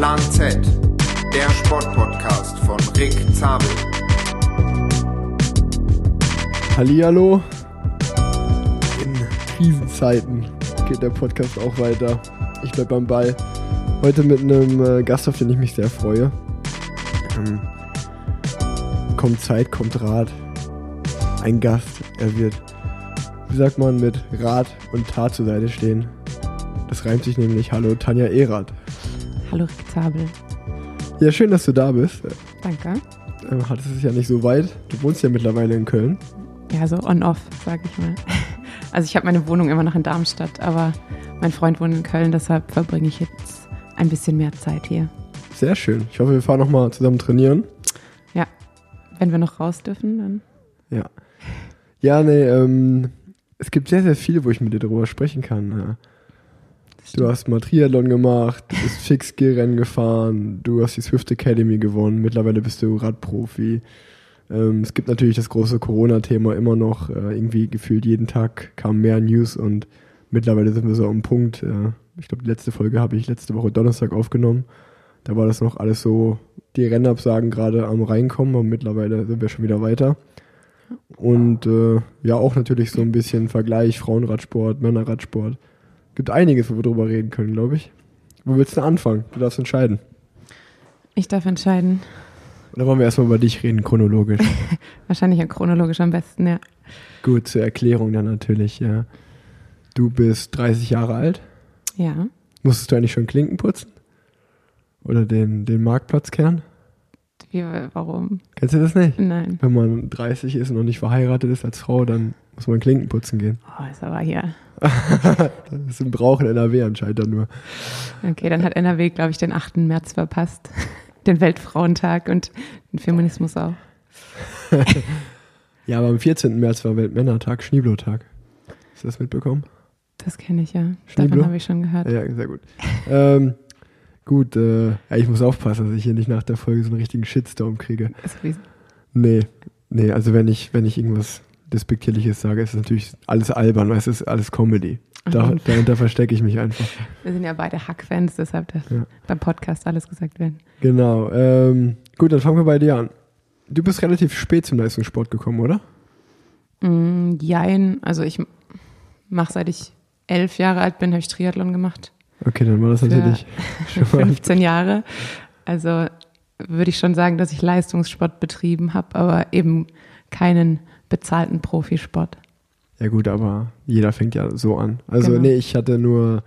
Plan Z, der Sportpodcast von Rick Zabel. Hallihallo. In Krisenzeiten geht der Podcast auch weiter. Ich bleib am Ball. Heute mit einem äh, Gast, auf den ich mich sehr freue. Ähm, kommt Zeit, kommt Rat. Ein Gast, er wird, wie sagt man, mit Rat und Tat zur Seite stehen. Das reimt sich nämlich. Hallo, Tanja Erath. Hallo, Rick Zabel. Ja, schön, dass du da bist. Danke. Ähm, hattest es ja nicht so weit. Du wohnst ja mittlerweile in Köln. Ja, so on-off, sag ich mal. Also ich habe meine Wohnung immer noch in Darmstadt, aber mein Freund wohnt in Köln, deshalb verbringe ich jetzt ein bisschen mehr Zeit hier. Sehr schön. Ich hoffe, wir fahren nochmal zusammen trainieren. Ja, wenn wir noch raus dürfen, dann. Ja. Ja, nee, ähm, es gibt sehr, sehr viel, wo ich mit dir darüber sprechen kann. Ja. Du hast mal Triathlon gemacht, du bist Fix-G-Rennen gefahren, du hast die Swift Academy gewonnen, mittlerweile bist du Radprofi. Ähm, es gibt natürlich das große Corona-Thema immer noch. Äh, irgendwie gefühlt jeden Tag kamen mehr News und mittlerweile sind wir so am Punkt. Äh, ich glaube, die letzte Folge habe ich letzte Woche Donnerstag aufgenommen. Da war das noch alles so, die Rennabsagen gerade am Reinkommen, aber mittlerweile sind wir schon wieder weiter. Und äh, ja, auch natürlich so ein bisschen Vergleich Frauenradsport, Männerradsport. Gibt einiges, wo wir drüber reden können, glaube ich. Wo willst du anfangen? Du darfst entscheiden. Ich darf entscheiden. Oder wollen wir erstmal über dich reden, chronologisch? Wahrscheinlich chronologisch am besten, ja. Gut, zur Erklärung dann natürlich, ja. Du bist 30 Jahre alt. Ja. Musstest du eigentlich schon Klinken putzen? Oder den, den Marktplatzkern? Wie, warum? Kennst du das nicht? Nein. Wenn man 30 ist und noch nicht verheiratet ist als Frau, dann muss man Klinken putzen gehen. Oh, ist aber hier. das ist ein Brauch in NRW anscheinend dann nur. Okay, dann hat NRW, glaube ich, den 8. März verpasst. Den Weltfrauentag und den Feminismus auch. ja, aber am 14. März war Weltmännertag, Schneeblotag. Hast du das mitbekommen? Das kenne ich ja. Schneeblo? Davon habe ich schon gehört. Ja, sehr gut. ähm, gut, äh, ich muss aufpassen, dass ich hier nicht nach der Folge so einen richtigen Shitstorm kriege. Nee, nee, also wenn ich, wenn ich irgendwas Despektierliches sage, ist es natürlich alles albern, weil es ist alles Comedy. Da, dahinter verstecke ich mich einfach. Wir sind ja beide Hack-Fans, deshalb darf Ja. beim Podcast alles gesagt werden. Genau. Ähm, gut, dann fangen wir bei dir an. Du bist relativ spät zum Leistungssport gekommen, oder? Mm, jein, also ich mache seit ich elf Jahre alt bin, habe ich Triathlon gemacht. Okay, dann war das natürlich schon mal. 15 Jahre. Also würde ich schon sagen, dass ich Leistungssport betrieben habe, aber eben keinen bezahlten Profisport. Ja gut, aber jeder fängt ja so an. Also Genau. nee, ich hatte nur,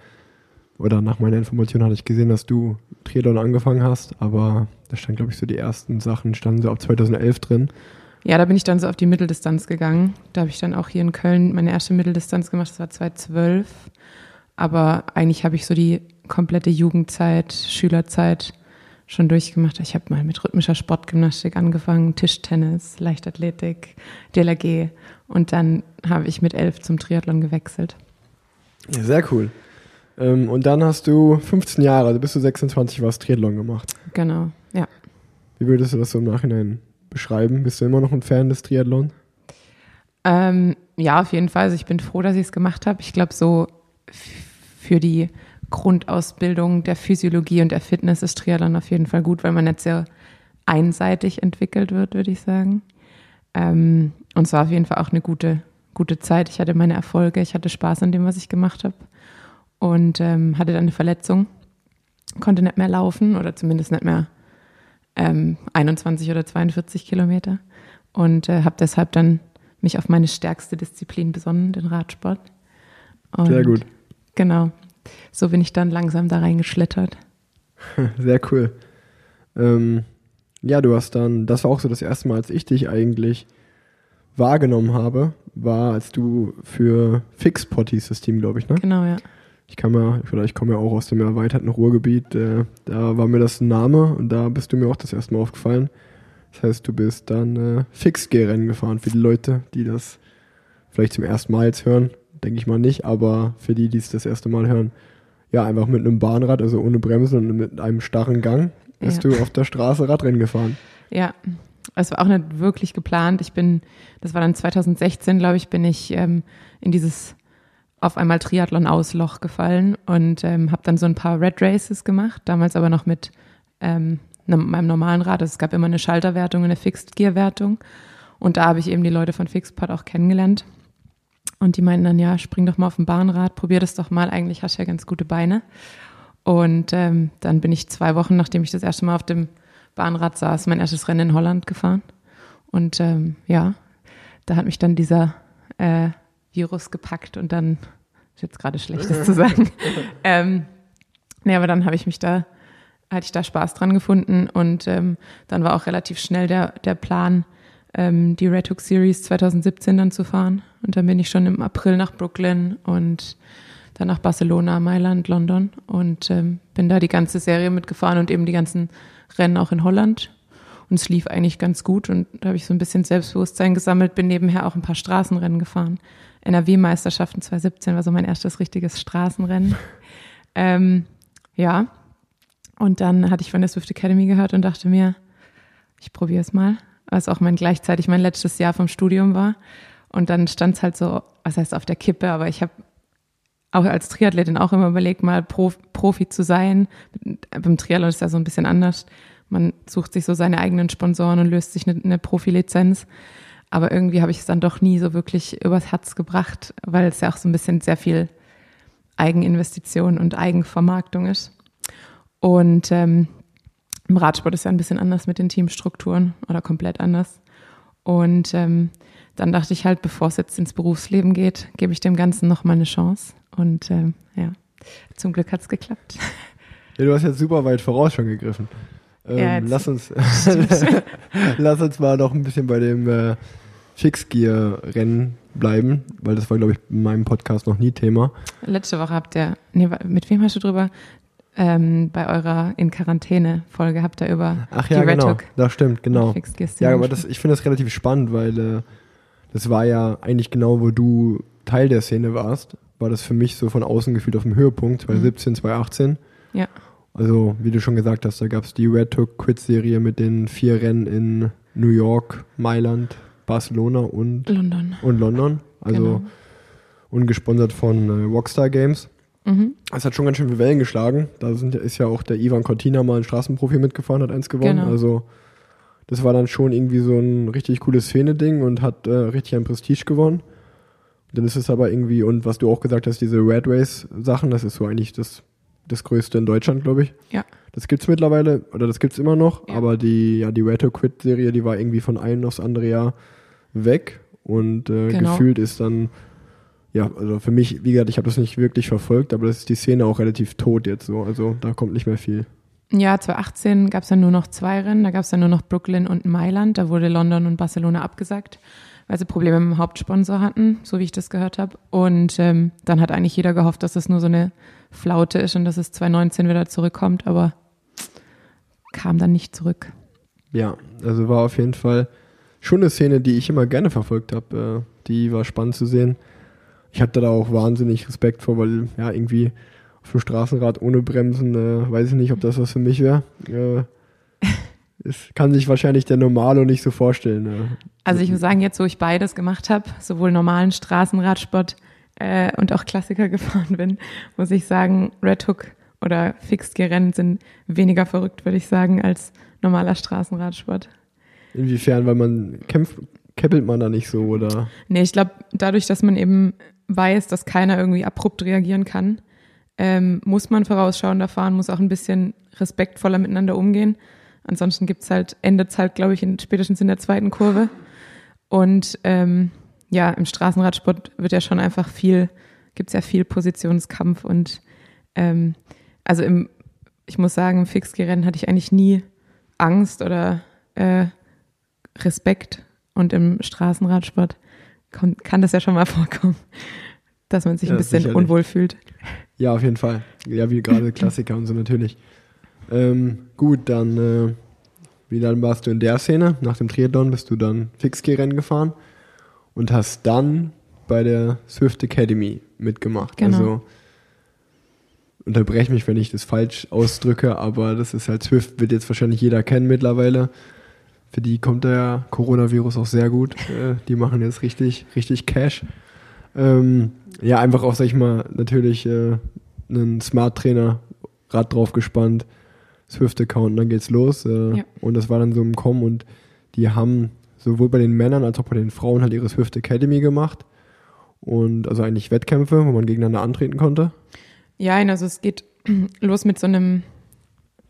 oder nach meiner Information hatte ich gesehen, dass du Triathlon angefangen hast, aber da stand, glaube ich, so die ersten Sachen standen so ab 2011 drin. Ja, da bin ich dann so auf die Mitteldistanz gegangen. Da habe ich dann auch hier in Köln meine erste Mitteldistanz gemacht, das war 2012. Aber eigentlich habe ich so die komplette Jugendzeit, Schülerzeit schon durchgemacht. Ich habe mal mit rhythmischer Sportgymnastik angefangen, Tischtennis, Leichtathletik, DLRG und dann habe ich mit elf zum Triathlon gewechselt. Ja, sehr cool. Ähm, und dann hast du 15 Jahre, also bis du 26 warst, Triathlon gemacht. Genau, ja. Wie würdest du das so im Nachhinein beschreiben? Bist du immer noch ein Fan des Triathlon? Ähm, ja, auf jeden Fall. Also ich bin froh, dass ich es gemacht habe. Ich glaube, so für die Grundausbildung der Physiologie und der Fitness ist Triathlon auf jeden Fall gut, weil man nicht sehr einseitig entwickelt wird, würde ich sagen. Ähm, und es war auf jeden Fall auch eine gute, gute Zeit. Ich hatte meine Erfolge, ich hatte Spaß an dem, was ich gemacht habe. Und ähm, hatte dann eine Verletzung, konnte nicht mehr laufen oder zumindest nicht mehr ähm, 21 oder 42 Kilometer. Und äh, habe deshalb dann mich auf meine stärkste Disziplin besonnen, den Radsport. Und Sehr gut. Genau. So bin ich dann langsam da reingeschlittert. Sehr cool. Ähm, ja, du hast dann, das war auch so das erste Mal, als ich dich eigentlich wahrgenommen habe, war, als du für Fixpot hieß das Team, glaube ich, ne? Genau, ja. Ich kam ja, oder ich komme ja auch aus dem erweiterten Ruhrgebiet, äh, da war mir das ein Name und da bist du mir auch das erste Mal aufgefallen. Das heißt, du bist dann äh, Fix-G-Rennen gefahren für die Leute, die das vielleicht zum ersten Mal jetzt hören, denke ich mal nicht, aber für die, die es das erste Mal hören, ja, einfach mit einem Bahnrad, also ohne Bremsen und mit einem starren Gang, bist Ja. du auf der Straße Radrennen gefahren. Ja, es war auch nicht wirklich geplant. Ich bin, das war dann 2016, glaube ich, bin ich ähm, in dieses auf einmal Triathlon-Ausloch gefallen und ähm, habe dann so ein paar Red Races gemacht, damals aber noch mit ähm, ne, meinem normalen Rad. Also es gab immer eine Schalterwertung und eine Fixed-Gear-Wertung. Und da habe ich eben die Leute von Fixpod auch kennengelernt. Und die meinten dann, ja, spring doch mal auf ein Bahnrad, probier das doch mal, eigentlich hast du ja ganz gute Beine. Und ähm, dann bin ich zwei Wochen, nachdem ich das erste Mal auf dem Bahnrad saß, mein erstes Rennen in Holland gefahren. Und ähm, ja, da hat mich dann dieser äh, Virus gepackt und dann, ist jetzt gerade Schlechtes zu sagen. ähm, nee, aber dann habe ich mich da, hatte ich da Spaß dran gefunden und ähm, dann war auch relativ schnell der, der Plan, ähm, die Red Hook Series 2017 dann zu fahren. Und dann bin ich schon im April nach Brooklyn und dann nach Barcelona, Mailand, London und ähm, bin da die ganze Serie mitgefahren und eben die ganzen Rennen auch in Holland. Und es lief eigentlich ganz gut und da habe ich so ein bisschen Selbstbewusstsein gesammelt, bin nebenher auch ein paar Straßenrennen gefahren. NRW-Meisterschaften 2017 war so mein erstes richtiges Straßenrennen. ähm, ja, und dann hatte ich von der Swift Academy gehört und dachte mir, ich probiere es mal, was auch mein gleichzeitig mein letztes Jahr vom Studium war. Und dann stand es halt so, was heißt auf der Kippe, aber ich habe auch als Triathletin auch immer überlegt, mal Prof, Profi zu sein. Beim Triathlon ist ja so ein bisschen anders. Man sucht sich so seine eigenen Sponsoren und löst sich eine, eine Profilizenz. Aber irgendwie habe ich es dann doch nie so wirklich übers Herz gebracht, weil es ja auch so ein bisschen sehr viel Eigeninvestition und Eigenvermarktung ist. Und ähm, im Radsport ist ja ein bisschen anders mit den Teamstrukturen oder komplett anders. Und ähm, dann dachte ich halt, bevor es jetzt ins Berufsleben geht, gebe ich dem Ganzen nochmal eine Chance. Und ähm, ja, zum Glück hat es geklappt. Ja, du hast jetzt super weit voraus schon gegriffen. Ähm, Ja, lass, uns, lass uns mal noch ein bisschen bei dem äh, Fixgear-Rennen bleiben, weil das war, glaube ich, in meinem Podcast noch nie Thema. Letzte Woche habt ihr, nee, mit wem hast du drüber? Ähm, bei eurer In Quarantäne-Folge habt ihr über Ach die ja, Red genau. Hook Das stimmt, genau. Ja, aber das, ich finde das relativ spannend, weil äh, das war ja eigentlich genau, wo du Teil der Szene warst, war das für mich so von außen gefühlt auf dem Höhepunkt, 2017, 2018. Ja. Also, wie du schon gesagt hast, da gab es die Red Hook Quit-Serie mit den vier Rennen in New York, Mailand, Barcelona und, London. und London. Also Genau. ungesponsert von äh, Rockstar Games. Mhm. Es hat schon ganz schön viele Wellen geschlagen. Da sind, ist ja auch der Ivan Cortina mal ein Straßenprofi mitgefahren, hat eins gewonnen. Genau. Also das war dann schon irgendwie so ein richtig cooles Szene-Ding und hat äh, richtig an Prestige gewonnen. Dann ist es aber irgendwie, und was du auch gesagt hast, diese Red Race-Sachen, das ist so eigentlich das, das Größte in Deutschland, glaube ich. Ja. Das gibt's mittlerweile, oder das gibt's immer noch, Ja. aber die, ja, die Red Hook Quit-Serie, die war irgendwie von einem aufs andere Jahr weg und äh, Genau. gefühlt ist dann ja, also für mich, wie gesagt, ich habe das nicht wirklich verfolgt, aber das ist die Szene auch relativ tot jetzt so. Also da kommt nicht mehr viel. Ja, 2018 gab es dann nur noch zwei Rennen. Da gab es dann nur noch Brooklyn und Mailand. Da wurde London und Barcelona abgesagt, weil sie Probleme mit dem Hauptsponsor hatten, so wie ich das gehört habe. Und ähm, dann hat eigentlich jeder gehofft, dass es nur so eine Flaute ist und dass es 2019 wieder zurückkommt, aber kam dann nicht zurück. Ja, also war auf jeden Fall schon eine Szene, die ich immer gerne verfolgt habe. Äh, die war spannend zu sehen. Ich hatte da auch wahnsinnig Respekt vor, weil ja irgendwie auf dem Straßenrad ohne Bremsen, äh, weiß ich nicht, ob das was für mich wäre. Äh, es kann sich wahrscheinlich der Normalo nicht so vorstellen. Äh. Also ich muss sagen, jetzt wo ich beides gemacht habe, sowohl normalen Straßenradsport äh, und auch Klassiker gefahren bin, muss ich sagen, Red Hook oder Fixed Gear Rennen sind weniger verrückt, würde ich sagen, als normaler Straßenradsport. Inwiefern, weil man kämpft, käppelt man da nicht so oder? Nee, ich glaube, dadurch, dass man eben weiß, dass keiner irgendwie abrupt reagieren kann, ähm, muss man vorausschauender fahren, muss auch ein bisschen respektvoller miteinander umgehen. Ansonsten gibt's halt, endet's halt, glaube ich, in, spätestens in der zweiten Kurve. Und ähm, ja, im Straßenradsport wird ja schon einfach viel, gibt's ja viel Positionskampf und ähm, also im, ich muss sagen, im Fixgerennen hatte ich eigentlich nie Angst oder äh, Respekt. Und im Straßenradsport kommt, kann das ja schon mal vorkommen, dass man sich Ja, ein bisschen sicherlich. unwohl fühlt. Ja, auf jeden Fall. Ja, wie gerade Klassiker und so natürlich. Ähm, gut, dann, äh, wie dann warst du in der Szene? Nach dem Triathlon bist du dann Fixgear-Rennen gefahren und hast dann bei der Swift Academy mitgemacht. Genau. Also, unterbrech mich, wenn ich das falsch ausdrücke, aber das ist halt Swift, wird jetzt wahrscheinlich jeder kennen mittlerweile. Für die kommt der Coronavirus auch sehr gut. Äh, die machen jetzt richtig, richtig Cash. Ähm, ja, einfach auch, sag ich mal, natürlich äh, einen Smart-Trainer, Rad drauf gespannt, Swift-Account und dann geht's los. Äh, Ja. Und das war dann so im Kommen und die haben sowohl bei den Männern als auch bei den Frauen halt ihre Swift Academy gemacht. Und also eigentlich Wettkämpfe, wo man gegeneinander antreten konnte. Ja, also es geht los mit so einem,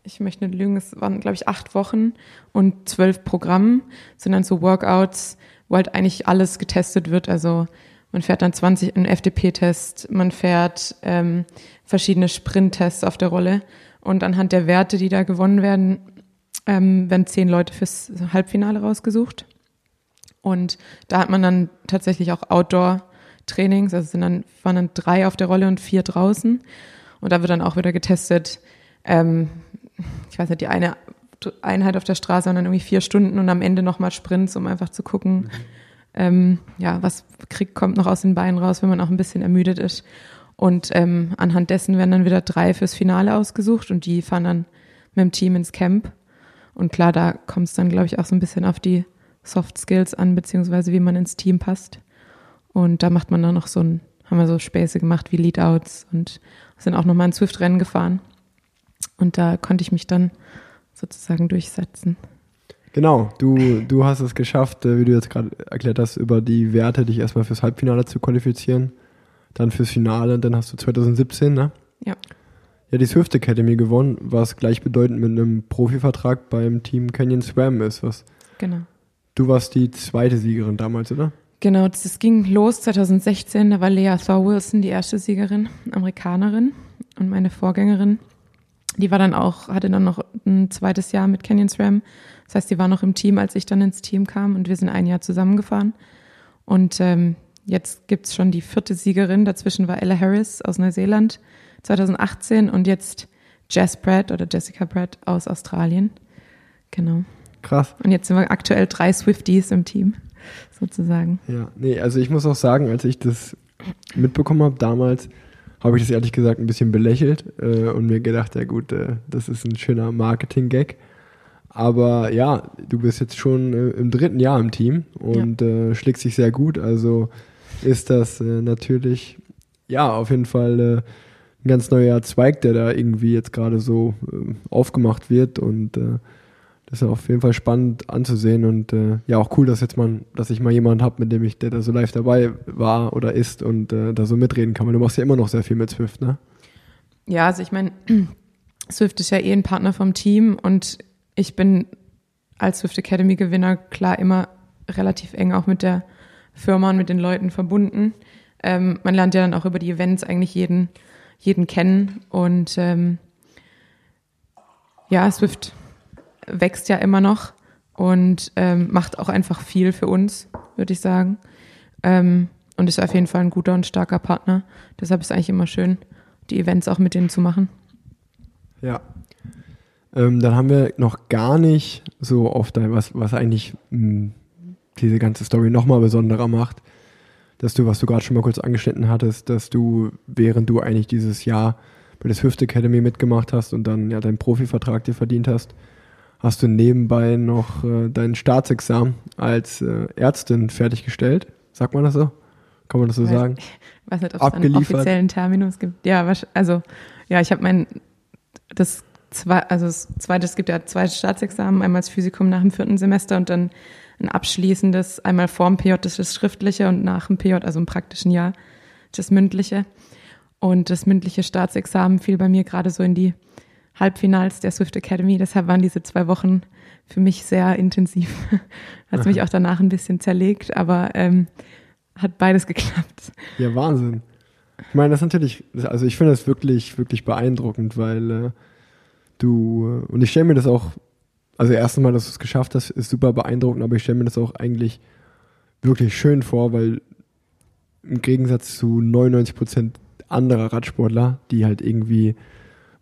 ich möchte nicht lügen, es waren, glaube ich, acht Wochen und zwölf Programmen, sind dann so Workouts, wo halt eigentlich alles getestet wird. Also man fährt dann 20, einen FDP-Test, man fährt ähm, verschiedene Sprint-Tests auf der Rolle und anhand der Werte, die da gewonnen werden, ähm, werden zehn Leute fürs Halbfinale rausgesucht. Und da hat man dann tatsächlich auch Outdoor-Trainings, also sind dann, waren dann drei auf der Rolle und vier draußen. Und da wird dann auch wieder getestet, ähm, ich weiß nicht, die eine Einheit auf der Straße und dann irgendwie vier Stunden und am Ende nochmal Sprints, um einfach zu gucken, ähm, ja, was kriegt, kommt noch aus den Beinen raus, wenn man auch ein bisschen ermüdet ist. Und ähm, anhand dessen werden dann wieder drei fürs Finale ausgesucht und die fahren dann mit dem Team ins Camp. Und klar, da kommt es dann, glaube ich, auch so ein bisschen auf die Soft Skills an, beziehungsweise wie man ins Team passt. Und da macht man dann noch so ein, haben wir so Späße gemacht wie Leadouts und sind auch nochmal ein Swift-Rennen gefahren. Und da konnte ich mich dann sozusagen durchsetzen. Genau, du, du hast es geschafft, äh, wie du jetzt gerade erklärt hast, über die Werte dich erstmal fürs Halbfinale zu qualifizieren, dann fürs Finale und dann hast du 2017, ne? Ja. Ja, die Swift Academy gewonnen, was gleichbedeutend mit einem Profivertrag beim Team Canyon Swam ist. Was, Genau. du warst die zweite Siegerin damals, oder? Genau, das ging los 2016. Da war Lea Thor Wilson die erste Siegerin, Amerikanerin. Und meine Vorgängerin, die war dann auch, hatte dann noch ein zweites Jahr mit Canyon SRAM. Das heißt, die war noch im Team, als ich dann ins Team kam und wir sind ein Jahr zusammengefahren. Und ähm, jetzt gibt's schon die vierte Siegerin. Dazwischen war Ella Harris aus Neuseeland 2018 und jetzt Jess Pratt oder Jessica Pratt aus Australien. Genau. Krass. Und jetzt sind wir aktuell drei Swifties im Team, sozusagen. Ja, nee, also ich muss auch sagen, als ich das mitbekommen habe damals, habe ich das ehrlich gesagt ein bisschen belächelt äh, und mir gedacht, ja gut, äh, das ist ein schöner Marketing-Gag. Aber ja, du bist jetzt schon äh, im dritten Jahr im Team und äh, schlägst dich sehr gut. Also ist das äh, natürlich, ja, auf jeden Fall äh, ein ganz neuer Zweig, der da irgendwie jetzt gerade so äh, aufgemacht wird und äh, das ist auf jeden Fall spannend anzusehen und ja auch cool, dass jetzt mal, dass ich mal jemanden habe, mit dem ich, der da so live dabei war oder ist und da so mitreden kann. Weil du machst ja immer noch sehr viel mit Swift, ne? Ja, also ich meine, Swift ist ja eh ein Partner vom Team und ich bin als Swift Academy Gewinner klar immer relativ eng auch mit der Firma und mit den Leuten verbunden. Ähm, man lernt ja dann auch über die Events eigentlich jeden, jeden kennen und ähm, ja, Swift wächst ja immer noch und ähm, macht auch einfach viel für uns, würde ich sagen. Ähm, und ist auf jeden Fall ein guter und starker Partner. Deshalb ist es eigentlich immer schön, die Events auch mit denen zu machen. Ja. Ähm, dann haben wir noch gar nicht so oft, was, was eigentlich mh, diese ganze Story nochmal besonderer macht, dass du, was du gerade schon mal kurz angeschnitten hattest, dass du, während du eigentlich dieses Jahr bei der Swift Academy mitgemacht hast und dann ja deinen Profivertrag dir verdient hast, hast du nebenbei noch äh, dein Staatsexamen als äh, Ärztin fertiggestellt. Sagt man das so? Kann man das so Weiß- sagen? Ich weiß nicht, ob es einen offiziellen Terminus gibt. Ja, also ja, ich habe mein das zwei, also das zweite, es gibt ja zwei Staatsexamen, einmal das Physikum nach dem vierten Semester und dann ein abschließendes, einmal vorm PJ, das ist das schriftliche und nach dem PJ, also im praktischen Jahr, das mündliche. Und das mündliche Staatsexamen fiel bei mir gerade so in die Halbfinals der Swift Academy. Deshalb waren diese zwei Wochen für mich sehr intensiv. Hat mich auch danach ein bisschen zerlegt, aber ähm, hat beides geklappt. Ja, Wahnsinn. Ich meine, das ist natürlich, also ich finde das wirklich, wirklich beeindruckend, weil äh, du, äh, und ich stelle mir das auch, also erstens mal, dass du es geschafft hast, ist super beeindruckend, aber ich stelle mir das auch eigentlich wirklich schön vor, weil im Gegensatz zu 99 Prozent anderer Radsportler, die halt irgendwie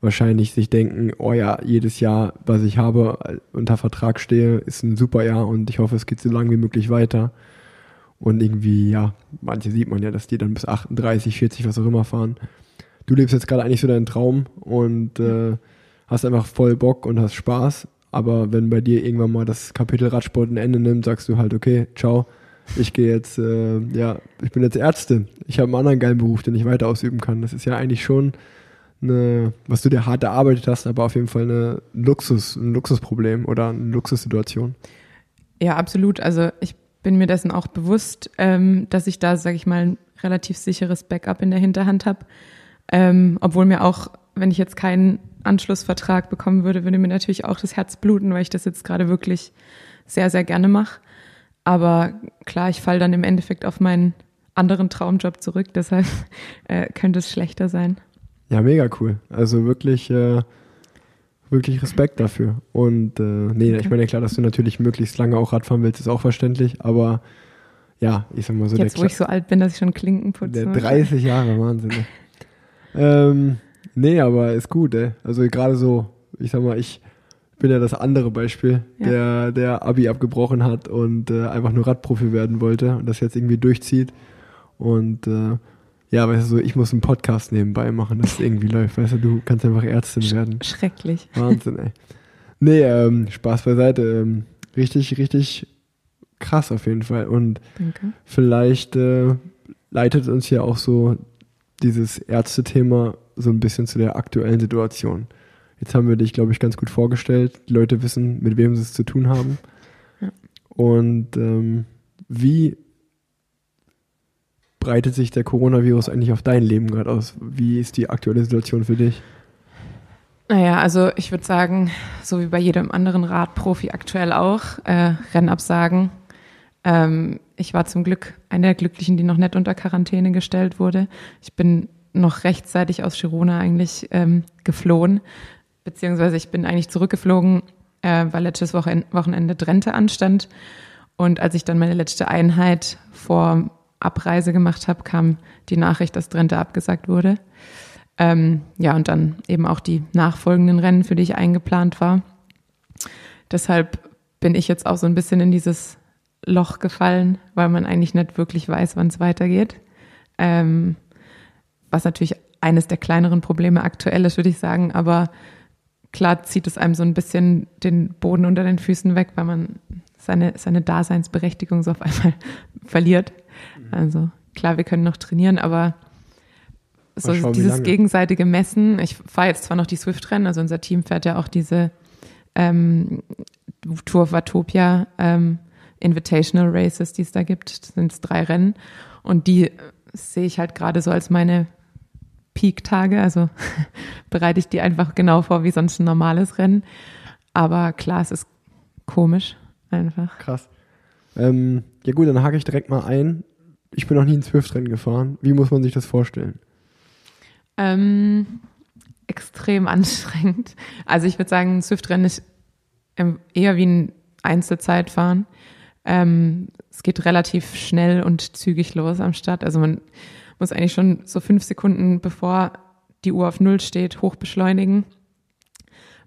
wahrscheinlich sich denken, oh ja, jedes Jahr, was ich habe, äh, unter Vertrag stehe, ist ein super Jahr und ich hoffe, es geht so lange wie möglich weiter. Und irgendwie, ja, manche sieht man ja, dass die dann bis 38, 40, was auch immer fahren. Du lebst jetzt gerade eigentlich so deinen Traum und äh, hast einfach voll Bock und hast Spaß. Aber wenn bei dir irgendwann mal das Kapitel Radsport ein Ende nimmt, sagst du halt, okay, ciao, ich gehe jetzt, äh, ja, ich bin jetzt Ärztin. Ich habe einen anderen geilen Beruf, den ich weiter ausüben kann. Das ist ja eigentlich schon eine, was du dir hart erarbeitet hast, aber auf jeden Fall eine Luxus, ein Luxusproblem oder eine Luxussituation. Ja, absolut. Also ich bin mir dessen auch bewusst, ähm, dass ich da, sage ich mal, ein relativ sicheres Backup in der Hinterhand habe. Ähm, obwohl mir auch, wenn ich jetzt keinen Anschlussvertrag bekommen würde, würde mir natürlich auch das Herz bluten, weil ich das jetzt gerade wirklich sehr, sehr gerne mache. Aber klar, ich falle dann im Endeffekt auf meinen anderen Traumjob zurück, deshalb äh, könnte es schlechter sein. Ja, mega cool. Also wirklich, äh, wirklich Respekt dafür. Und äh, nee, ich meine, klar, dass du natürlich möglichst lange auch Radfahren willst, ist auch verständlich, aber ja, ich sag mal so. Jetzt, wo ich so alt bin, dass ich schon Klinken putze. Der 30 Jahre, Wahnsinn. Ne? ähm, nee, aber ist gut, ey. Also gerade so, ich sag mal, ich bin ja das andere Beispiel, ja. der, der Abi abgebrochen hat und äh, einfach nur Radprofi werden wollte und das jetzt irgendwie durchzieht. Und äh, ja, weißt du, so, ich muss einen Podcast nebenbei machen, dass es irgendwie läuft. Weißt du, du kannst einfach Ärztin werden. Schrecklich. Wahnsinn, ey. Nee, ähm, Spaß beiseite. Ähm, richtig, richtig krass auf jeden Fall. Und Danke. vielleicht äh, leitet uns ja auch so dieses Ärzte-Thema so ein bisschen zu der aktuellen Situation. Jetzt haben wir dich, glaube ich, ganz gut vorgestellt. Die Leute wissen, mit wem sie es zu tun haben. Ja. Und ähm, wie breitet sich der Coronavirus eigentlich auf dein Leben gerade aus? Wie ist die aktuelle Situation für dich? Naja, also ich würde sagen, so wie bei jedem anderen Radprofi aktuell auch, äh, Rennabsagen. Ähm, ich war zum Glück eine der Glücklichen, die noch nicht unter Quarantäne gestellt wurde. Ich bin noch rechtzeitig aus Girona eigentlich ähm, geflohen, beziehungsweise ich bin eigentlich zurückgeflogen, äh, weil letztes Wochenende Drenthe anstand. Und als ich dann meine letzte Einheit vor Abreise gemacht habe, kam die Nachricht, dass Drenthe abgesagt wurde. Ähm, ja, und dann eben auch die nachfolgenden Rennen, für die ich eingeplant war. Deshalb bin ich jetzt auch so ein bisschen in dieses Loch gefallen, weil man eigentlich nicht wirklich weiß, wann es weitergeht. Ähm, was natürlich eines der kleineren Probleme aktuell ist, würde ich sagen. Aber klar zieht es einem so ein bisschen den Boden unter den Füßen weg, weil man seine, seine Daseinsberechtigung so auf einmal verliert. Mhm. Also klar, wir können noch trainieren, aber so schauen, dieses gegenseitige Messen. Ich fahre jetzt zwar noch die Swift-Rennen, also unser Team fährt ja auch diese ähm, Tour of Watopia ähm, Invitational Races, die es da gibt. Das sind drei Rennen. Und die sehe ich halt gerade so als meine Peak-Tage. Also bereite ich die einfach genau vor wie sonst ein normales Rennen. Aber klar, es ist komisch einfach. Krass. Ähm, ja gut, dann hake ich direkt mal ein. Ich bin noch nie ein Swift-Rennen gefahren. Wie muss man sich das vorstellen? Ähm, extrem anstrengend. Also ich würde sagen, ein Swift-Rennen ist eher wie ein Einzelzeitfahren. Ähm, es geht relativ schnell und zügig los am Start. Also man muss eigentlich schon so fünf Sekunden, bevor die Uhr auf Null steht, hoch beschleunigen.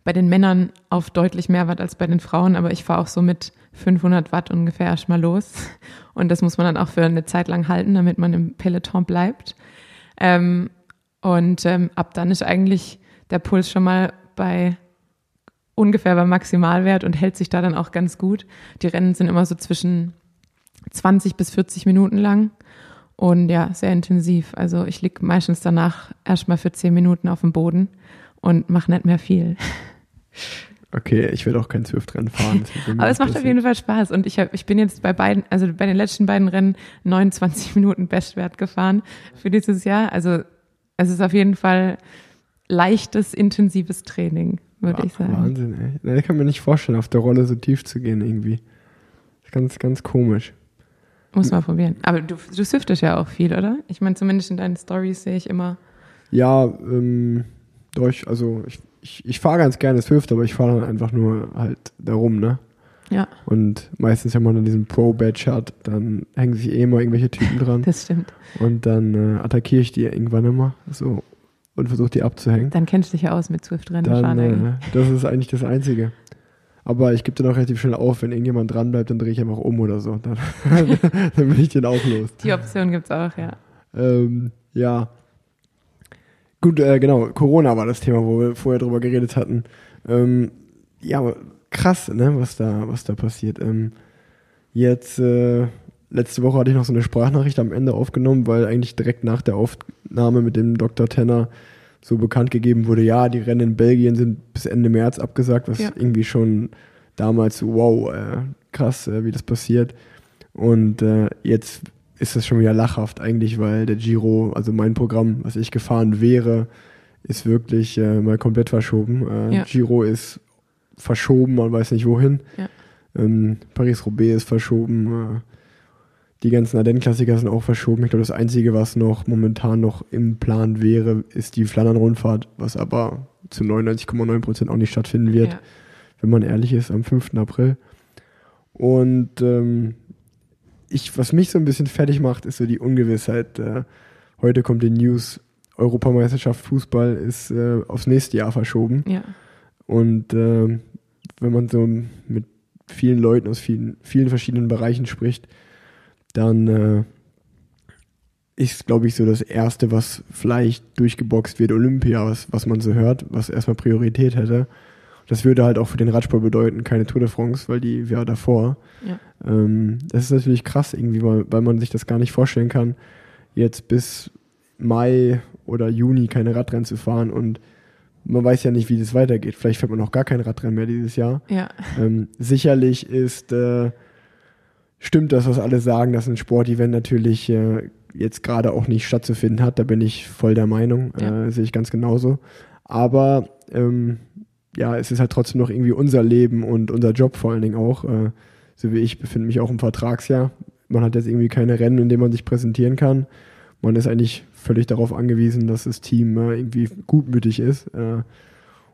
Bei den Männern auf deutlich mehr Watt als bei den Frauen, aber ich fahre auch so mit 500 Watt ungefähr erstmal los. Und das muss man dann auch für eine Zeit lang halten, damit man im Peloton bleibt. Ähm, und ähm, ab dann ist eigentlich der Puls schon mal bei ungefähr beim Maximalwert und hält sich da dann auch ganz gut. Die Rennen sind immer so zwischen 20 bis 40 Minuten lang und ja, sehr intensiv. Also ich liege meistens danach erstmal für 10 Minuten auf dem Boden und mache nicht mehr viel. Okay, ich werde auch kein Swift-Rennen fahren. Aber es macht auf jeden Fall Spaß. Und ich, hab, ich bin jetzt bei beiden, also bei den letzten beiden Rennen 29 Minuten Bestwert gefahren für dieses Jahr. Also es ist auf jeden Fall leichtes, intensives Training, würde ich sagen. Wahnsinn, ey. Ich kann mir nicht vorstellen, auf der Rolle so tief zu gehen irgendwie. Ganz, ganz komisch. Muss mal probieren. Aber du, du swiftest ja auch viel, oder? Ich meine, zumindest in deinen Stories sehe ich immer. Ja, ähm, durch, also ich ich, ich fahre ganz gerne Swift, aber ich fahre dann einfach nur halt darum, ne? Ja. Und meistens, wenn man dann diesen Pro-Badge hat, dann hängen sich eh immer irgendwelche Typen dran. Das stimmt. Und dann äh, attackiere ich die irgendwann immer so und versuche die abzuhängen. Dann kennst du dich ja aus mit Swift-Rennen. Äh, das ist eigentlich das Einzige. Aber ich gebe dann auch relativ schnell auf, wenn irgendjemand dran bleibt, dann drehe ich einfach um oder so. Dann, dann bin ich den auch los. Die Option gibt es auch, ja. Ähm, ja, Gut, äh, genau, Corona war das Thema, wo wir vorher drüber geredet hatten. Ähm, ja, krass, ne, was da, was da passiert. Ähm, jetzt, äh, letzte Woche hatte ich noch so eine Sprachnachricht am Ende aufgenommen, weil eigentlich direkt nach der Aufnahme mit dem Dr. Tenner so bekannt gegeben wurde, ja, die Rennen in Belgien sind bis Ende März abgesagt, was Ja. irgendwie schon damals so, wow, äh, krass, äh, wie das passiert. Und äh, jetzt ist das schon wieder lachhaft eigentlich, weil der Giro, also mein Programm, was ich gefahren wäre, ist wirklich äh, mal komplett verschoben. Äh, Ja. Giro ist verschoben, man weiß nicht wohin. Ja. Ähm, Paris-Roubaix ist verschoben. Äh, die ganzen Ardennen-Klassiker sind auch verschoben. Ich glaube, das Einzige, was noch momentan noch im Plan wäre, ist die Flandern-Rundfahrt, was aber zu 99,9 Prozent auch nicht stattfinden wird Ja. wenn man ehrlich ist, am 5. April. Und ähm, ich, was mich so ein bisschen fertig macht, ist so die Ungewissheit. Äh, heute kommt die News, Europameisterschaft Fußball ist äh, aufs nächste Jahr verschoben. ja. Und ähm, wenn man so mit vielen Leuten aus vielen, vielen verschiedenen Bereichen spricht, dann äh, ist, glaube ich, so das Erste, was vielleicht durchgeboxt wird, Olympia, was, was man so hört, was erstmal Priorität hätte. Das würde halt auch für den Radsport bedeuten, keine Tour de France, weil die wäre davor. Ja. Ähm, das ist natürlich krass irgendwie, weil, weil man sich das gar nicht vorstellen kann, jetzt bis Mai oder Juni keine Radrennen zu fahren und man weiß ja nicht, wie das weitergeht. Vielleicht fährt man auch gar kein Radrennen mehr dieses Jahr. Ja. Ähm, sicherlich ist, äh, stimmt das, was alle sagen, dass ein Sportevent natürlich äh, jetzt gerade auch nicht stattzufinden hat. Da bin ich voll der Meinung, Ja. äh, sehe ich ganz genauso. Aber ähm, ja, es ist halt trotzdem noch irgendwie unser Leben und unser Job vor allen Dingen auch. Äh, so wie ich befinde mich auch im Vertragsjahr. Man hat jetzt irgendwie keine Rennen, in denen man sich präsentieren kann. Man ist eigentlich völlig darauf angewiesen, dass das Team äh, irgendwie gutmütig ist. Äh,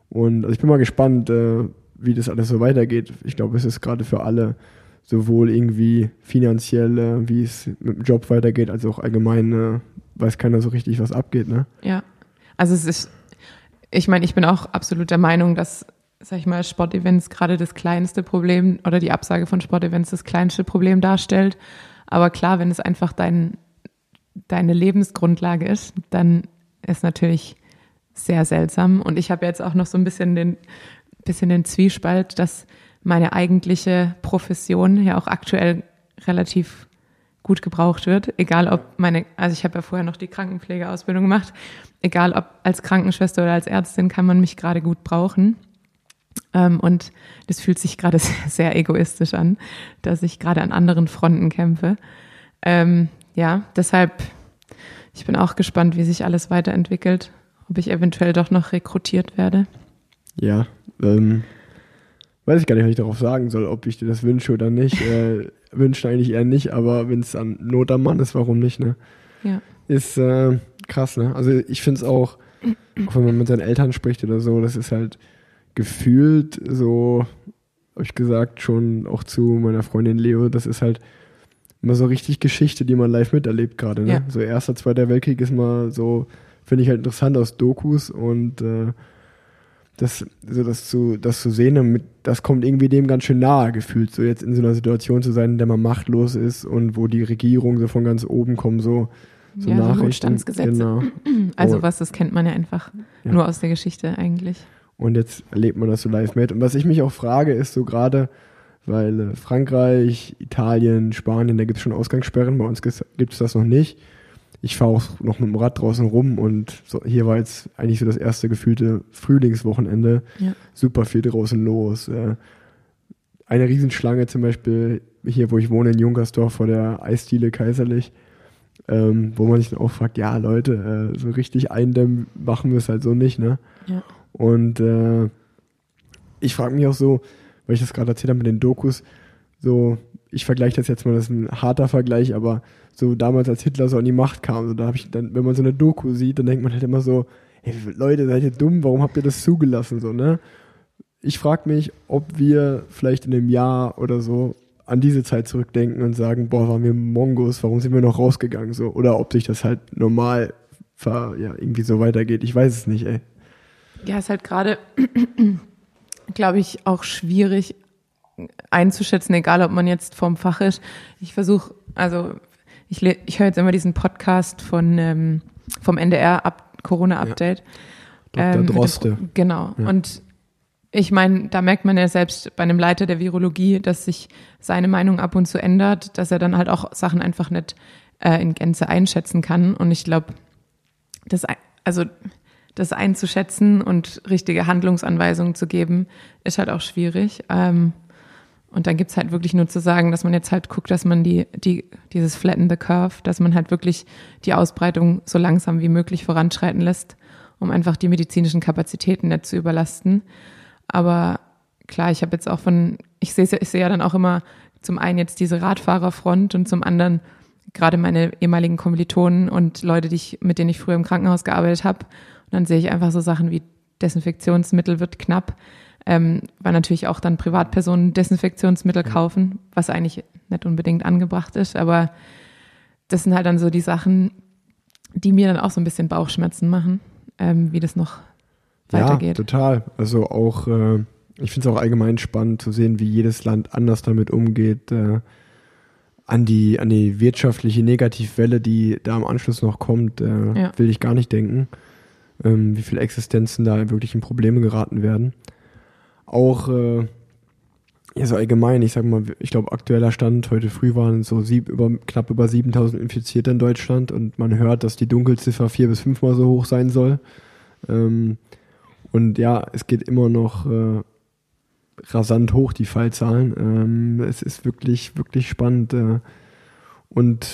und also ich bin mal gespannt, äh, wie das alles so weitergeht. Ich glaube, es ist gerade für alle sowohl irgendwie finanziell, äh, wie es mit dem Job weitergeht, als auch allgemein äh, weiß keiner so richtig, was abgeht. Ne? Ja, also es ist, ich meine, ich bin auch absolut der Meinung, dass, sag ich mal, Sportevents gerade das kleinste Problem oder die Absage von Sportevents das kleinste Problem darstellt. Aber klar, wenn es einfach dein, deine Lebensgrundlage ist, dann ist natürlich sehr seltsam. Und ich habe jetzt auch noch so ein bisschen den, bisschen den Zwiespalt, dass meine eigentliche Profession ja auch aktuell relativ gut gebraucht wird, egal ob meine, also ich habe ja vorher noch die Krankenpflegeausbildung gemacht, egal ob als Krankenschwester oder als Ärztin kann man mich gerade gut brauchen. Ähm, und das fühlt sich gerade sehr, egoistisch an, dass ich gerade an anderen Fronten kämpfe. Ähm, ja, deshalb, ich bin auch gespannt, wie sich alles weiterentwickelt, ob ich eventuell doch noch rekrutiert werde. Ja, ähm, weiß ich gar nicht, was ich darauf sagen soll, ob ich dir das wünsche oder nicht. Äh, wünschen eigentlich eher nicht, aber wenn es an Not am Mann ist, warum nicht, ne? Ja. Ist äh, krass, ne? Also ich finde es auch, auch wenn man mit seinen Eltern spricht oder so, das ist halt gefühlt so, habe ich gesagt, schon auch zu meiner Freundin Leo, das ist halt immer so richtig Geschichte, die man live miterlebt gerade, ne? Ja. So erster, zweiter Weltkrieg ist mal so, finde ich halt interessant aus Dokus und äh, das, so das zu, das zu sehen, damit, das kommt irgendwie dem ganz schön nahe gefühlt, so jetzt in so einer Situation zu sein, in der man machtlos ist und wo die Regierung so von ganz oben kommen, so, so Ja, so Nachrichten. Genau. Also Oh. was, das kennt man ja einfach Ja. nur aus der Geschichte eigentlich. Und jetzt erlebt man das so live mit. Und was ich mich auch frage, ist so gerade, weil äh, Frankreich, Italien, Spanien, da gibt es schon Ausgangssperren, bei uns gibt es das noch nicht. Ich fahre auch noch mit dem Rad draußen rum und so, hier war jetzt eigentlich so das erste gefühlte Frühlingswochenende. Ja. Super viel draußen los. Eine Riesenschlange zum Beispiel hier, wo ich wohne, in Junkersdorf vor der Eisdiele Kaiserlich, ähm, wo man sich dann auch fragt, ja Leute, äh, so richtig eindämmen machen wir es halt so nicht, ne? Ja. Und äh, ich frage mich auch so, weil ich das gerade erzählt habe mit den Dokus, so, ich vergleiche das jetzt mal, das ist ein harter Vergleich, aber so damals, als Hitler so an die Macht kam, so, da habe ich dann, wenn man so eine Doku sieht, dann denkt man halt immer so, ey, Leute, seid ihr dumm, warum habt ihr das zugelassen, so, ne? Ich frage mich, ob wir vielleicht in einem Jahr oder so an diese Zeit zurückdenken und sagen, boah, waren wir Mongos, warum sind wir noch rausgegangen, so, oder ob sich das halt normal ja, irgendwie so weitergeht, ich weiß es nicht, ey. Ja, ist halt gerade, glaube ich, auch schwierig einzuschätzen, egal ob man jetzt vom Fach ist. Ich versuche, also ich, ich höre jetzt immer diesen Podcast von ähm, vom NDR ab Corona Update. Dr. Ähm, dem Droste. Pro- Genau. Ja. Und ich meine, da merkt man ja selbst bei einem Leiter der Virologie, dass sich seine Meinung ab und zu ändert, dass er dann halt auch Sachen einfach nicht äh, in Gänze einschätzen kann. Und ich glaube, das, also, das einzuschätzen und richtige Handlungsanweisungen zu geben, ist halt auch schwierig. Ähm, und dann gibt's halt wirklich nur zu sagen, dass man jetzt halt guckt, dass man die, die, dieses Flatten the Curve, dass man halt wirklich die Ausbreitung so langsam wie möglich voranschreiten lässt, um einfach die medizinischen Kapazitäten nicht zu überlasten. Aber klar, ich habe jetzt auch von, ich sehe ich sehe ja dann auch immer zum einen jetzt diese Radfahrerfront und zum anderen gerade meine ehemaligen Kommilitonen und Leute, die ich, mit denen ich früher im Krankenhaus gearbeitet habe. Und dann sehe ich einfach so Sachen wie Desinfektionsmittel wird knapp, ähm, weil natürlich auch dann Privatpersonen Desinfektionsmittel kaufen, was eigentlich nicht unbedingt angebracht ist. Aber das sind halt dann so die Sachen, die mir dann auch so ein bisschen Bauchschmerzen machen, ähm, wie das noch weitergeht. Ja, total. Also auch, äh, ich finde es auch allgemein spannend zu sehen, wie jedes Land anders damit umgeht. Äh, an die, an die wirtschaftliche Negativwelle, die da im Anschluss noch kommt, äh, ja. will ich gar nicht denken. Ähm, wie viele Existenzen da wirklich in Probleme geraten werden. Auch äh, ja, so allgemein, ich sag mal, ich glaube, aktueller Stand, heute früh waren so sieb, über, knapp über 7000 Infizierte in Deutschland und man hört, dass die Dunkelziffer vier bis fünfmal so hoch sein soll. Ähm, und ja, es geht immer noch äh, rasant hoch, die Fallzahlen. Ähm, es ist wirklich, wirklich spannend. Äh, und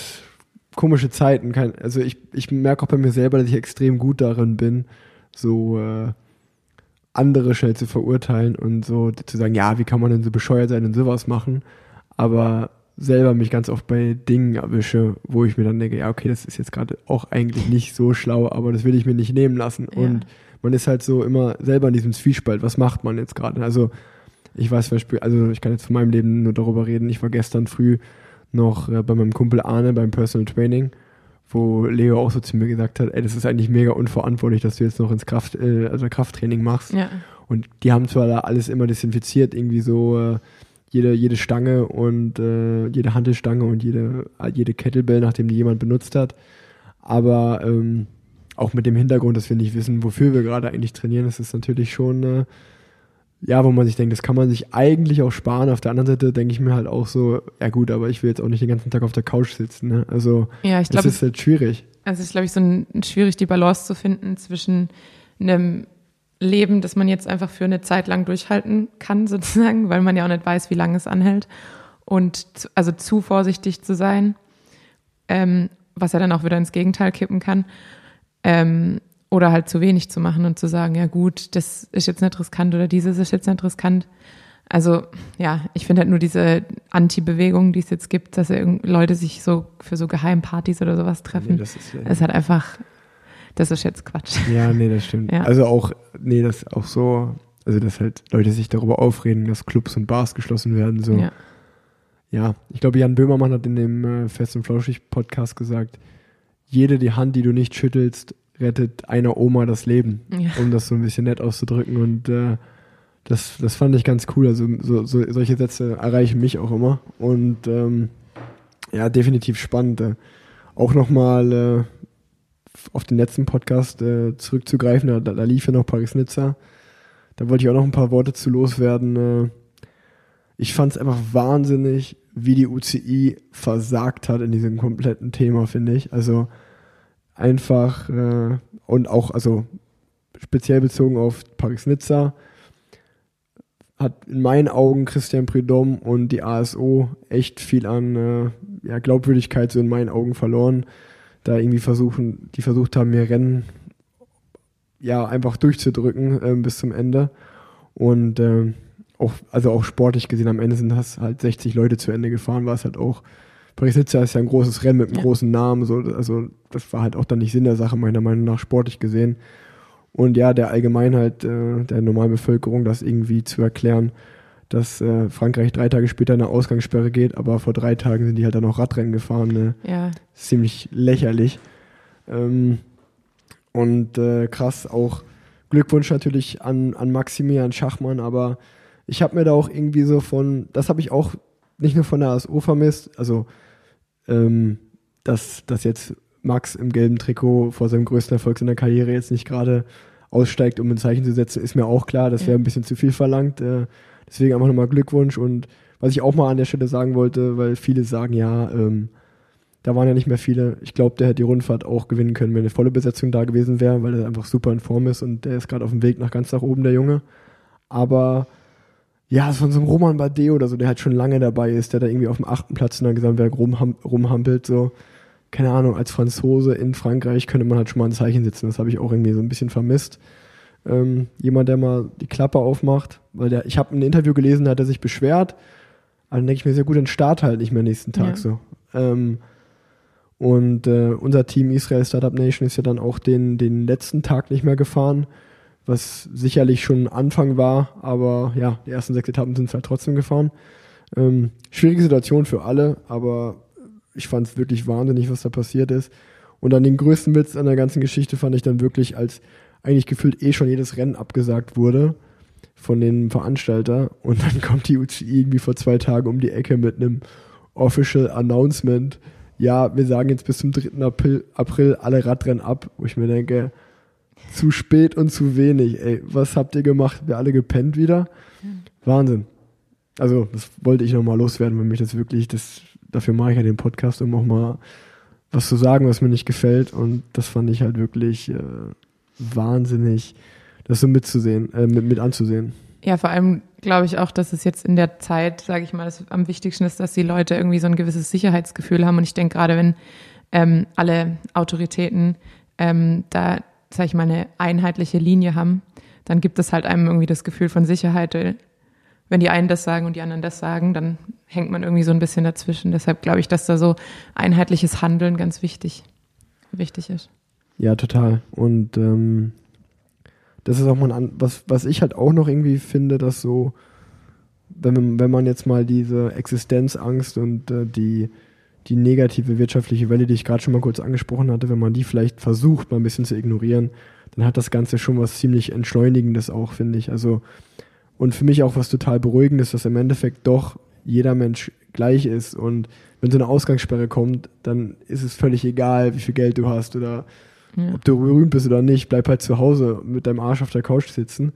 komische Zeiten. Kein, also ich, ich merke auch bei mir selber, dass ich extrem gut darin bin, so äh, andere schnell zu verurteilen und so zu sagen, ja, wie kann man denn so bescheuert sein und sowas machen. Aber selber mich ganz oft bei Dingen erwische, wo ich mir dann denke, ja, okay, das ist jetzt gerade auch eigentlich nicht so schlau, aber das will ich mir nicht nehmen lassen. Ja. Und man ist halt so immer selber in diesem Zwiespalt, was macht man jetzt gerade? Also ich weiß zum Beispiel, also ich kann jetzt von meinem Leben nur darüber reden, ich war gestern früh noch äh, bei meinem Kumpel Arne beim Personal Training, wo Leo auch so zu mir gesagt hat, ey, das ist eigentlich mega unverantwortlich, dass du jetzt noch ins Kraft, äh, also Krafttraining machst. Ja. Und die haben zwar da alles immer desinfiziert, irgendwie so äh, jede, jede Stange und äh, jede Handelstange und jede, jede Kettlebell, nachdem die jemand benutzt hat. Aber ähm, auch mit dem Hintergrund, dass wir nicht wissen, wofür wir gerade eigentlich trainieren, das ist natürlich schon, äh, ja, wo man sich denkt, das kann man sich eigentlich auch sparen. Auf der anderen Seite denke ich mir halt auch so, ja gut, aber ich will jetzt auch nicht den ganzen Tag auf der Couch sitzen. Ne? Also ja, ich glaub, das ist halt schwierig. Also es ist, glaube ich, so ein, schwierig, die Balance zu finden zwischen einem Leben, das man jetzt einfach für eine Zeit lang durchhalten kann, sozusagen, weil man ja auch nicht weiß, wie lange es anhält. Und zu, also zu vorsichtig zu sein, ähm, was ja dann auch wieder ins Gegenteil kippen kann. Ähm, oder halt zu wenig zu machen und zu sagen, ja gut, das ist jetzt nicht riskant oder dieses ist jetzt nicht riskant. Also ja, ich finde halt nur diese Anti-Bewegung, die es jetzt gibt, dass Leute sich so für so Geheimpartys oder sowas treffen. Nee, das ist, ja, ist halt einfach, das ist jetzt Quatsch. Ja, nee, das stimmt. Ja. Also auch, nee, das auch so, also dass halt Leute sich darüber aufreden, dass Clubs und Bars geschlossen werden. So. Ja, ja ich glaube, Jan Böhmermann hat in dem äh, Fest und Flauschig Podcast gesagt, jede die Hand, die du nicht schüttelst, rettet einer Oma das Leben, ja. um das so ein bisschen nett auszudrücken. Und äh, das, das fand ich ganz cool. Also so, so, solche Sätze erreichen mich auch immer. Und ähm, ja, definitiv spannend. Äh, auch nochmal äh, auf den letzten Podcast äh, zurückzugreifen, da, da lief ja noch Paris-Nizza. Da wollte ich auch noch ein paar Worte zu loswerden. Äh, ich fand es einfach wahnsinnig, wie die UCI versagt hat in diesem kompletten Thema, finde ich. Also einfach äh, und auch, also speziell bezogen auf Paris-Nizza, hat in meinen Augen Christian Prudhomme und die ASO echt viel an äh, ja, Glaubwürdigkeit so in meinen Augen verloren. Da irgendwie versuchen, die versucht haben, mir Rennen ja einfach durchzudrücken äh, bis zum Ende. Und äh, auch, also auch sportlich gesehen, am Ende sind das halt 60 Leute zu Ende gefahren, war es halt auch Paris-Nizza ist ja ein großes Rennen mit einem ja. großen Namen, so, also das war halt auch dann nicht Sinn der Sache, meiner Meinung nach, sportlich gesehen. Und ja, der Allgemeinheit, äh, der Normalbevölkerung, das irgendwie zu erklären, dass äh, Frankreich drei Tage später eine Ausgangssperre geht, aber vor drei Tagen sind die halt dann noch Radrennen gefahren. Ne? Ja. Ziemlich lächerlich. Ähm, und äh, krass, auch Glückwunsch natürlich an, an Maximilian Schachmann, aber ich habe mir da auch irgendwie so von, das habe ich auch nicht nur von der ASO vermisst, also ähm, dass, dass jetzt Max im gelben Trikot vor seinem größten Erfolg seiner Karriere jetzt nicht gerade aussteigt, um ein Zeichen zu setzen, ist mir auch klar. Das wäre ein bisschen zu viel verlangt. Äh, deswegen einfach nochmal Glückwunsch. Und was ich auch mal an der Stelle sagen wollte, weil viele sagen, ja, ähm, da waren ja nicht mehr viele. Ich glaube, der hätte die Rundfahrt auch gewinnen können, wenn eine volle Besetzung da gewesen wäre, weil er einfach super in Form ist und der ist gerade auf dem Weg nach ganz nach oben, der Junge. Aber ja, von so einem Roman Bardet oder so, der halt schon lange dabei ist, der da irgendwie auf dem achten Platz in der Gesamtwerk rumham rumhampelt, so, keine Ahnung, als Franzose in Frankreich könnte man halt schon mal ein Zeichen setzen. Das habe ich auch irgendwie so ein bisschen vermisst. Ähm, jemand, der mal die Klappe aufmacht, weil der, ich habe ein Interview gelesen, da hat er sich beschwert, aber dann denke ich mir, sehr gut, dann start halt nicht mehr nächsten Tag Ja. so. Ähm, und äh, unser Team Israel Startup Nation ist ja dann auch den, den letzten Tag nicht mehr gefahren, was sicherlich schon ein Anfang war, aber ja, die ersten sechs Etappen sind halt trotzdem gefahren. Ähm, schwierige Situation für alle, aber ich fand es wirklich wahnsinnig, was da passiert ist. Und dann den größten Witz an der ganzen Geschichte fand ich dann wirklich, als eigentlich gefühlt eh schon jedes Rennen abgesagt wurde von den Veranstalter und dann kommt die UCI irgendwie vor zwei Tagen um die Ecke mit einem Official Announcement. Ja, wir sagen jetzt bis zum 3. April, April alle Radrennen ab, wo ich mir denke, zu spät und zu wenig, ey. Was habt ihr gemacht? Wir alle gepennt wieder? Wahnsinn. Also, das wollte ich nochmal loswerden, weil mich das wirklich, das, dafür mache ich ja den Podcast, um auch mal was zu sagen, was mir nicht gefällt. Und das fand ich halt wirklich äh, wahnsinnig, das so mitzusehen, äh, mit, mit anzusehen. Ja, vor allem glaube ich auch, dass es jetzt in der Zeit, sage ich mal, am wichtigsten ist, dass die Leute irgendwie so ein gewisses Sicherheitsgefühl haben. Und ich denke gerade, wenn ähm, alle Autoritäten ähm, da, sage ich mal, eine einheitliche Linie haben, dann gibt es halt einem irgendwie das Gefühl von Sicherheit. Wenn die einen das sagen und die anderen das sagen, dann hängt man irgendwie so ein bisschen dazwischen. Deshalb glaube ich, dass da so einheitliches Handeln ganz wichtig, wichtig ist. Ja, total. Und ähm, das ist auch mal ein, was, was ich halt auch noch irgendwie finde, dass so, wenn man, wenn man jetzt mal diese Existenzangst und äh, die, die negative wirtschaftliche Welle, die ich gerade schon mal kurz angesprochen hatte, wenn man die vielleicht versucht, mal ein bisschen zu ignorieren, dann hat das Ganze schon was ziemlich Entschleunigendes auch, finde ich. Also, und für mich auch was total Beruhigendes, dass im Endeffekt doch jeder Mensch gleich ist. Und wenn so eine Ausgangssperre kommt, dann ist es völlig egal, wie viel Geld du hast oder Ja. ob du berühmt bist oder nicht, bleib halt zu Hause mit deinem Arsch auf der Couch sitzen.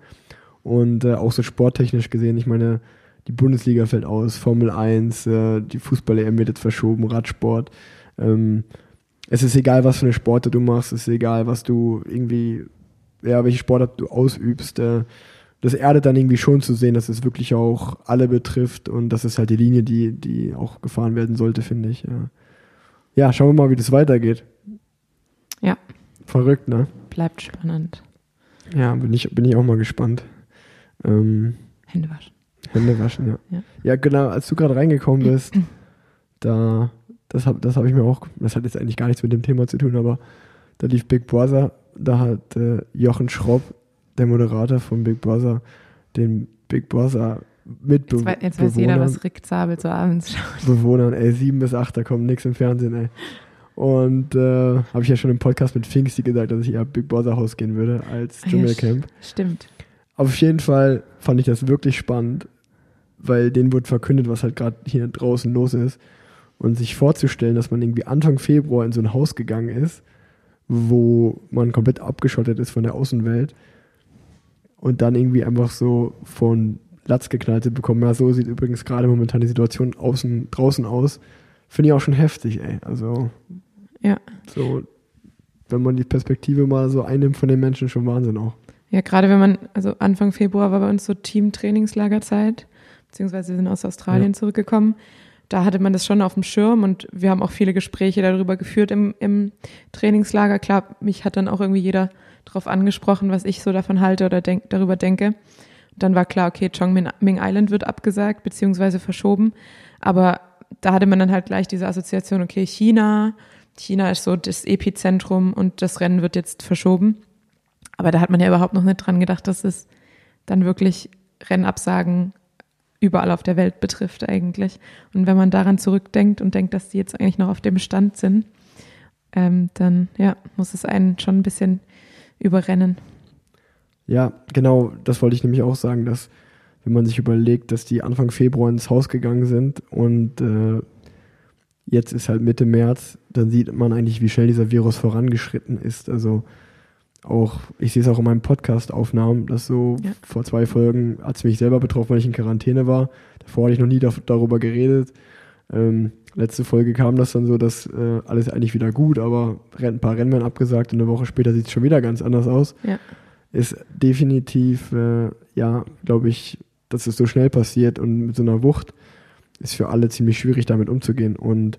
Und äh, auch so sporttechnisch gesehen, ich meine, die Bundesliga fällt aus, Formel 1, äh, die Fußball-EM wird jetzt verschoben, Radsport. Ähm, es ist egal, was für eine Sportart du machst, es ist egal, was du irgendwie, ja, welche Sportart du ausübst. Äh, das erdet dann irgendwie schon zu sehen, dass es wirklich auch alle betrifft und das ist halt die Linie, die, die auch gefahren werden sollte, finde ich. Ja. ja, schauen wir mal, wie das weitergeht. Ja. Verrückt, ne? Bleibt spannend. Ja, bin ich, bin ich auch mal gespannt. Ähm, Hände waschen. Hände waschen, ja. Ja. Ja, genau, als du gerade reingekommen bist, da, das habe das hab ich mir auch, das hat jetzt eigentlich gar nichts mit dem Thema zu tun, aber da lief Big Brother, da hat äh, Jochen Schropp, der Moderator von Big Brother, den Big Brother Jetzt, wei- jetzt weiß jeder, was Rick Zabel so abends schaut. Bewohnern, ey, sieben bis acht, da kommt nichts im Fernsehen, ey. Und äh, habe ich ja schon im Podcast mit Pfingsti gesagt, dass ich eher Big Brother Haus gehen würde als Ah ja, Dschungelcamp. Stimmt. Auf jeden Fall fand ich das wirklich spannend, weil denen wurde verkündet, was halt gerade hier draußen los ist. Und sich vorzustellen, dass man irgendwie Anfang Februar in so ein Haus gegangen ist, wo man komplett abgeschottet ist von der Außenwelt und dann irgendwie einfach so von Latz geknallt bekommen. Ja, so sieht übrigens gerade momentan die Situation außen, draußen aus. Finde ich auch schon heftig, ey. Also, Ja. so, wenn man die Perspektive mal so einnimmt von den Menschen, schon Wahnsinn auch. Ja, gerade wenn man, also Anfang Februar war bei uns so Team-Trainingslagerzeit, beziehungsweise wir sind aus Australien Ja. zurückgekommen. Da hatte man das schon auf dem Schirm und wir haben auch viele Gespräche darüber geführt im, im Trainingslager. Klar, mich hat dann auch irgendwie jeder darauf angesprochen, was ich so davon halte oder denk, darüber denke. Und dann war klar, okay, Chongming Island wird abgesagt, beziehungsweise verschoben. Aber da hatte man dann halt gleich diese Assoziation, okay, China, China ist so das Epizentrum und das Rennen wird jetzt verschoben. Aber da hat man ja überhaupt noch nicht dran gedacht, dass es dann wirklich Rennabsagen überall auf der Welt betrifft eigentlich. Und wenn man daran zurückdenkt und denkt, dass die jetzt eigentlich noch auf dem Stand sind, ähm, dann ja, muss es einen schon ein bisschen überrennen. Ja, genau, das wollte ich nämlich auch sagen, dass wenn man sich überlegt, dass die Anfang Februar ins Haus gegangen sind und äh, jetzt ist halt Mitte März, dann sieht man eigentlich, wie schnell dieser Virus vorangeschritten ist. Also auch, ich sehe es auch in meinen Podcast-Aufnahmen, dass so Ja. vor zwei Folgen hat es mich selber betroffen, weil ich in Quarantäne war. Davor hatte ich noch nie da, darüber geredet. Ähm, letzte Folge kam das dann so, dass äh, alles eigentlich wieder gut, aber ein paar Rennen werden abgesagt und eine Woche später sieht es schon wieder ganz anders aus. Ja. Ist definitiv, äh, ja, glaube ich, dass es so schnell passiert und mit so einer Wucht ist für alle ziemlich schwierig damit umzugehen. Und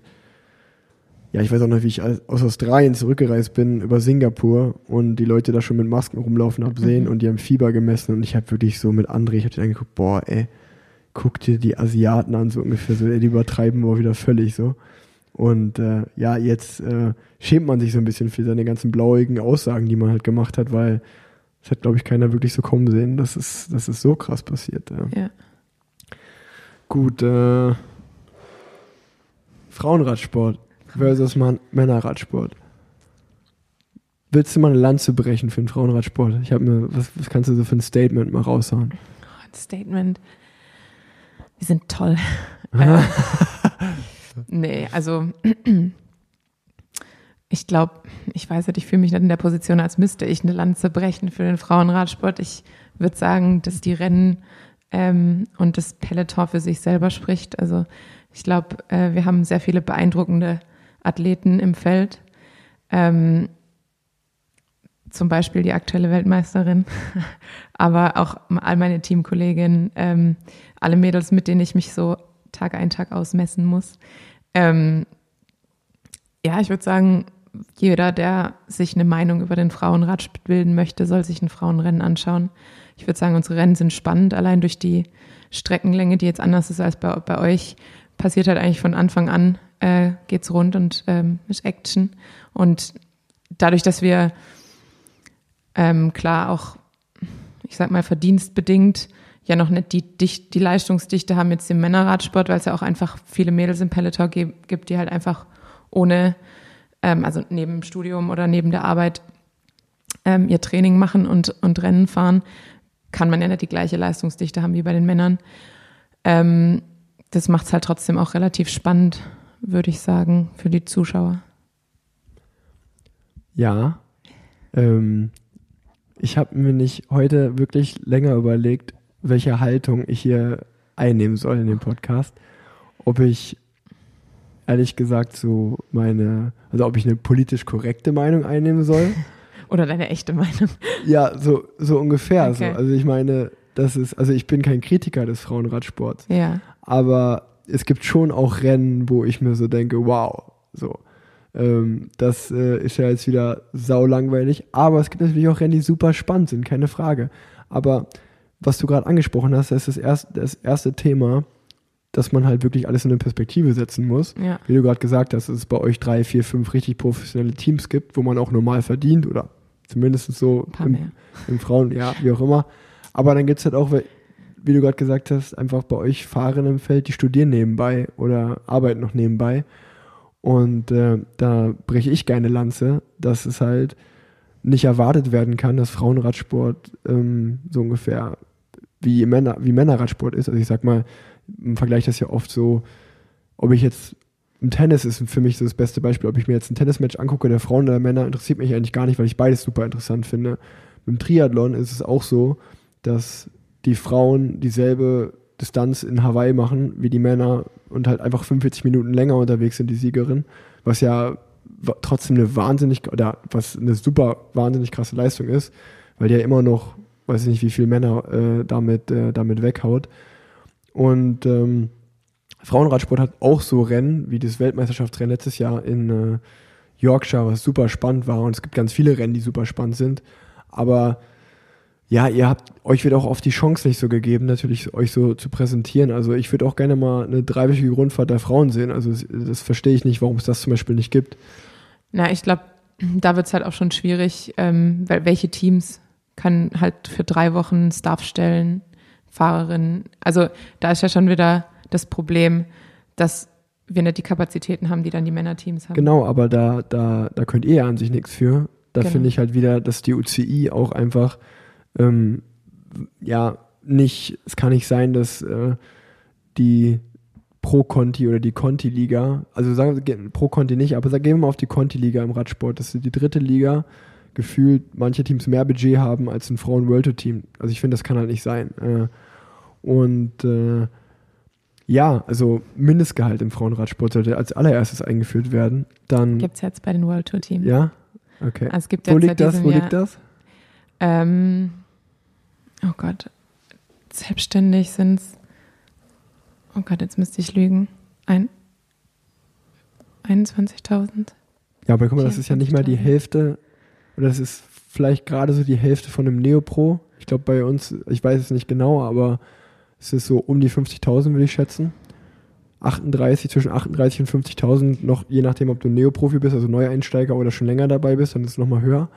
ja, ich weiß auch noch, wie ich aus Australien zurückgereist bin über Singapur und die Leute da schon mit Masken rumlaufen hab sehen Mhm. und die haben Fieber gemessen und ich habe wirklich so mit André, ich habe den angeguckt, boah, ey, guck dir die Asiaten an, so ungefähr so, ey, die übertreiben aber wieder völlig so. Und äh, ja, jetzt äh, schämt man sich so ein bisschen für seine ganzen blauigen Aussagen, die man halt gemacht hat, weil es hat, glaube ich, keiner wirklich so kommen sehen, dass es, dass es so krass passiert. Ja. Ja. Gut, äh, Frauenradsport versus Mann, Männerradsport. Willst du mal eine Lanze brechen für den Frauenradsport? Ich habe mir, was, was kannst du so für ein Statement mal raushauen? Oh, ein Statement. Wir sind toll. äh, nee, also ich glaube, ich weiß nicht, ich fühle mich nicht in der Position, als müsste ich eine Lanze brechen für den Frauenradsport. Ich würde sagen, dass die Rennen ähm, und das Peloton für sich selber spricht. Also ich glaube, äh, wir haben sehr viele beeindruckende Athleten im Feld. Ähm, zum Beispiel die aktuelle Weltmeisterin, aber auch all meine Teamkolleginnen, ähm, alle Mädels, mit denen ich mich so Tag ein, Tag aus messen muss. Ähm, ja, ich würde sagen, jeder, der sich eine Meinung über den Frauenrad bilden möchte, soll sich ein Frauenrennen anschauen. Ich würde sagen, unsere Rennen sind spannend, allein durch die Streckenlänge, die jetzt anders ist als bei, bei euch, passiert halt eigentlich von Anfang an, äh, geht's rund und ähm, ist Action. Und dadurch, dass wir ähm, klar auch, ich sag mal, verdienstbedingt ja noch nicht die, Dicht, die Leistungsdichte haben jetzt im Männerradsport, weil es ja auch einfach viele Mädels im Peloton gibt, die halt einfach ohne, ähm, also neben dem Studium oder neben der Arbeit ähm, ihr Training machen und, und Rennen fahren, kann man ja nicht die gleiche Leistungsdichte haben wie bei den Männern. Ähm, das macht es halt trotzdem auch relativ spannend, würde ich sagen, für die Zuschauer. Ja. Ähm, ich habe mir nicht heute wirklich länger überlegt, welche Haltung ich hier einnehmen soll in dem Podcast. Ob ich ehrlich gesagt so meine, also ob ich eine politisch korrekte Meinung einnehmen soll. Oder deine echte Meinung. ja, so, so ungefähr. Okay. So. Also ich meine, das ist, also ich bin kein Kritiker des Frauenradsports. Ja. aber es gibt schon auch Rennen, wo ich mir so denke, wow, so. Ähm, das äh, ist ja jetzt wieder sau langweilig, aber es gibt natürlich auch Rennen, die super spannend sind, keine Frage. Aber was du gerade angesprochen hast, das ist das erste, das erste Thema, dass man halt wirklich alles in eine Perspektive setzen muss. Ja. Wie du gerade gesagt hast, dass es bei euch drei, vier, fünf richtig professionelle Teams gibt, wo man auch normal verdient oder zumindest so im, im Frauen, ja, wie auch immer. Aber dann gibt es halt auch, wie du gerade gesagt hast, einfach bei euch Fahrerinnen im Feld, die studieren nebenbei oder arbeiten noch nebenbei. Und äh, da breche ich gerne Lanze, dass es halt nicht erwartet werden kann, dass Frauenradsport ähm, so ungefähr wie, Männer, wie Männerradsport ist. Also ich sag mal, im Vergleich das ja oft so, ob ich jetzt im Tennis ist für mich so das beste Beispiel, ob ich mir jetzt ein Tennismatch angucke, der Frauen oder der Männer, interessiert mich eigentlich gar nicht, weil ich beides super interessant finde. Dem Triathlon ist es auch so, dass die Frauen dieselbe Distanz in Hawaii machen wie die Männer und halt einfach 45 Minuten länger unterwegs sind, die Siegerin, was ja trotzdem eine wahnsinnig, oder was eine super wahnsinnig krasse Leistung ist, weil die ja immer noch, weiß ich nicht, wie viele Männer äh, damit, äh, damit weghaut. Und ähm, Frauenradsport hat auch so Rennen wie das Weltmeisterschaftsrennen letztes Jahr in äh, Yorkshire, was super spannend war. Und es gibt ganz viele Rennen, die super spannend sind. Aber ja, ihr habt, euch wird auch oft die Chance nicht so gegeben, natürlich euch so zu präsentieren. Also ich würde auch gerne mal eine dreiwöchige Grundfahrt der Frauen sehen. Also das, verstehe ich nicht, warum es das zum Beispiel nicht gibt. Na, ich glaube, da wird es halt auch schon schwierig, ähm, weil welche Teams können halt für drei Wochen Staff stellen, Fahrerinnen. Also da ist ja schon wieder das Problem, dass wir nicht die Kapazitäten haben, die dann die Männerteams haben. Genau, aber da, da, da könnt ihr ja an sich nichts für. Da Genau. finde ich halt wieder, dass die UCI auch einfach, ähm, ja, nicht, es kann nicht sein, dass äh, die Pro-Conti oder die Conti-Liga, also sagen wir Pro-Conti nicht, aber sagen, gehen wir mal auf die Conti-Liga im Radsport, das ist die dritte Liga, gefühlt manche Teams mehr Budget haben als ein Frauen-World-Team. Also ich finde, das kann halt nicht sein. Äh, und äh, ja, also Mindestgehalt im Frauenradsport sollte als allererstes eingeführt werden. Dann Gibt es jetzt bei den World Tour Teams. ja, okay. Also es gibt Wo liegt das? Wo Jahr, liegt das? Ähm, oh Gott. Selbstständig sind es. Oh Gott, jetzt müsste ich lügen. Ein, 21.000? Ja, aber guck mal, das ist ja nicht mal die 24.000. Hälfte, oder das ist vielleicht gerade so die Hälfte von einem Neopro. Ich glaube bei uns, ich weiß es nicht genau, aber es ist so um die 50.000, würde ich schätzen. 38, zwischen 38 und 50.000, noch je nachdem, ob du Neoprofi bist, also Neueinsteiger oder schon länger dabei bist, dann ist es nochmal höher.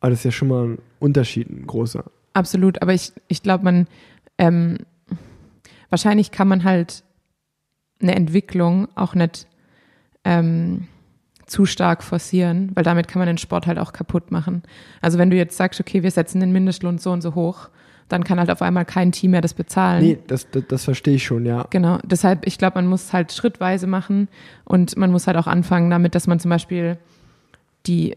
Aber das ist ja schon mal ein Unterschied, ein großer. Absolut, aber ich, ich glaube, man, ähm, wahrscheinlich kann man halt eine Entwicklung auch nicht ähm, zu stark forcieren, weil damit kann man den Sport halt auch kaputt machen. Also wenn du jetzt sagst, okay, wir setzen den Mindestlohn so und so hoch, dann kann halt auf einmal kein Team mehr das bezahlen. Nee, das, das, das verstehe ich schon, ja. Genau, deshalb, ich glaube, man muss halt schrittweise machen und man muss halt auch anfangen damit, dass man zum Beispiel die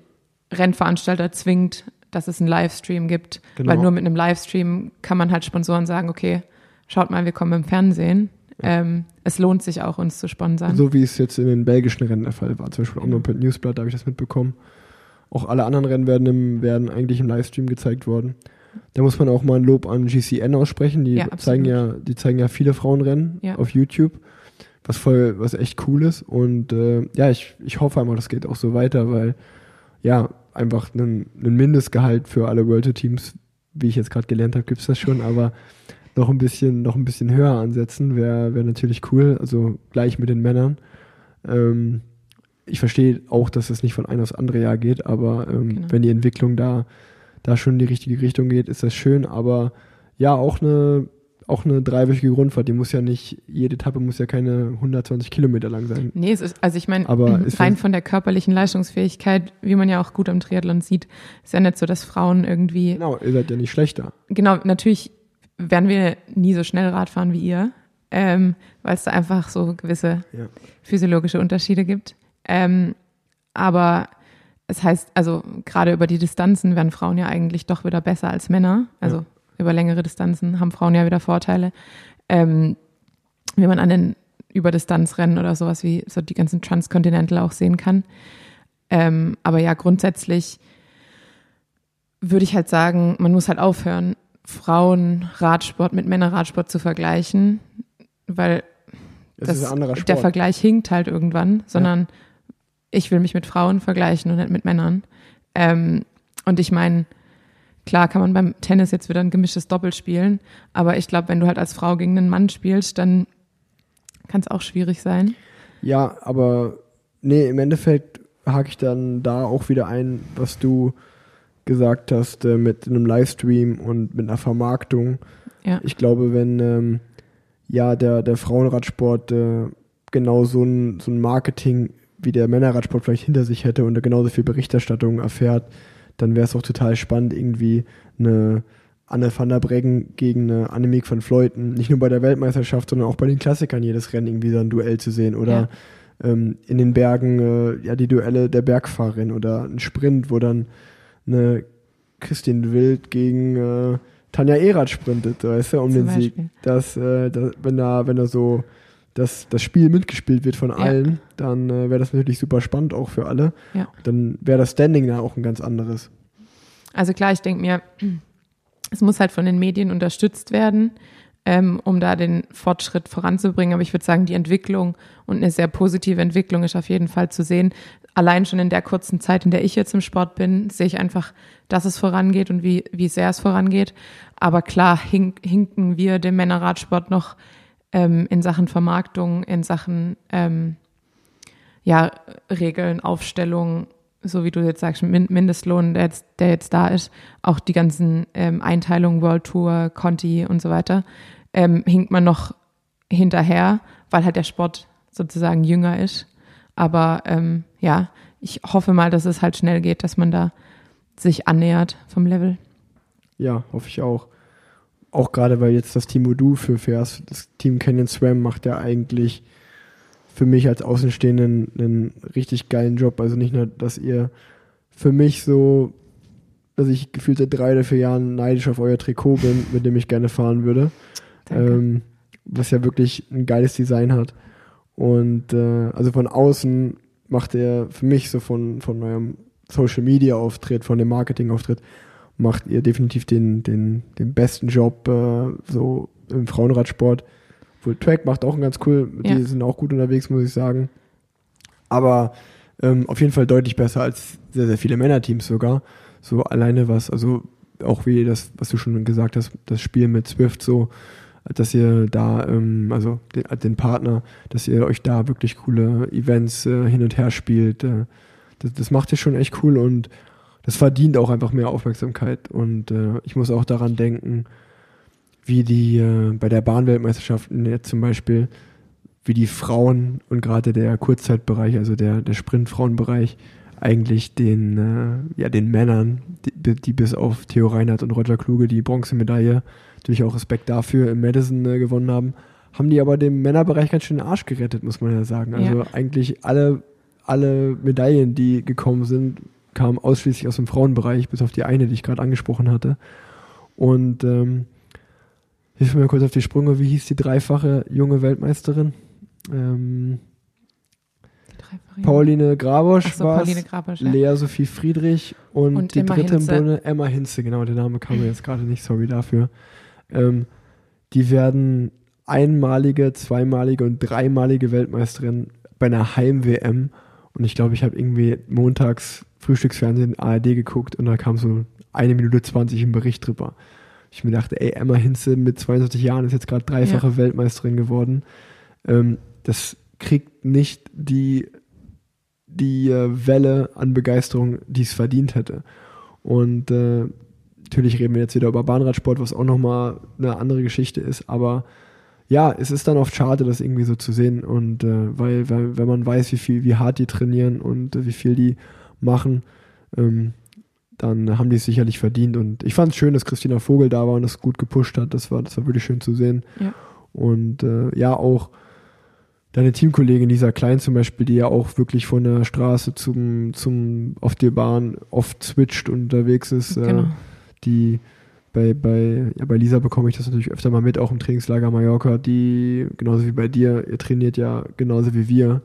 Rennveranstalter zwingt, dass es einen Livestream gibt, Genau. weil nur mit einem Livestream kann man halt Sponsoren sagen, okay, schaut mal, wir kommen im Fernsehen. Ähm, es lohnt sich auch, uns zu sponsern. So wie es jetzt in den belgischen Rennen der Fall war. Zum Beispiel Genau. Omnipod Newsblatt, da habe ich das mitbekommen. Auch alle anderen Rennen werden, im, werden eigentlich im Livestream gezeigt worden. Da muss man auch mal ein Lob an GCN aussprechen. Die Ja, zeigen ja, die zeigen ja viele Frauenrennen Ja. auf YouTube, was voll, was echt cool ist. Und äh, ja, ich, ich hoffe einmal, das geht auch so weiter, weil ja, einfach ein, ein Mindestgehalt für alle World Teams, wie ich jetzt gerade gelernt habe, gibt es das schon, aber noch ein bisschen, noch ein bisschen höher ansetzen, wäre wär natürlich cool. Also gleich mit den Männern. Ähm, ich verstehe auch, dass es nicht von einem aufs andere Jahr geht, aber ähm, Genau. wenn die Entwicklung da, da schon in die richtige Richtung geht, ist das schön. Aber ja, auch eine, auch eine dreiwöchige Rundfahrt, die muss ja nicht, jede Etappe muss ja keine 120 Kilometer lang sein. Nee, es ist, also ich meine, ist rein von der körperlichen Leistungsfähigkeit, wie man ja auch gut am Triathlon sieht, ist ja nicht so, dass Frauen irgendwie Genau, ihr seid ja nicht schlechter. genau, natürlich werden wir nie so schnell Rad fahren wie ihr, ähm, weil es da einfach so gewisse Ja. physiologische Unterschiede gibt. Ähm, aber es heißt, also gerade über die Distanzen werden Frauen ja eigentlich doch wieder besser als Männer. Also Ja. Über längere Distanzen haben Frauen ja wieder Vorteile. Ähm, wie man an den Überdistanzrennen oder sowas wie so die ganzen Transcontinental auch sehen kann. Ähm, aber ja, grundsätzlich würde ich halt sagen, man muss halt aufhören, Frauen-Radsport mit Männer-Radsport zu vergleichen, weil Das, das, der Vergleich hinkt halt irgendwann, sondern ich will mich mit Frauen vergleichen und nicht mit Männern. Ähm, und ich meine, klar kann man beim Tennis jetzt wieder ein gemischtes Doppel spielen, aber ich glaube, wenn du halt als Frau gegen einen Mann spielst, dann kann es auch schwierig sein. Ja, aber nee, im Endeffekt hake ich dann da auch wieder ein, was du gesagt hast äh, mit einem Livestream und mit einer Vermarktung. Ja. Ich glaube, wenn ähm, ja der, der Frauenradsport äh, genau so ein, so ein Marketing wie der Männerradsport vielleicht hinter sich hätte und genauso viel Berichterstattung erfährt, dann wäre es auch total spannend, irgendwie eine Anne van der Breggen gegen eine Annemiek van Fleuten, nicht nur bei der Weltmeisterschaft, sondern auch bei den Klassikern jedes Rennen irgendwie so ein Duell zu sehen oder ähm, in den Bergen äh, ja die Duelle der Bergfahrerin oder ein Sprint, wo dann eine Christine Wild gegen äh, Tanja Erath sprintet, weißt du, um Zum den Sieg. Beispiel. Das, äh, das, wenn da, wenn da so das, das Spiel mitgespielt wird von allen, dann äh, wäre das natürlich super spannend auch für alle. Ja. Dann wäre das Standing da auch ein ganz anderes. Also klar, ich denke mir, es muss halt von den Medien unterstützt werden, ähm, um da den Fortschritt voranzubringen. Aber ich würde sagen, die Entwicklung und eine sehr positive Entwicklung ist auf jeden Fall zu sehen. Allein schon in der kurzen Zeit, in der ich jetzt im Sport bin, sehe ich einfach, dass es vorangeht und wie, wie sehr es vorangeht. Aber klar hink, hinken wir dem Männerradsport noch ähm, in Sachen Vermarktung, in Sachen ähm, ja, Regeln, Aufstellung, so wie du jetzt sagst, Min- Mindestlohn, der jetzt, der jetzt da ist, auch die ganzen ähm, Einteilungen, World Tour, Conti und so weiter, ähm, hinkt man noch hinterher, weil halt der Sport sozusagen jünger ist. Aber ähm, ja, ich hoffe mal, dass es halt schnell geht, dass man da sich annähert vom Level. Ja, hoffe ich auch. Auch gerade, weil jetzt das Team, wo du für fährst, das Team Canyon Swam macht ja eigentlich für mich als Außenstehenden einen richtig geilen Job. Also nicht nur, dass ihr für mich so, dass ich gefühlt seit drei oder vier Jahren neidisch auf euer Trikot bin, mit dem ich gerne fahren würde. Ähm, was ja wirklich ein geiles Design hat. Und äh, also von außen macht er für mich so von, von eurem Social Media Auftritt, von dem Marketing Auftritt, macht ihr definitiv den, den, den besten Job äh, so im Frauenradsport. Full Track macht auch einen ganz cool, Ja. die sind auch gut unterwegs, muss ich sagen. Aber ähm, auf jeden Fall deutlich besser als sehr, sehr viele Männerteams sogar. So alleine was, also auch wie das, was du schon gesagt hast, das Spiel mit Swift so, dass ihr da, ähm, also den, den Partner, dass ihr euch da wirklich coole Events äh, hin und her spielt. Äh, das, das macht ihr schon echt cool und das verdient auch einfach mehr Aufmerksamkeit. Und äh, ich muss auch daran denken, wie die äh, bei der Bahnweltmeisterschaften jetzt zum Beispiel, wie die Frauen und gerade der Kurzzeitbereich, also der, der Sprintfrauenbereich, eigentlich den, äh, ja, den Männern, die, die bis auf Theo Reinhardt und Roger Kluge die Bronzemedaille, natürlich auch Respekt dafür, im Madison äh, gewonnen haben, haben die aber dem Männerbereich ganz schön den Arsch gerettet, muss man ja sagen. Also Ja. eigentlich alle, alle Medaillen, die gekommen sind, kamen ausschließlich aus dem Frauenbereich, bis auf die eine, die ich gerade angesprochen hatte. Und ähm, hilf mir mal kurz auf die Sprünge, wie hieß die dreifache junge Weltmeisterin? Ähm, Die. Pauline Grabosch so, war Pauline Grabosch, ja. Lea Sophie Friedrich und, Und die Emma dritte Hinze. im Bunde, Emma Hinze, genau, der Name kam mir jetzt gerade nicht, sorry dafür. Ähm, die werden einmalige, zweimalige und dreimalige Weltmeisterin bei einer Heim-WM und ich glaube, ich habe irgendwie montags Frühstücksfernsehen ARD geguckt und da kam so eine Minute 20 im Bericht drüber. Ich mir dachte, ey, Emma Hinze mit 22 Jahren ist jetzt gerade dreifache Weltmeisterin geworden. Ähm, das kriegt nicht die, die äh, Welle an Begeisterung, die es verdient hätte. Und äh, natürlich reden wir jetzt wieder über Bahnradsport, was auch nochmal eine andere Geschichte ist, aber ja, es ist dann oft schade, das irgendwie so zu sehen und äh, weil, weil, wenn man weiß, wie viel, wie hart die trainieren und äh, wie viel die machen, ähm, dann haben die es sicherlich verdient und ich fand es schön, dass Christina Vogel da war und das gut gepusht hat, das war, das war wirklich schön zu sehen Ja. und äh, ja, auch deine Teamkollegin Lisa Klein zum Beispiel, die ja auch wirklich von der Straße zum, zum auf der Bahn oft switcht und unterwegs ist, äh, Genau. die bei, bei, ja, bei Lisa bekomme ich das natürlich öfter mal mit, auch im Trainingslager Mallorca, die genauso wie bei dir, ihr trainiert ja genauso wie wir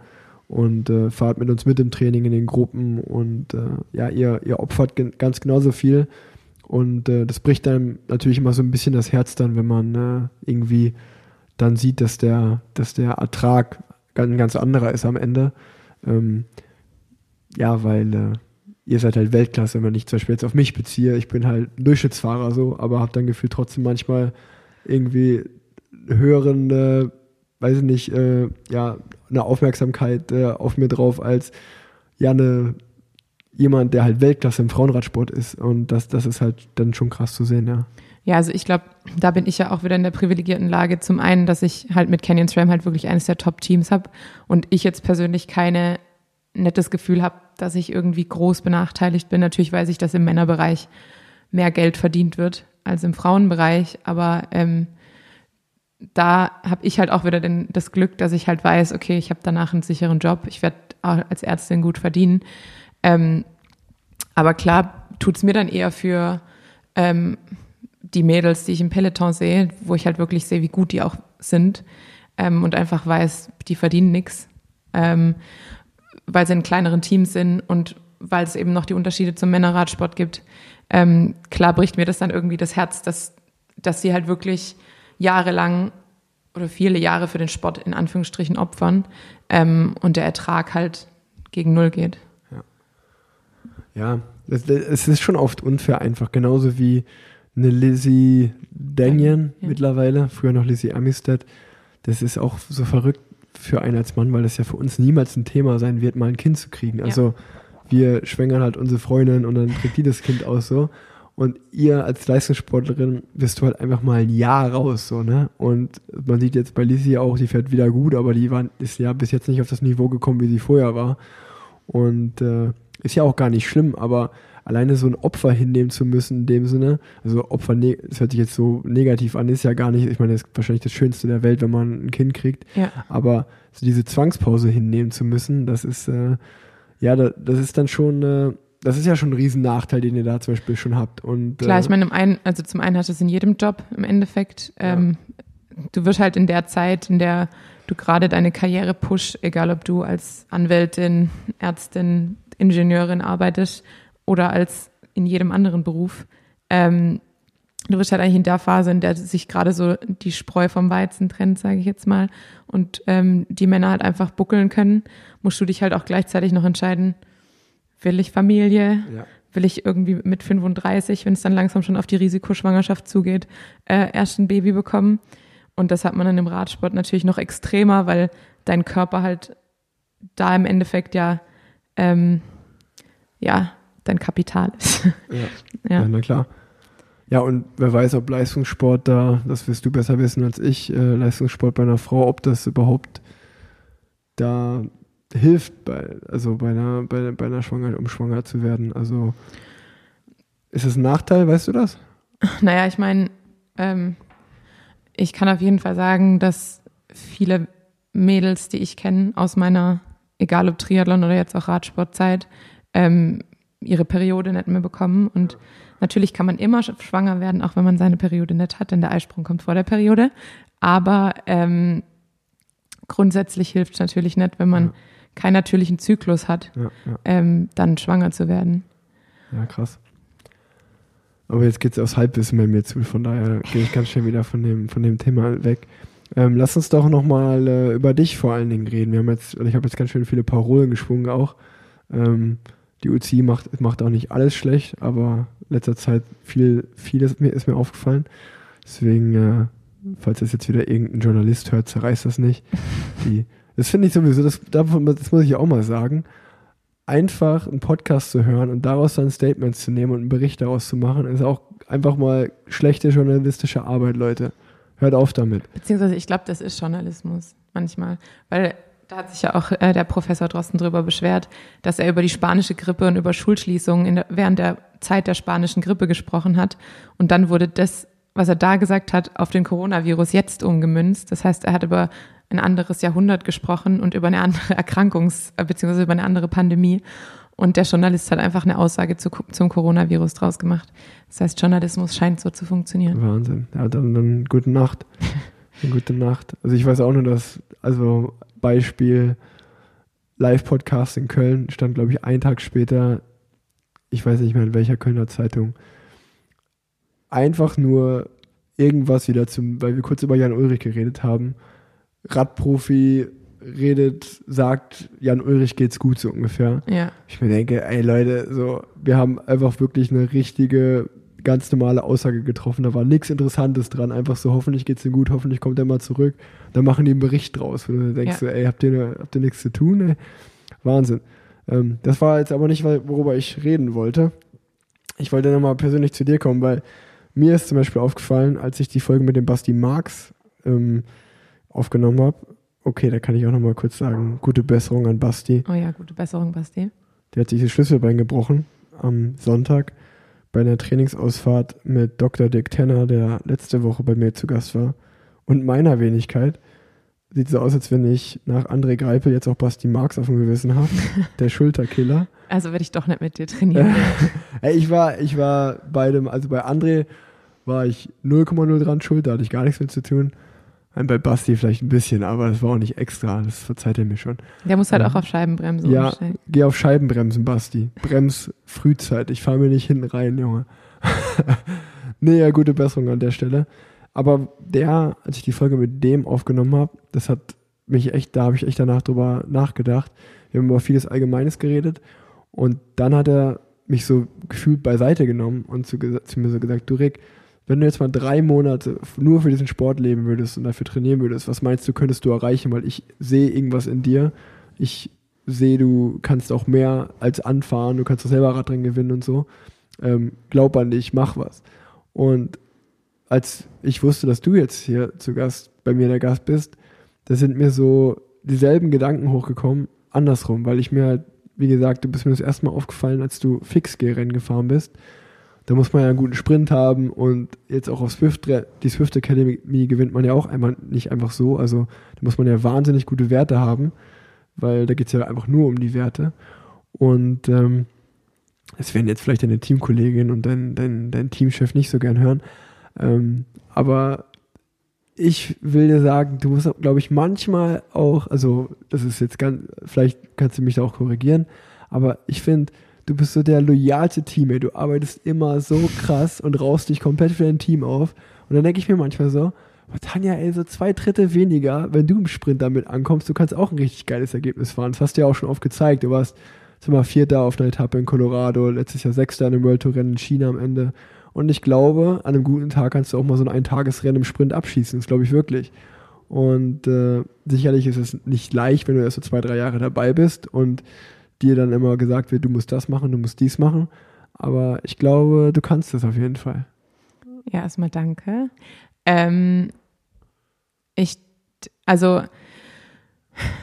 und äh, fahrt mit uns mit im Training in den Gruppen und äh, ja, ihr, ihr opfert gen ganz genauso viel und äh, das bricht einem natürlich immer so ein bisschen das Herz dann, wenn man äh, irgendwie dann sieht, dass der, dass der Ertrag ein ganz anderer ist am Ende. Ähm, ja, weil äh, ihr seid halt Weltklasse, wenn ich zum Beispiel jetzt auf mich beziehe. Ich bin halt Durchschnittsfahrer so, aber habe dann gefühlt trotzdem manchmal irgendwie höheren, äh, weiß ich nicht, äh, ja, eine Aufmerksamkeit äh, auf mir drauf als ja eine jemand, der halt Weltklasse im Frauenradsport ist. Und das, das ist halt dann schon krass zu sehen, ja. Ja, also ich glaube, da bin ich ja auch wieder in der privilegierten Lage. Zum einen, dass ich halt mit Canyon SRAM halt wirklich eines der Top-Teams habe und ich jetzt persönlich keine nettes Gefühl habe, dass ich irgendwie groß benachteiligt bin. Natürlich weiß ich, dass im Männerbereich mehr Geld verdient wird als im Frauenbereich, aber ähm, da habe ich halt auch wieder den, das Glück, dass ich halt weiß, okay, ich habe danach einen sicheren Job, ich werde als Ärztin gut verdienen. Ähm, aber klar tut's mir dann eher für ähm, die Mädels, die ich im Peloton sehe, wo ich halt wirklich sehe, wie gut die auch sind ähm, und einfach weiß, die verdienen nix, ähm, weil sie in kleineren Teams sind und weil es eben noch die Unterschiede zum Männerradsport gibt. Ähm, klar bricht mir das dann irgendwie das Herz, dass, dass sie halt wirklich jahrelang oder viele Jahre für den Sport in Anführungsstrichen opfern ähm, und der Ertrag halt gegen Null geht. Ja, es, es ist schon oft unfair einfach, genauso wie eine Lizzie Danyan Ja. mittlerweile, früher noch Lizzie Armistead. Das ist auch so verrückt für einen als Mann, weil das ja für uns niemals ein Thema sein wird, mal ein Kind zu kriegen. Also wir schwängern halt unsere Freundin und dann kriegt die das Kind aus so. Und ihr als Leistungssportlerin bist du halt einfach mal ein Jahr raus, so, ne? Und man sieht jetzt bei Lizzie auch, die fährt wieder gut, aber die war, ist ja bis jetzt nicht auf das Niveau gekommen, wie sie vorher war. Und äh, ist ja auch gar nicht schlimm, aber alleine so ein Opfer hinnehmen zu müssen in dem Sinne, also Opfer, ne- das hört sich jetzt so negativ an, ist ja gar nicht, ich meine, das ist wahrscheinlich das Schönste der Welt, wenn man ein Kind kriegt, Ja. aber so diese Zwangspause hinnehmen zu müssen, das ist, äh, ja, da, das ist dann schon, äh, das ist ja schon ein riesen Nachteil, den ihr da zum Beispiel schon habt. Und, Klar, äh, ich meine, im einen, also zum einen hast du es in jedem Job im Endeffekt. Ähm, Du wirst halt in der Zeit, in der du gerade deine Karriere push, egal ob du als Anwältin, Ärztin, Ingenieurin arbeitest oder als in jedem anderen Beruf, ähm, du wirst halt eigentlich in der Phase, in der sich gerade so die Spreu vom Weizen trennt, sage ich jetzt mal, und ähm, die Männer halt einfach buckeln können, musst du dich halt auch gleichzeitig noch entscheiden, will ich Familie, ja. will ich irgendwie mit 35, wenn es dann langsam schon auf die Risikoschwangerschaft zugeht, äh, erst ein Baby bekommen. Und das hat man dann im Radsport natürlich noch extremer, weil dein Körper halt da im Endeffekt ja, ähm, ja, dein Kapital ist. Ja. Ja, ja. na klar. Ja, und wer weiß, ob Leistungssport da, das wirst du besser wissen als ich, äh, Leistungssport bei einer Frau, ob das überhaupt da hilft, bei, also bei einer, bei, bei einer Schwangerschaft, um schwanger zu werden. Also ist es ein Nachteil, weißt du das? Naja, ich meine, ähm, ich kann auf jeden Fall sagen, dass viele Mädels, die ich kenne aus meiner, egal ob Triathlon oder jetzt auch Radsportzeit, ähm, ihre Periode nicht mehr bekommen. Und natürlich kann man immer schwanger werden, auch wenn man seine Periode nicht hat, denn der Eisprung kommt vor der Periode. Aber ähm, grundsätzlich hilft es natürlich nicht, wenn man Ja. keinen natürlichen Zyklus hat, Ja, ja, ähm, dann schwanger zu werden. ja krass. Aber jetzt geht es aufs Halbwissen bei mir zu, von daher gehe ich ganz schnell wieder von dem, von dem Thema weg. Ähm, lass uns doch nochmal äh, über dich vor allen Dingen reden. Wir haben jetzt, ich habe jetzt ganz schön viele Parolen geschwungen auch. Ähm, die UCI macht, macht auch nicht alles schlecht, aber in letzter Zeit viel, vieles ist mir, ist mir aufgefallen. Deswegen, äh, falls das jetzt wieder irgendein Journalist hört, zerreißt das nicht. Die, das finde ich sowieso, das, das muss ich auch mal sagen. Einfach einen Podcast zu hören und daraus dann Statements zu nehmen und einen Bericht daraus zu machen, ist auch einfach mal schlechte journalistische Arbeit, Leute. Hört auf damit. Beziehungsweise ich glaube, das ist Journalismus manchmal, weil da hat sich ja auch äh, der Professor Drosten drüber beschwert, dass er über die spanische Grippe und über Schulschließungen der, während der Zeit der spanischen Grippe gesprochen hat. Und dann wurde das, was er da gesagt hat, auf den Coronavirus jetzt umgemünzt. Das heißt, er hat über ein anderes Jahrhundert gesprochen und über eine andere Erkrankungs- äh, beziehungsweise über eine andere Pandemie. Und der Journalist hat einfach eine Aussage zu, zum Coronavirus draus gemacht. Das heißt, Journalismus scheint so zu funktionieren. Wahnsinn. Ja, dann, dann gute Nacht. gute Nacht. Also ich weiß auch nur, dass, also Beispiel Live-Podcast in Köln stand, glaube ich, einen Tag später, ich weiß nicht mehr in welcher Kölner Zeitung, einfach nur irgendwas wieder zum, weil wir kurz über Jan Ulrich geredet haben. Radprofi redet, sagt, Jan Ulrich geht's gut, so ungefähr. Ja. Ich mir denke, ey Leute, so, wir haben einfach wirklich eine richtige, ganz normale Aussage getroffen. Da war nichts Interessantes dran. Einfach so, hoffentlich geht's ihm gut, hoffentlich kommt er mal zurück. Dann machen die einen Bericht draus, wo du denkst, Ja. so, ey, habt ihr, habt ihr nichts zu tun? Ey? Wahnsinn. Ähm, das war jetzt aber nicht, worüber ich reden wollte. Ich wollte nochmal persönlich zu dir kommen, weil mir ist zum Beispiel aufgefallen, als ich die Folge mit dem Basti Marx ähm, aufgenommen habe, okay, da kann ich auch nochmal kurz sagen, gute Besserung an Basti. Oh ja, gute Besserung, Basti. Der hat sich das Schlüsselbein gebrochen am Sonntag bei einer Trainingsausfahrt mit Dr. Dick Tenner, der letzte Woche bei mir zu Gast war. Und meiner Wenigkeit. Sieht so aus, als wenn ich nach André Greipel jetzt auch Basti Marx auf dem Gewissen habe. Der Schulterkiller. Also werde ich doch nicht mit dir trainieren. Ich war, ich war bei dem, also bei André war ich 0,0 dran schuld, da hatte ich gar nichts mit zu tun. Bei Basti vielleicht ein bisschen, aber das war auch nicht extra, das verzeiht er mir schon. Der muss halt Ja. auch auf Scheibenbremse Ja, umsteigen. geh auf Scheibenbremsen, Basti. Brems frühzeitig. Fahr mir nicht hinten rein, Junge. nee, ja, gute Besserung an der Stelle. Aber der, als ich die Folge mit dem aufgenommen habe, das hat mich echt, da habe ich echt danach drüber nachgedacht. Wir haben über vieles Allgemeines geredet. Und dann hat er mich so gefühlt beiseite genommen und zu, zu mir so gesagt, du Rick, wenn du jetzt mal drei Monate nur für diesen Sport leben würdest und dafür trainieren würdest, was meinst du, könntest du erreichen? Weil ich sehe irgendwas in dir. Ich sehe, du kannst auch mehr als anfahren, du kannst auch selber Radrennen gewinnen und so. Ähm, glaub an dich, mach was. Und als ich wusste, dass du jetzt hier zu Gast, bei mir der Gast bist, da sind mir so dieselben Gedanken hochgekommen, andersrum, weil ich mir halt, wie gesagt, du bist mir das erste Mal aufgefallen, als du Fix-G-Rennen gefahren bist. Da muss man ja einen guten Sprint haben und jetzt auch auf Swift, die Swift Academy gewinnt man ja auch einmal nicht einfach so. Also da muss man ja wahnsinnig gute Werte haben, weil da geht es ja einfach nur um die Werte. Und ähm, das werden jetzt vielleicht deine Teamkollegin und dein, dein, dein Teamchef nicht so gern hören. Ähm, aber ich will dir sagen, du musst, glaube ich, manchmal auch, also das ist jetzt ganz, vielleicht kannst du mich da auch korrigieren, aber ich finde, du bist so der loyalste Teammate. Du arbeitest immer so krass und raust dich komplett für dein Team auf. Und dann denke ich mir manchmal so, Tanja, ey, so zwei Drittel weniger, wenn du im Sprint damit ankommst, du kannst auch ein richtig geiles Ergebnis fahren. Das hast du ja auch schon oft gezeigt. Du warst zum Mal Vierter auf einer Etappe in Colorado, letztes Jahr Sechster in einem World Tour Rennen in China am Ende. Und ich glaube, an einem guten Tag kannst du auch mal so ein Eintagesrennen im Sprint abschießen. Das glaube ich wirklich. Und äh, sicherlich ist es nicht leicht, wenn du erst so zwei, drei Jahre dabei bist und dir dann immer gesagt wird, du musst das machen, du musst dies machen. Aber ich glaube, du kannst das auf jeden Fall. Ja, erstmal danke. Ähm, ich, also,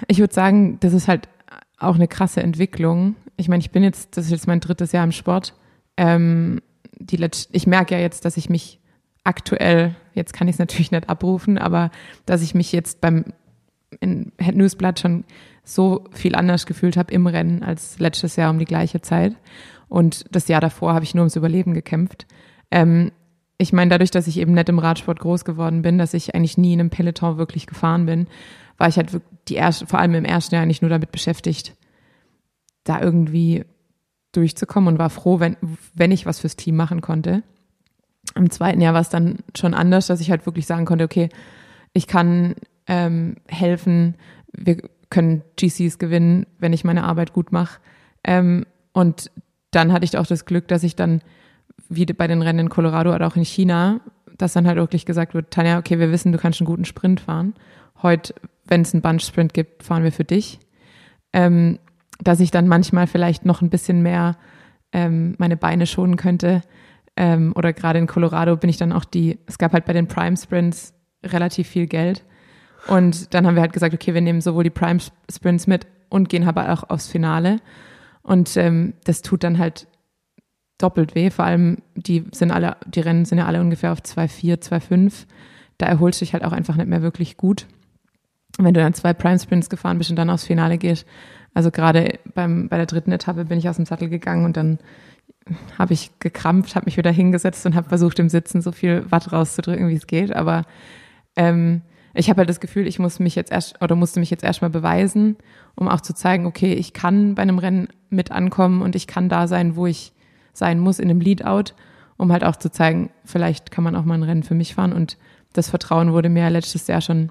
ich würde sagen, das ist halt auch eine krasse Entwicklung. Ich meine, ich bin jetzt, das ist jetzt mein drittes Jahr im Sport. Ähm, die Letz ich merke ja jetzt, dass ich mich aktuell, jetzt kann ich es natürlich nicht abrufen, aber dass ich mich jetzt beim in Newsblatt schon so viel anders gefühlt habe im Rennen als letztes Jahr um die gleiche Zeit. Und das Jahr davor habe ich nur ums Überleben gekämpft. Ähm, ich meine, dadurch, dass ich eben nicht im Radsport groß geworden bin, dass ich eigentlich nie in einem Peloton wirklich gefahren bin, war ich halt die erste, vor allem im ersten Jahr eigentlich nur damit beschäftigt, da irgendwie durchzukommen und war froh, wenn, wenn ich was fürs Team machen konnte. Im zweiten Jahr war es dann schon anders, dass ich halt wirklich sagen konnte, okay, ich kann ähm, helfen, wir können GCs gewinnen, wenn ich meine Arbeit gut mache. Ähm, und dann hatte ich auch das Glück, dass ich dann, wie bei den Rennen in Colorado oder auch in China, dass dann halt wirklich gesagt wird, Tanja, okay, wir wissen, du kannst einen guten Sprint fahren. Heute, wenn es einen Bunch-Sprint gibt, fahren wir für dich. Ähm, dass ich dann manchmal vielleicht noch ein bisschen mehr ähm, meine Beine schonen könnte. Ähm, oder gerade in Colorado bin ich dann auch die, es gab halt bei den Prime Sprints relativ viel Geld. Und dann haben wir halt gesagt, okay, wir nehmen sowohl die Prime Sprints mit und gehen aber auch aufs Finale. Und ähm, das tut dann halt doppelt weh. Vor allem, die sind alle, die Rennen sind ja alle ungefähr auf 2,4, 2,5. Da erholst du dich halt auch einfach nicht mehr wirklich gut. wenn du dann zwei Prime Sprints gefahren bist und dann aufs Finale gehst, also gerade beim, bei der dritten Etappe bin ich aus dem Sattel gegangen und dann habe ich gekrampft, habe mich wieder hingesetzt und habe versucht, im Sitzen so viel Watt rauszudrücken, wie es geht. Aber ähm, ich habe halt das Gefühl, ich muss mich jetzt erst oder musste mich jetzt erstmal beweisen, um auch zu zeigen, okay, ich kann bei einem Rennen mit ankommen und ich kann da sein, wo ich sein muss in einem Leadout, um halt auch zu zeigen, vielleicht kann man auch mal ein Rennen für mich fahren. Und das Vertrauen wurde mir letztes Jahr schon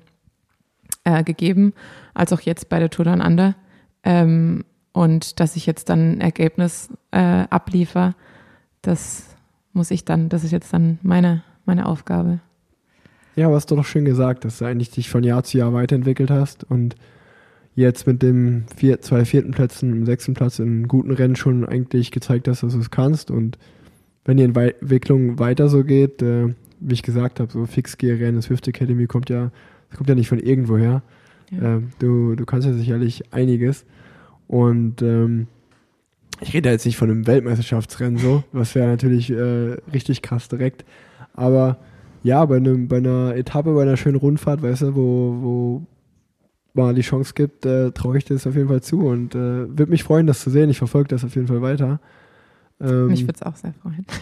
äh, gegeben, als auch jetzt bei der Tour Down Under. Ähm, und dass ich jetzt dann ein Ergebnis äh, abliefer, das muss ich dann, das ist jetzt dann meine, meine Aufgabe. Ja, hast du doch schön gesagt, dass du eigentlich dich von Jahr zu Jahr weiterentwickelt hast und jetzt mit dem vier, zwei vierten Plätzen, im sechsten Platz in guten Rennen schon eigentlich gezeigt hast, dass du es kannst. Und wenn die Entwicklung weiter so geht, äh, wie ich gesagt habe, so Fixgear-Rennen, das Swift Academy kommt ja, das kommt ja nicht von irgendwoher. Ja. Äh, du, du kannst ja sicherlich einiges. Und ähm, ich rede jetzt nicht von einem Weltmeisterschaftsrennen so, was wäre natürlich äh, richtig krass direkt. Aber ja, bei, einem, bei einer Etappe, bei einer schönen Rundfahrt, weißt du, wo, wo mal die Chance gibt, äh, traue ich das auf jeden Fall zu und äh, würde mich freuen, das zu sehen. Ich verfolge das auf jeden Fall weiter. Ähm, mich würde es auch sehr freuen.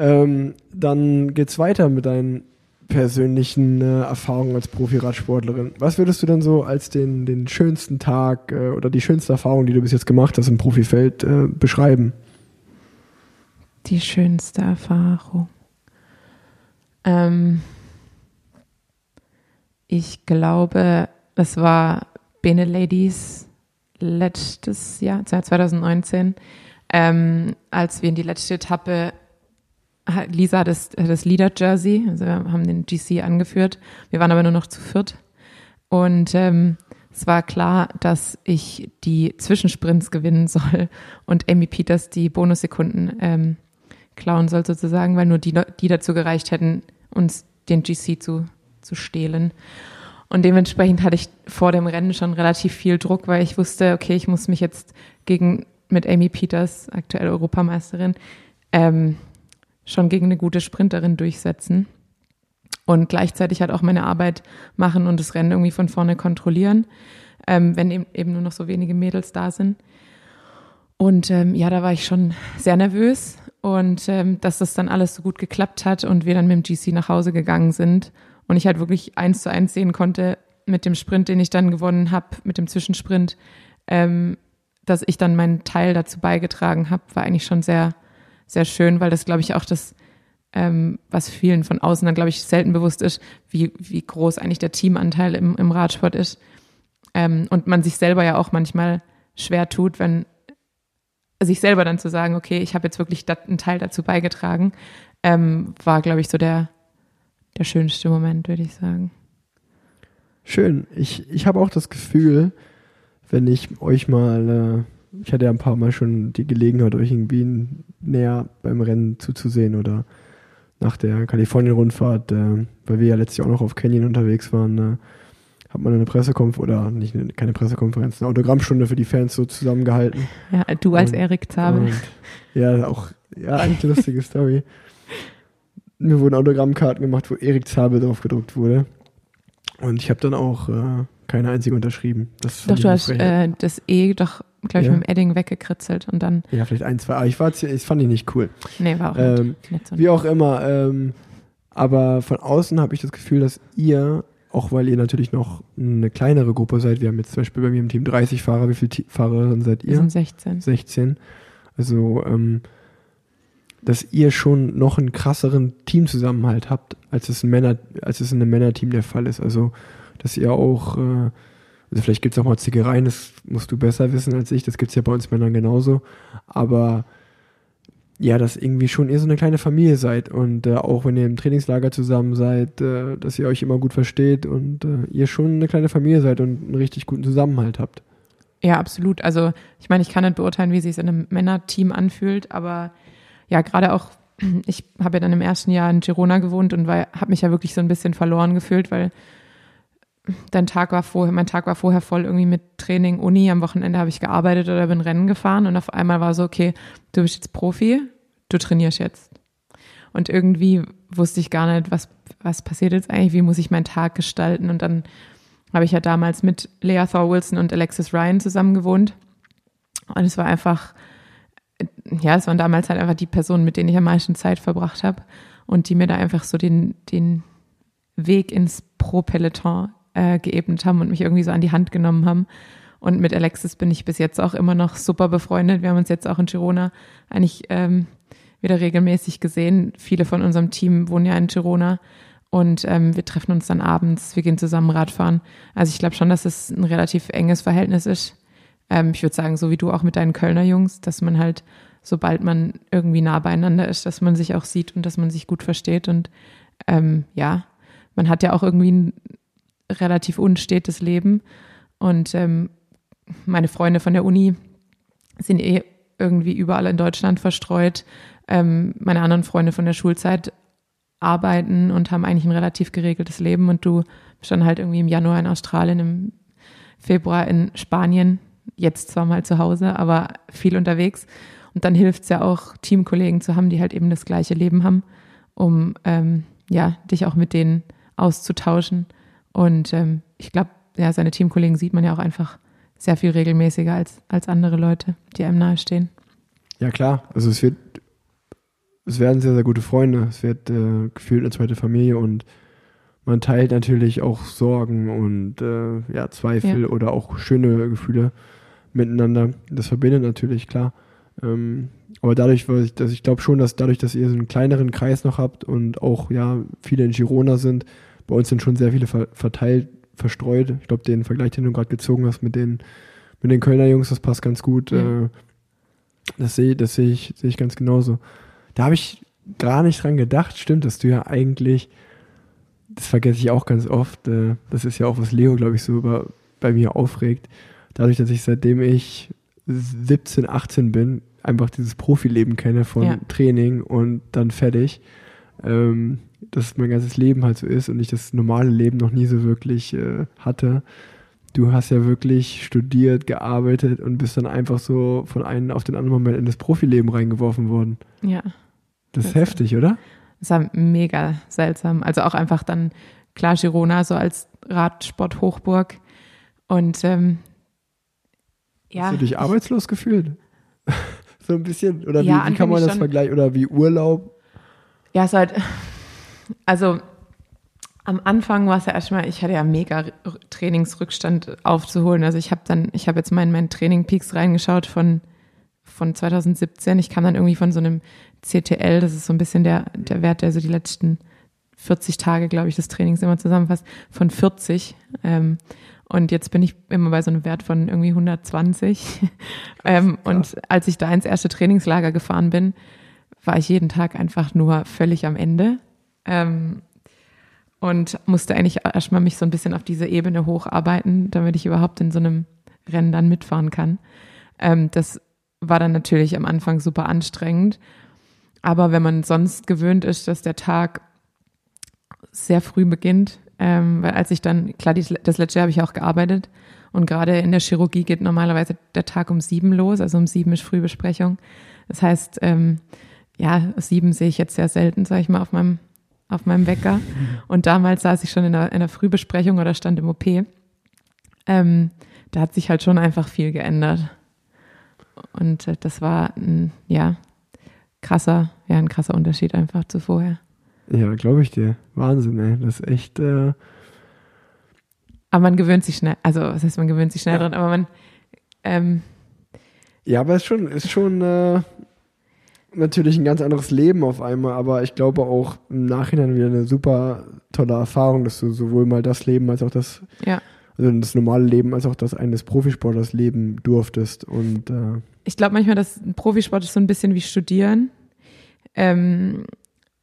Ähm, dann geht's weiter mit deinen persönlichen äh, Erfahrungen als Profi-Radsportlerin. Was würdest du denn so als den, den schönsten Tag äh, oder die schönste Erfahrung, die du bis jetzt gemacht hast im Profifeld, äh, beschreiben? Die schönste Erfahrung. Ähm, ich glaube, das war Bene Ladies letztes Jahr, 2019, ähm, als wir in die letzte Etappe Lisa hat das, das Leader-Jersey, also wir haben den GC angeführt. Wir waren aber nur noch zu viert. Und ähm, es war klar, dass ich die Zwischensprints gewinnen soll und Amy Peters die Bonussekunden ähm, klauen soll sozusagen, weil nur die, die dazu gereicht hätten, uns den GC zu, zu stehlen. Und dementsprechend hatte ich vor dem Rennen schon relativ viel Druck, weil ich wusste, okay, ich muss mich jetzt gegen mit Amy Peters, aktuell Europameisterin, ähm, schon gegen eine gute Sprinterin durchsetzen und gleichzeitig halt auch meine Arbeit machen und das Rennen irgendwie von vorne kontrollieren, ähm, wenn eben, eben nur noch so wenige Mädels da sind. Und ähm, ja, da war ich schon sehr nervös und ähm, dass das dann alles so gut geklappt hat und wir dann mit dem GC nach Hause gegangen sind und ich halt wirklich eins zu eins sehen konnte mit dem Sprint, den ich dann gewonnen habe, mit dem Zwischensprint, ähm, dass ich dann meinen Teil dazu beigetragen habe, war eigentlich schon sehr, sehr schön, weil das, glaube ich, auch das, ähm, was vielen von außen dann, glaube ich, selten bewusst ist, wie, wie groß eigentlich der Teamanteil im, im Radsport ist. Ähm, und man sich selber ja auch manchmal schwer tut, wenn sich selber dann zu sagen, okay, ich habe jetzt wirklich einen Teil dazu beigetragen, ähm, war, glaube ich, so der, der schönste Moment, würde ich sagen. Schön. Ich, ich habe auch das Gefühl, wenn ich euch mal, äh, ich hatte ja ein paar Mal schon die Gelegenheit, euch irgendwie näher beim Rennen zuzusehen oder nach der Kalifornien-Rundfahrt, äh, weil wir ja letztes Jahr auch noch auf Canyon unterwegs waren, äh, hat man eine Pressekonferenz oder nicht eine, keine Pressekonferenz, eine Autogrammstunde für die Fans so zusammengehalten. Ja, du als und, Erik Zabel. ja, auch, ja, eine lustige Story. Mir wurden Autogrammkarten gemacht, wo Erik Zabel drauf gedruckt wurde. Und ich habe dann auch äh, keine einzige unterschrieben. Das doch, du hast äh, das E doch, glaube ich, ja. mit dem Edding weggekritzelt und dann. Ja, vielleicht ein, zwei. Aber ich war ich fand ihn nicht cool. Nee, war auch ähm, nicht, nicht so Wie auch immer. Ähm, aber von außen habe ich das Gefühl, dass ihr, auch weil ihr natürlich noch eine kleinere Gruppe seid, wir haben jetzt zum Beispiel bei mir im Team 30 Fahrer, wie viele Fahrerinnen seid ihr? Wir sind 16. 16. Also, ähm, dass ihr schon noch einen krasseren Teamzusammenhalt habt, als es, ein Männer, als es in einem Männerteam der Fall ist. Also dass ihr auch, äh, also vielleicht gibt es auch mal Zickereien, das musst du besser wissen als ich, das gibt es ja bei uns Männern genauso, aber ja, dass irgendwie schon ihr so eine kleine Familie seid und äh, auch wenn ihr im Trainingslager zusammen seid, äh, dass ihr euch immer gut versteht und äh, ihr schon eine kleine Familie seid und einen richtig guten Zusammenhalt habt. Ja, absolut. Also ich meine, ich kann nicht beurteilen, wie sich es in einem Männerteam anfühlt, aber ja, gerade auch, ich habe ja dann im ersten Jahr in Girona gewohnt und habe mich ja wirklich so ein bisschen verloren gefühlt, weil dein Tag war vorher, mein Tag war vorher voll irgendwie mit Training, Uni, am Wochenende habe ich gearbeitet oder bin Rennen gefahren und auf einmal war so, okay, du bist jetzt Profi, du trainierst jetzt. Und irgendwie wusste ich gar nicht, was, was passiert jetzt eigentlich, wie muss ich meinen Tag gestalten. Und dann habe ich ja damals mit Lea Thor Wilson und Alexis Ryan zusammen gewohnt. Und es war einfach, ja, es waren damals halt einfach die Personen, mit denen ich am meisten Zeit verbracht habe und die mir da einfach so den, den Weg ins Pro-Peloton äh, geebnet haben und mich irgendwie so an die Hand genommen haben. Und mit Alexis bin ich bis jetzt auch immer noch super befreundet. Wir haben uns jetzt auch in Girona eigentlich ähm, wieder regelmäßig gesehen. Viele von unserem Team wohnen ja in Girona und ähm, wir treffen uns dann abends, wir gehen zusammen Radfahren. Also ich glaube schon, dass es ein relativ enges Verhältnis ist. Ähm, ich würde sagen, so wie du auch mit deinen Kölner Jungs, dass man halt, sobald man irgendwie nah beieinander ist, dass man sich auch sieht und dass man sich gut versteht. Und ähm, ja, man hat ja auch irgendwie ein relativ unstetes Leben. Und ähm, meine Freunde von der Uni sind eh irgendwie überall in Deutschland verstreut. Ähm, meine anderen Freunde von der Schulzeit arbeiten und haben eigentlich ein relativ geregeltes Leben. Und du bist dann halt irgendwie im Januar in Australien, im Februar in Spanien, jetzt zwar mal zu Hause, aber viel unterwegs. Und dann hilft es ja auch, Teamkollegen zu haben, die halt eben das gleiche Leben haben, um ähm, ja, dich auch mit denen auszutauschen und ähm, ich glaube, ja, seine Teamkollegen sieht man ja auch einfach sehr viel regelmäßiger als, als andere Leute, die einem nahestehen. Ja, klar. Also es wird, es werden sehr, sehr gute Freunde. Es wird äh, gefühlt eine zweite Familie und man teilt natürlich auch Sorgen und äh, ja, Zweifel ja. oder auch schöne Gefühle miteinander. Das verbindet natürlich, klar. Ähm, aber dadurch, dass ich glaube schon, dass dadurch, dass ihr so einen kleineren Kreis noch habt und auch ja viele in Girona sind, bei uns sind schon sehr viele verteilt, verstreut. Ich glaube, den Vergleich, den du gerade gezogen hast mit den, mit den Kölner Jungs, das passt ganz gut. Mhm. Das sehe das seh ich, seh ich ganz genauso. Da habe ich gar nicht dran gedacht, stimmt, dass du ja eigentlich, das vergesse ich auch ganz oft, äh, das ist ja auch, was Leo, glaube ich, so über, bei mir aufregt. Dadurch, dass ich seitdem ich 17, 18 bin, einfach dieses Profileben kenne von ja. Training und dann fertig. Ähm, dass mein ganzes Leben halt so ist und ich das normale Leben noch nie so wirklich äh, hatte. Du hast ja wirklich studiert, gearbeitet und bist dann einfach so von einem auf den anderen Moment in das Profileben reingeworfen worden. Ja. Das ist heftig, oder? Das war mega seltsam. Also auch einfach dann, klar, Girona so als Radsport-Hochburg. Und ähm, ja. Hast du dich arbeitslos gefühlt? so ein bisschen? Oder Ja, wie, wie kann man das schon. vergleichen? Oder wie Urlaub? Ja, es ist halt, also am Anfang war es ja erstmal, ich hatte ja mega Trainingsrückstand aufzuholen. Also ich habe dann, ich habe jetzt mal in meinen Training Peaks reingeschaut von, von 2017. Ich kam dann irgendwie von so einem CTL, das ist so ein bisschen der, der Wert, der so die letzten 40 Tage, glaube ich, des Trainings immer zusammenfasst, von 40. Ähm, und jetzt bin ich immer bei so einem Wert von irgendwie 120. ähm, und als ich da ins erste Trainingslager gefahren bin, war ich jeden Tag einfach nur völlig am Ende. Ähm, und musste eigentlich erstmal mich so ein bisschen auf diese Ebene hocharbeiten, damit ich überhaupt in so einem Rennen dann mitfahren kann. Ähm, das war dann natürlich am Anfang super anstrengend. Aber wenn man sonst gewöhnt ist, dass der Tag sehr früh beginnt, ähm, weil als ich dann, klar, die, das letzte Jahr habe ich auch gearbeitet und gerade in der Chirurgie geht normalerweise der Tag um sieben los, also um sieben ist Frühbesprechung. Das heißt, ähm, ja, sieben sehe ich jetzt sehr selten, sage ich mal, auf meinem, auf meinem Wecker. Und damals saß ich schon in einer, in einer Frühbesprechung oder stand im OP. Ähm, da hat sich halt schon einfach viel geändert. Und äh, das war ein, ja, krasser, ja, ein krasser Unterschied einfach zu vorher. Ja, glaube ich dir. Wahnsinn, ey. Das ist echt. Äh, Aber man gewöhnt sich schnell, also was heißt, man gewöhnt sich schnell Ja. dran, aber man, ähm, ja, aber es ist schon, ist schon äh, natürlich ein ganz anderes Leben auf einmal, aber ich glaube auch im Nachhinein wieder eine super tolle Erfahrung, dass du sowohl mal das Leben als auch das, ja. also das normale Leben als auch das eines Profisportlers leben durftest. Und äh, Ich glaube manchmal, dass ein Profisport ist so ein bisschen wie Studieren. Ähm,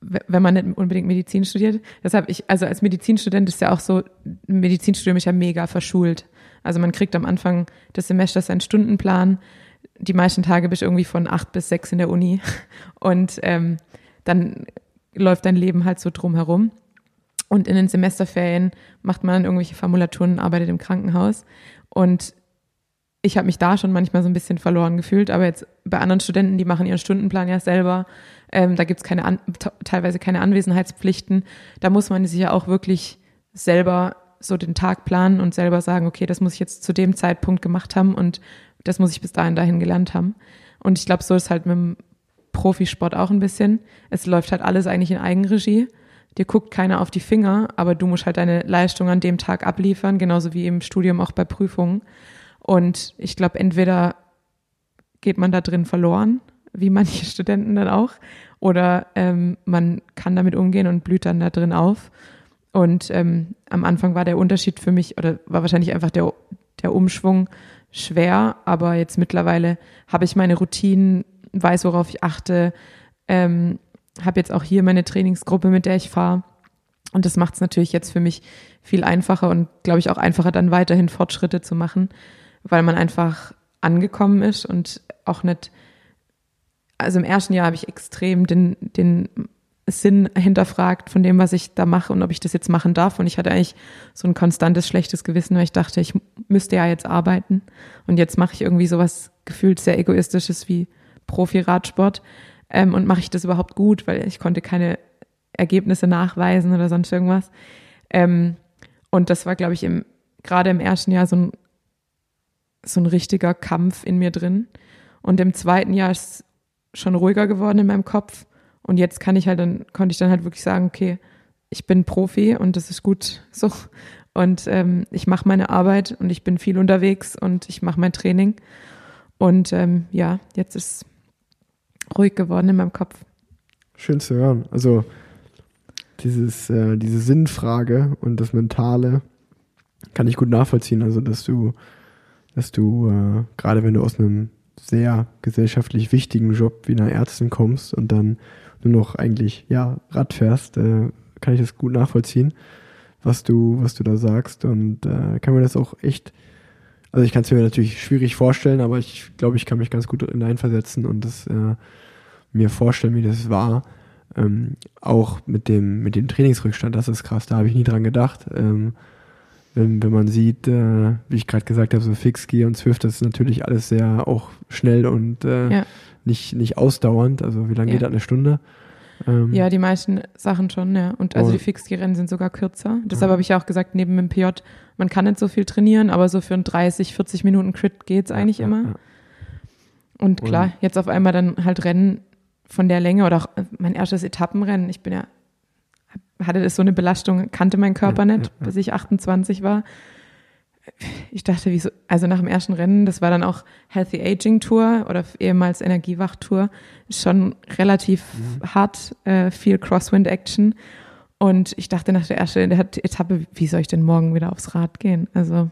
wenn man nicht unbedingt Medizin studiert. Deshalb ich, also als Medizinstudent ist ja auch so, ein Medizinstudium ist ja mega verschult. Also man kriegt am Anfang des Semesters einen Stundenplan. Die meisten Tage bist du irgendwie von acht bis sechs in der Uni. Und ähm, dann läuft dein Leben halt so drumherum. Und in den Semesterferien macht man dann irgendwelche Formulaturen, arbeitet im Krankenhaus. Und ich habe mich da schon manchmal so ein bisschen verloren gefühlt, aber jetzt bei anderen Studenten, die machen ihren Stundenplan ja selber, ähm, da gibt's keine An teilweise keine Anwesenheitspflichten. Da muss man sich ja auch wirklich selber so den Tag planen und selber sagen, okay, das muss ich jetzt zu dem Zeitpunkt gemacht haben und das muss ich bis dahin dahin gelernt haben. Und ich glaube, so ist halt mit dem Profisport auch ein bisschen. Es läuft halt alles eigentlich in Eigenregie. Dir guckt keiner auf die Finger, aber du musst halt deine Leistung an dem Tag abliefern, genauso wie im Studium auch bei Prüfungen. Und ich glaube, entweder geht man da drin verloren, wie manche Studenten dann auch, oder ähm, man kann damit umgehen und blüht dann da drin auf. Und ähm, am Anfang war der Unterschied für mich, oder war wahrscheinlich einfach der, der Umschwung schwer, aber jetzt mittlerweile habe ich meine Routinen, weiß, worauf ich achte, ähm, habe jetzt auch hier meine Trainingsgruppe, mit der ich fahre. Und das macht es natürlich jetzt für mich viel einfacher und glaube ich auch einfacher, dann weiterhin Fortschritte zu machen, weil man einfach angekommen ist und auch nicht, also im ersten Jahr habe ich extrem den, den Sinn hinterfragt von dem, was ich da mache und ob ich das jetzt machen darf. Und ich hatte eigentlich so ein konstantes schlechtes Gewissen, weil ich dachte, ich müsste ja jetzt arbeiten. Und jetzt mache ich irgendwie sowas gefühlt sehr egoistisches wie Profi-Radsport. Ähm, und mache ich das überhaupt gut, weil ich konnte keine Ergebnisse nachweisen oder sonst irgendwas. Ähm, und das war, glaube ich, im, gerade im ersten Jahr so ein, so ein richtiger Kampf in mir drin. Und im zweiten Jahr ist es schon ruhiger geworden in meinem Kopf. Und jetzt kann ich halt dann, konnte ich dann halt wirklich sagen, okay, ich bin Profi und das ist gut so. Und ähm, ich mache meine Arbeit und ich bin viel unterwegs und ich mache mein Training. Und ähm, ja, jetzt ist ruhig geworden in meinem Kopf. schön zu hören. Also dieses, äh, diese Sinnfrage und das Mentale kann ich gut nachvollziehen. Also dass du, dass du, äh, gerade wenn du aus einem sehr gesellschaftlich wichtigen Job wie einer Ärztin kommst und dann nur noch eigentlich ja Rad fährst, äh, kann ich das gut nachvollziehen, was du, was du da sagst und äh, kann mir das auch echt, also ich kann es mir natürlich schwierig vorstellen, aber ich glaube, ich kann mich ganz gut hineinversetzen und das äh, mir vorstellen, wie das war. Ähm, auch mit dem, mit dem Trainingsrückstand, das ist krass, da habe ich nie dran gedacht. Ähm, wenn, wenn man sieht, äh, wie ich gerade gesagt habe, so Fixgear und Swift, das ist natürlich alles sehr auch schnell und äh, Ja. Nicht, nicht ausdauernd. Also wie lange Ja. geht das? Eine Stunde? Ähm, Ja, die meisten Sachen schon, ja. Und also Und- die Fixgerennen sind sogar kürzer. Deshalb habe ich ja auch gesagt, neben dem PJ, man kann nicht so viel trainieren, aber so für ein 30, 40 Minuten Crit geht's eigentlich ja, immer. Ja. Und klar, jetzt auf einmal dann halt Rennen von der Länge oder auch mein erstes Etappenrennen. Ich bin ja, hatte das so eine Belastung, kannte mein Körper Ja, nicht, ja, ja. bis ich 28 war. Ich dachte, wieso, also nach dem ersten Rennen, das war dann auch Healthy Aging Tour oder ehemals Energiewacht Tour, schon relativ Mhm. hart, äh, viel Crosswind Action. Und ich dachte nach der ersten Etappe, wie soll ich denn morgen wieder aufs Rad gehen? Also,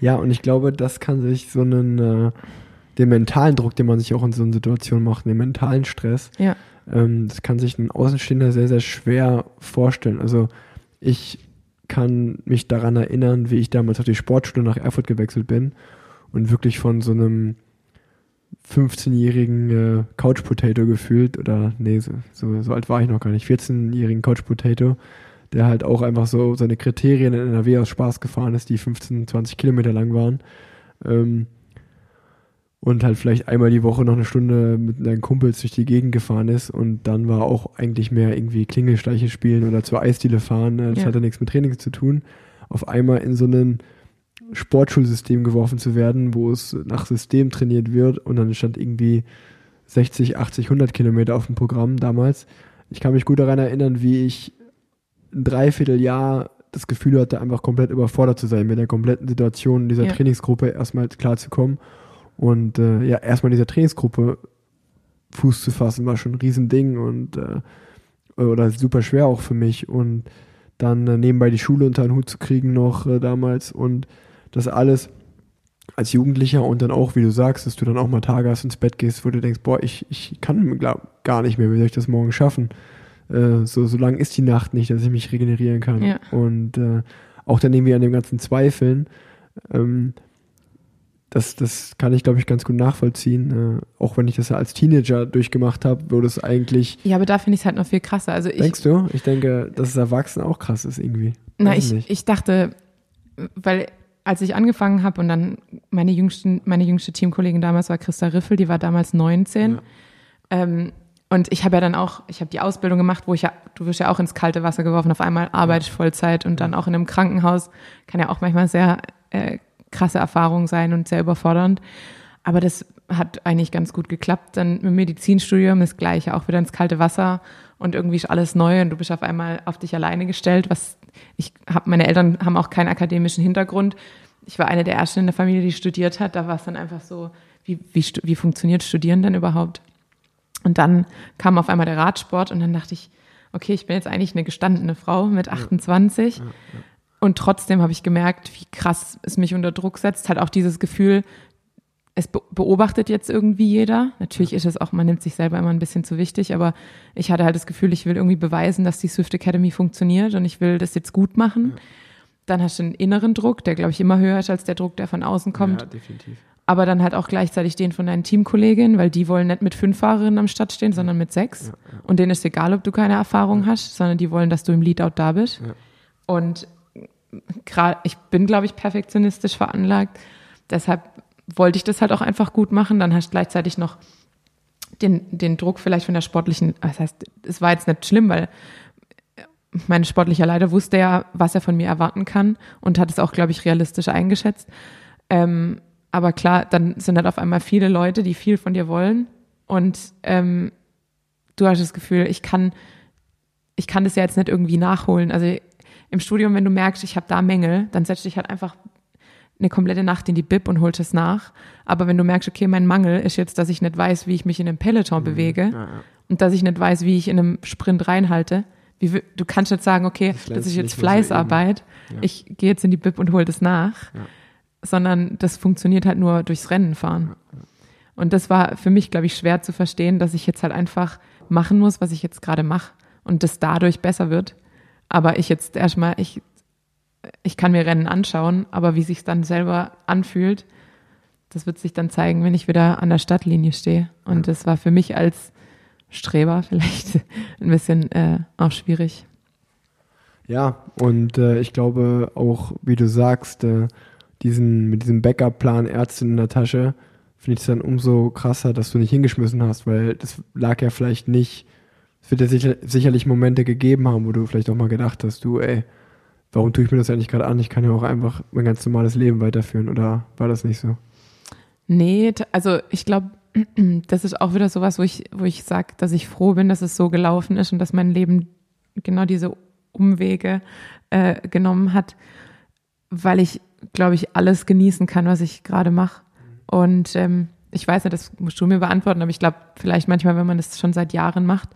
Ja, und ich glaube, das kann sich so einen, äh, den mentalen Druck, den man sich auch in so einer Situation macht, den mentalen Stress, ja, ähm, das kann sich ein Außenstehender sehr, sehr schwer vorstellen. Also ich kann mich daran erinnern, wie ich damals auf die Sportschule nach Erfurt gewechselt bin und wirklich von so einem 15-jährigen äh, Couch Potato gefühlt oder nee, so, so, so alt war ich noch gar nicht, 14-jährigen Couch Potato, der halt auch einfach so seine Kriterien in NRW aus Spaß gefahren ist, die 15, 20 Kilometer lang waren. Ähm, und halt vielleicht einmal die Woche noch eine Stunde mit seinen Kumpels durch die Gegend gefahren ist und dann war auch eigentlich mehr irgendwie Klingelstreiche spielen oder zur Eisdiele fahren. äh, Das Ja. hatte nichts mit Training zu tun. Auf einmal in so ein Sportschulsystem geworfen zu werden, wo es nach System trainiert wird und dann stand irgendwie 60, 80, 100 Kilometer auf dem Programm damals. Ich kann mich gut daran erinnern, wie ich ein Dreivierteljahr das Gefühl hatte, einfach komplett überfordert zu sein mit der kompletten Situation in dieser Ja. Trainingsgruppe erstmal klarzukommen. Und äh, ja, erstmal in dieser Trainingsgruppe Fuß zu fassen, war schon ein Riesending und äh, oder super schwer auch für mich. Und dann äh, nebenbei die Schule unter den Hut zu kriegen noch äh, damals und das alles als Jugendlicher und dann auch, wie du sagst, dass du dann auch mal Tage hast, ins Bett gehst, wo du denkst, boah, ich, ich kann glaub, gar nicht mehr, wie soll ich das morgen schaffen? Äh, so, so lang ist die Nacht nicht, dass ich mich regenerieren kann. Ja. Und äh, auch dann irgendwie an dem ganzen Zweifeln, ähm, das, das kann ich, glaube ich, ganz gut nachvollziehen. Äh, auch wenn ich das ja als Teenager durchgemacht habe, wurde es eigentlich. ja, aber da finde ich es halt noch viel krasser. Also ich, denkst du? Ich denke, dass es Erwachsenen auch krass ist irgendwie. Na, Weiß ich, nicht. ich dachte, weil als ich angefangen habe und dann meine jüngsten, meine jüngste Teamkollegin damals war Christa Riffel, die war damals 19. Ja. Ähm, und ich habe ja dann auch, ich habe die Ausbildung gemacht, wo ich ja, du wirst ja auch ins kalte Wasser geworfen, auf einmal arbeite ich Vollzeit und dann auch in einem Krankenhaus, kann ja auch manchmal sehr äh, krasse Erfahrung sein und sehr überfordernd. Aber das hat eigentlich ganz gut geklappt. Dann im Medizinstudium das Gleiche, auch wieder ins kalte Wasser und irgendwie ist alles neu und du bist auf einmal auf dich alleine gestellt. Was ich habe, meine Eltern haben auch keinen akademischen Hintergrund. Ich war eine der ersten in der Familie, die studiert hat. Da war es dann einfach so, wie, wie, wie funktioniert Studieren denn überhaupt? Und dann kam auf einmal der Radsport und dann dachte ich, okay, ich bin jetzt eigentlich eine gestandene Frau mit 28. Und trotzdem habe ich gemerkt, wie krass es mich unter Druck setzt. Halt auch dieses Gefühl, es be beobachtet jetzt irgendwie jeder. Natürlich ist es auch, man nimmt sich selber immer ein bisschen zu wichtig, aber ich hatte halt das Gefühl, ich will irgendwie beweisen, dass die Swift Academy funktioniert und ich will das jetzt gut machen. Dann hast du einen inneren Druck, der, glaube ich, immer höher ist als der Druck, der von außen kommt. Ja, definitiv. Aber dann halt auch gleichzeitig den von deinen Teamkolleginnen, weil die wollen nicht mit fünf Fahrerinnen am Start stehen, sondern mit sechs. Und denen ist egal, ob du keine Erfahrung hast, sondern die wollen, dass du im Leadout da bist. Ja. Und gerade, ich bin, glaube ich, perfektionistisch veranlagt. Deshalb wollte ich das halt auch einfach gut machen. Dann hast du gleichzeitig noch den, den Druck vielleicht von der sportlichen, das heißt, es war jetzt nicht schlimm, weil mein sportlicher Leiter wusste ja, was er von mir erwarten kann und hat es auch, glaube ich, realistisch eingeschätzt. Ähm, aber klar, dann sind halt auf einmal viele Leute, die viel von dir wollen und ähm, du hast das Gefühl, ich kann, ich kann das ja jetzt nicht irgendwie nachholen. Also im Studium, wenn du merkst, ich habe da Mängel, dann setz dich halt einfach eine komplette Nacht in die Bib und holst es nach. Aber wenn du merkst, okay, mein Mangel ist jetzt, dass ich nicht weiß, wie ich mich in einem Peloton bewege Ja, ja. und dass ich nicht weiß, wie ich in einem Sprint reinhalte. Wie, wi- du kannst nicht sagen, okay, Das das, ist jetzt Fleißarbeit. Ja. ich gehe jetzt in die Bib und hol das nach, sondern das funktioniert halt nur durchs Rennen fahren. Und das war für mich, glaube ich, schwer zu verstehen, dass ich jetzt halt einfach machen muss, was ich jetzt gerade mache und das dadurch besser wird. Aber ich jetzt erstmal, ich, ich kann mir Rennen anschauen, aber wie sich dann selber anfühlt, das wird sich dann zeigen, wenn ich wieder an der Stadtlinie stehe. Und das war für mich als Streber vielleicht ein bisschen äh, auch schwierig. Ja, und äh, ich glaube auch, wie du sagst, äh, diesen, mit diesem Backup-Plan Ärztin in der Tasche, finde ich es dann umso krasser, dass du nicht hingeschmissen hast, weil das lag ja vielleicht nicht, es wird ja sicher, sicherlich Momente gegeben haben, wo du vielleicht auch mal gedacht hast, du, ey, warum tue ich mir das eigentlich gerade an? Ich kann ja auch einfach mein ganz normales Leben weiterführen, oder war das nicht so? Nee, also ich glaube, das ist auch wieder sowas, wo ich, wo ich sage, dass ich froh bin, dass es so gelaufen ist und dass mein Leben genau diese Umwege äh, genommen hat, weil ich, glaube ich, alles genießen kann, was ich gerade mache. Und ähm, ich weiß nicht, das musst du mir beantworten, aber ich glaube, vielleicht manchmal, wenn man das schon seit Jahren macht,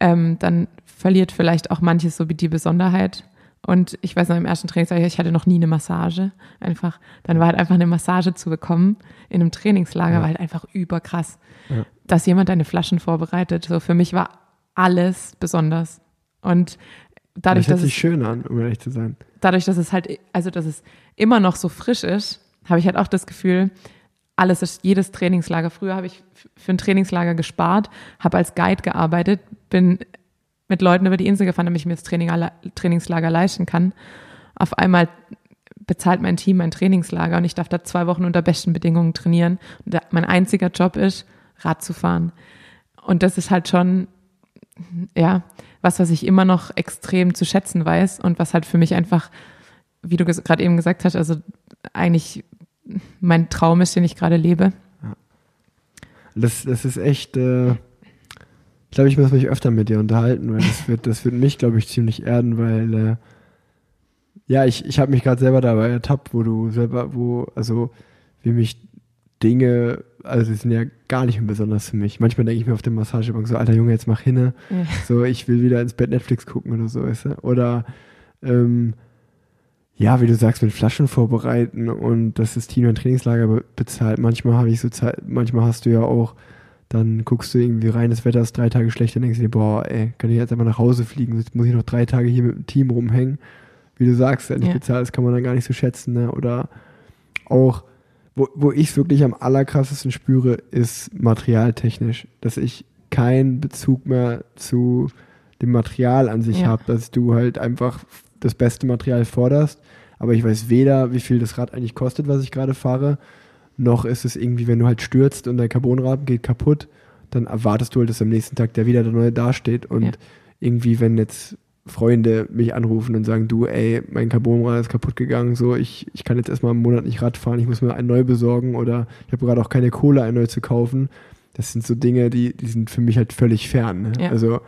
ähm, dann verliert vielleicht auch manches so wie die Besonderheit. Und ich weiß noch, im ersten Trainingslager, ich hatte noch nie eine Massage. Einfach, dann war halt einfach eine Massage zu bekommen in einem Trainingslager, Ja. war halt einfach überkrass. Ja. Dass jemand deine Flaschen vorbereitet. So für mich war alles besonders. Und dadurch, das hört dass sich es, schön an, um ehrlich zu sein. dadurch, dass es halt, also dass es immer noch so frisch ist, habe ich halt auch das Gefühl, alles ist jedes Trainingslager. Früher habe ich für ein Trainingslager gespart, habe als Guide gearbeitet, bin mit Leuten über die Insel gefahren, damit ich mir das Training, Trainingslager leisten kann. Auf einmal bezahlt mein Team mein Trainingslager und ich darf da zwei Wochen unter besten Bedingungen trainieren. Und mein einziger Job ist, Rad zu fahren. Und das ist halt schon, ja, was, was ich immer noch extrem zu schätzen weiß und was halt für mich einfach, wie du gerade eben gesagt hast, also eigentlich mein Traum ist, den ich gerade lebe. Das, das ist echt, äh, ich glaube, ich muss mich öfter mit dir unterhalten, weil das wird, das wird mich, glaube ich, ziemlich erden, weil, äh, ja, ich, ich habe mich gerade selber dabei ertappt, wo du selber, wo, also, wie mich Dinge, also die sind ja gar nicht mehr besonders für mich. Manchmal denke ich mir auf der Massagebank so, alter Junge, jetzt mach hinne. Ja. So, ich will wieder ins Bett Netflix gucken oder so, weißt du? Oder, ähm, ja, wie du sagst, mit Flaschen vorbereiten und das ist Team ein Trainingslager be bezahlt. Manchmal habe ich so Zeit, manchmal hast du ja auch, dann guckst du irgendwie rein, das Wetter ist drei Tage schlecht, dann denkst du dir, boah, ey, kann ich jetzt einfach nach Hause fliegen, jetzt muss ich noch drei Tage hier mit dem Team rumhängen. Wie du sagst, ja, nicht Ja. bezahlt, das kann man dann gar nicht so schätzen, ne? Oder auch, wo, wo ich es wirklich am allerkrassesten spüre, ist materialtechnisch, dass ich keinen Bezug mehr zu dem Material an sich Ja. habe, dass du halt einfach das beste Material forderst, aber ich weiß weder, wie viel das Rad eigentlich kostet, was ich gerade fahre, noch ist es irgendwie, wenn du halt stürzt und dein Carbonrahmen geht kaputt, dann erwartest du halt, dass am nächsten Tag der wieder der neue dasteht und Ja. irgendwie, wenn jetzt Freunde mich anrufen und sagen, du, ey, mein Carbonrad ist kaputt gegangen, so, ich, ich kann jetzt erstmal einen Monat nicht Rad fahren, ich muss mir ein neu besorgen oder ich habe gerade auch keine Kohle, ein neu zu kaufen. Das sind so Dinge, die, die sind für mich halt völlig fern. Ne? Ja. Also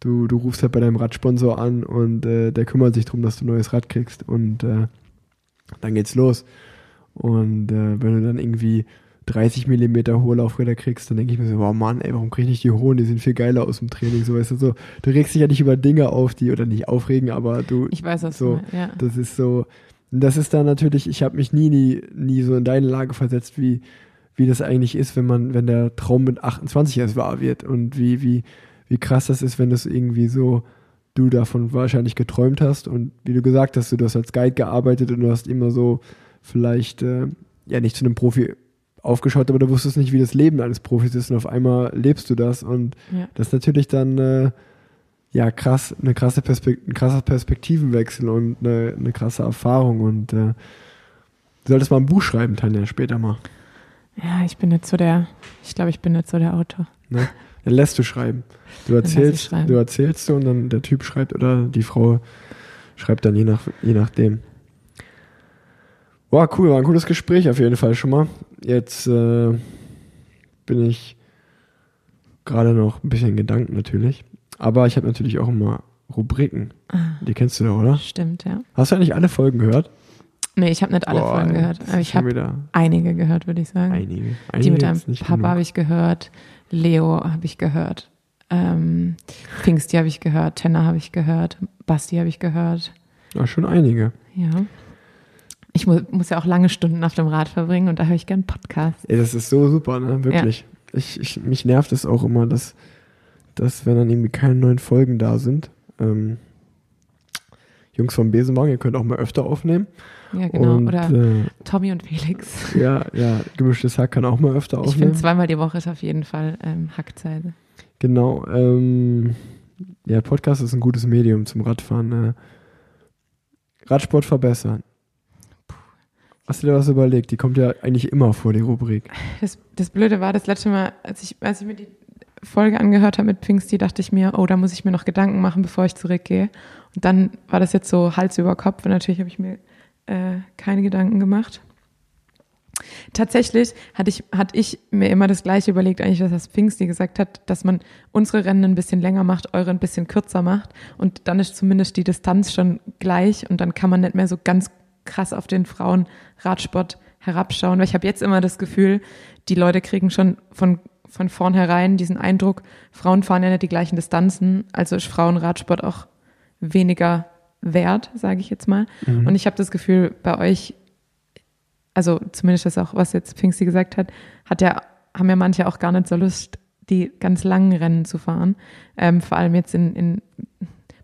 du, du rufst halt bei deinem Radsponsor an und äh, der kümmert sich darum, dass du ein neues Rad kriegst und äh, dann geht's los. Und äh, wenn du dann irgendwie 30 Millimeter hohe Laufräder kriegst, dann denke ich mir so, wow Mann, ey, warum krieg ich nicht die hohen? Die sind viel geiler aus dem Training, so weißt du so. Du regst dich ja nicht über Dinge auf, die oder nicht aufregen, aber du, Ich weiß, was So, du ja. das ist so, das ist dann natürlich, ich habe mich nie, nie, nie so in deine Lage versetzt, wie, wie das eigentlich ist, wenn man, wenn der Traum mit 28 erst wahr wird und wie, wie, wie krass das ist, wenn das irgendwie so, du davon wahrscheinlich geträumt hast und wie du gesagt hast, du hast als Guide gearbeitet und du hast immer so vielleicht, äh, ja, nicht zu einem Profi aufgeschaut, aber du wusstest nicht, wie das Leben eines Profis ist und auf einmal lebst du das und ja. das ist natürlich dann äh, ja krass, eine krasse Perspekt ein krasser Perspektivenwechsel und eine, eine krasse Erfahrung und äh, du solltest mal ein Buch schreiben, Tanja, später mal. Ja, ich bin nicht so der, ich glaube, ich bin nicht so der Autor. Ne? Dann lässt du schreiben. Du erzählst, schreiben. du erzählst so und dann der Typ schreibt oder die Frau schreibt dann je nach je nachdem. Boah, cool, war ein cooles Gespräch auf jeden Fall schon mal. Jetzt äh, bin ich gerade noch ein bisschen in Gedanken natürlich. Aber ich habe natürlich auch immer Rubriken. Ah, Die kennst du doch, oder? stimmt, ja. Hast du eigentlich alle Folgen gehört? Nee, ich habe nicht alle Boah, Folgen gehört, aber ich habe einige gehört, würde ich sagen. einige. Die einige mit deinem Papa habe ich gehört, Leo habe ich gehört, ähm, Pfingsti habe ich gehört, Tenner habe ich gehört, Basti habe ich gehört. Ja, schon einige. Ja. Ich mu muss ja auch lange Stunden auf dem Rad verbringen und da höre ich gern Podcasts. Ey, das ist so super, ne? Wirklich. Ich, ich, mich nervt es auch immer, dass, dass, wenn dann irgendwie keine neuen Folgen da sind, ähm, Jungs vom Besenwagen, ihr könnt auch mal öfter aufnehmen. Ja, genau. Und, Oder äh, Tommy und Felix. ja, ja, gemischtes Hack kann auch mal öfter Ich aufnehmen. finde, zweimal die Woche ist auf jeden Fall ähm, Hackzeit. Genau. Ähm, ja, Podcast ist ein gutes Medium zum Radfahren. Äh, Radsport verbessern. Hast du dir was überlegt? Die kommt ja eigentlich immer vor, die Rubrik. Das, das Blöde war, das letzte Mal, als ich, als ich mir die Folge angehört habe mit Pfingsti, dachte ich mir, oh, da muss ich mir noch Gedanken machen, bevor ich zurückgehe. Und dann war das jetzt so Hals über Kopf und natürlich habe ich mir äh, keine Gedanken gemacht. Tatsächlich hatte ich, hatte ich mir immer das Gleiche überlegt, eigentlich, was das Pfingsti gesagt hat, dass man unsere Rennen ein bisschen länger macht, eure ein bisschen kürzer macht. Und dann ist zumindest die Distanz schon gleich und dann kann man nicht mehr so ganz krass auf den Frauenradsport herabschauen, weil ich habe jetzt immer das Gefühl, die Leute kriegen schon von, von vornherein diesen Eindruck, Frauen fahren ja nicht die gleichen Distanzen, also ist Frauenradsport auch weniger wert, sage ich jetzt mal. Mhm. Und ich habe das Gefühl, bei euch also zumindest das auch, was jetzt Pfingsti gesagt hat, hat ja, haben ja manche auch gar nicht so Lust, die ganz langen Rennen zu fahren. Ähm, vor allem jetzt in, in,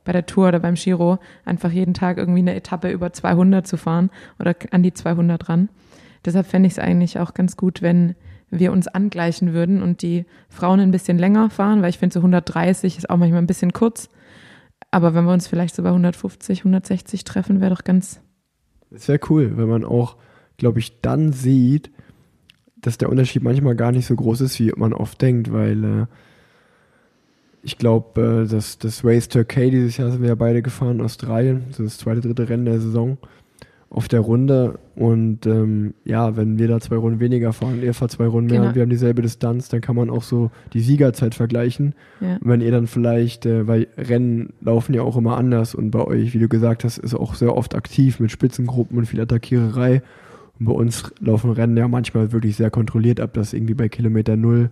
bei der Tour oder beim Giro einfach jeden Tag irgendwie eine Etappe über 200 zu fahren oder an die 200 ran. Deshalb fände ich es eigentlich auch ganz gut, wenn wir uns angleichen würden und die Frauen ein bisschen länger fahren, weil ich finde so 130 ist auch manchmal ein bisschen kurz. Aber wenn wir uns vielleicht so bei 150, 160 treffen, wäre doch ganz. Das wäre cool, wenn man auch glaube ich, dann sieht, dass der Unterschied manchmal gar nicht so groß ist, wie man oft denkt, weil äh, ich glaube, äh, das, das Race Turkey dieses Jahr sind wir ja beide gefahren, Australien, so das zweite, dritte Rennen der Saison auf der Runde. Und ähm, ja, wenn wir da zwei Runden weniger fahren, ihr fahrt zwei Runden mehr genau. und wir haben dieselbe Distanz, dann kann man auch so die Siegerzeit vergleichen. Ja. Und wenn ihr dann vielleicht, äh, weil Rennen laufen ja auch immer anders und bei euch, wie du gesagt hast, ist auch sehr oft aktiv mit Spitzengruppen und viel Attackiererei. Und bei uns laufen Rennen ja manchmal wirklich sehr kontrolliert ab, dass irgendwie bei Kilometer Null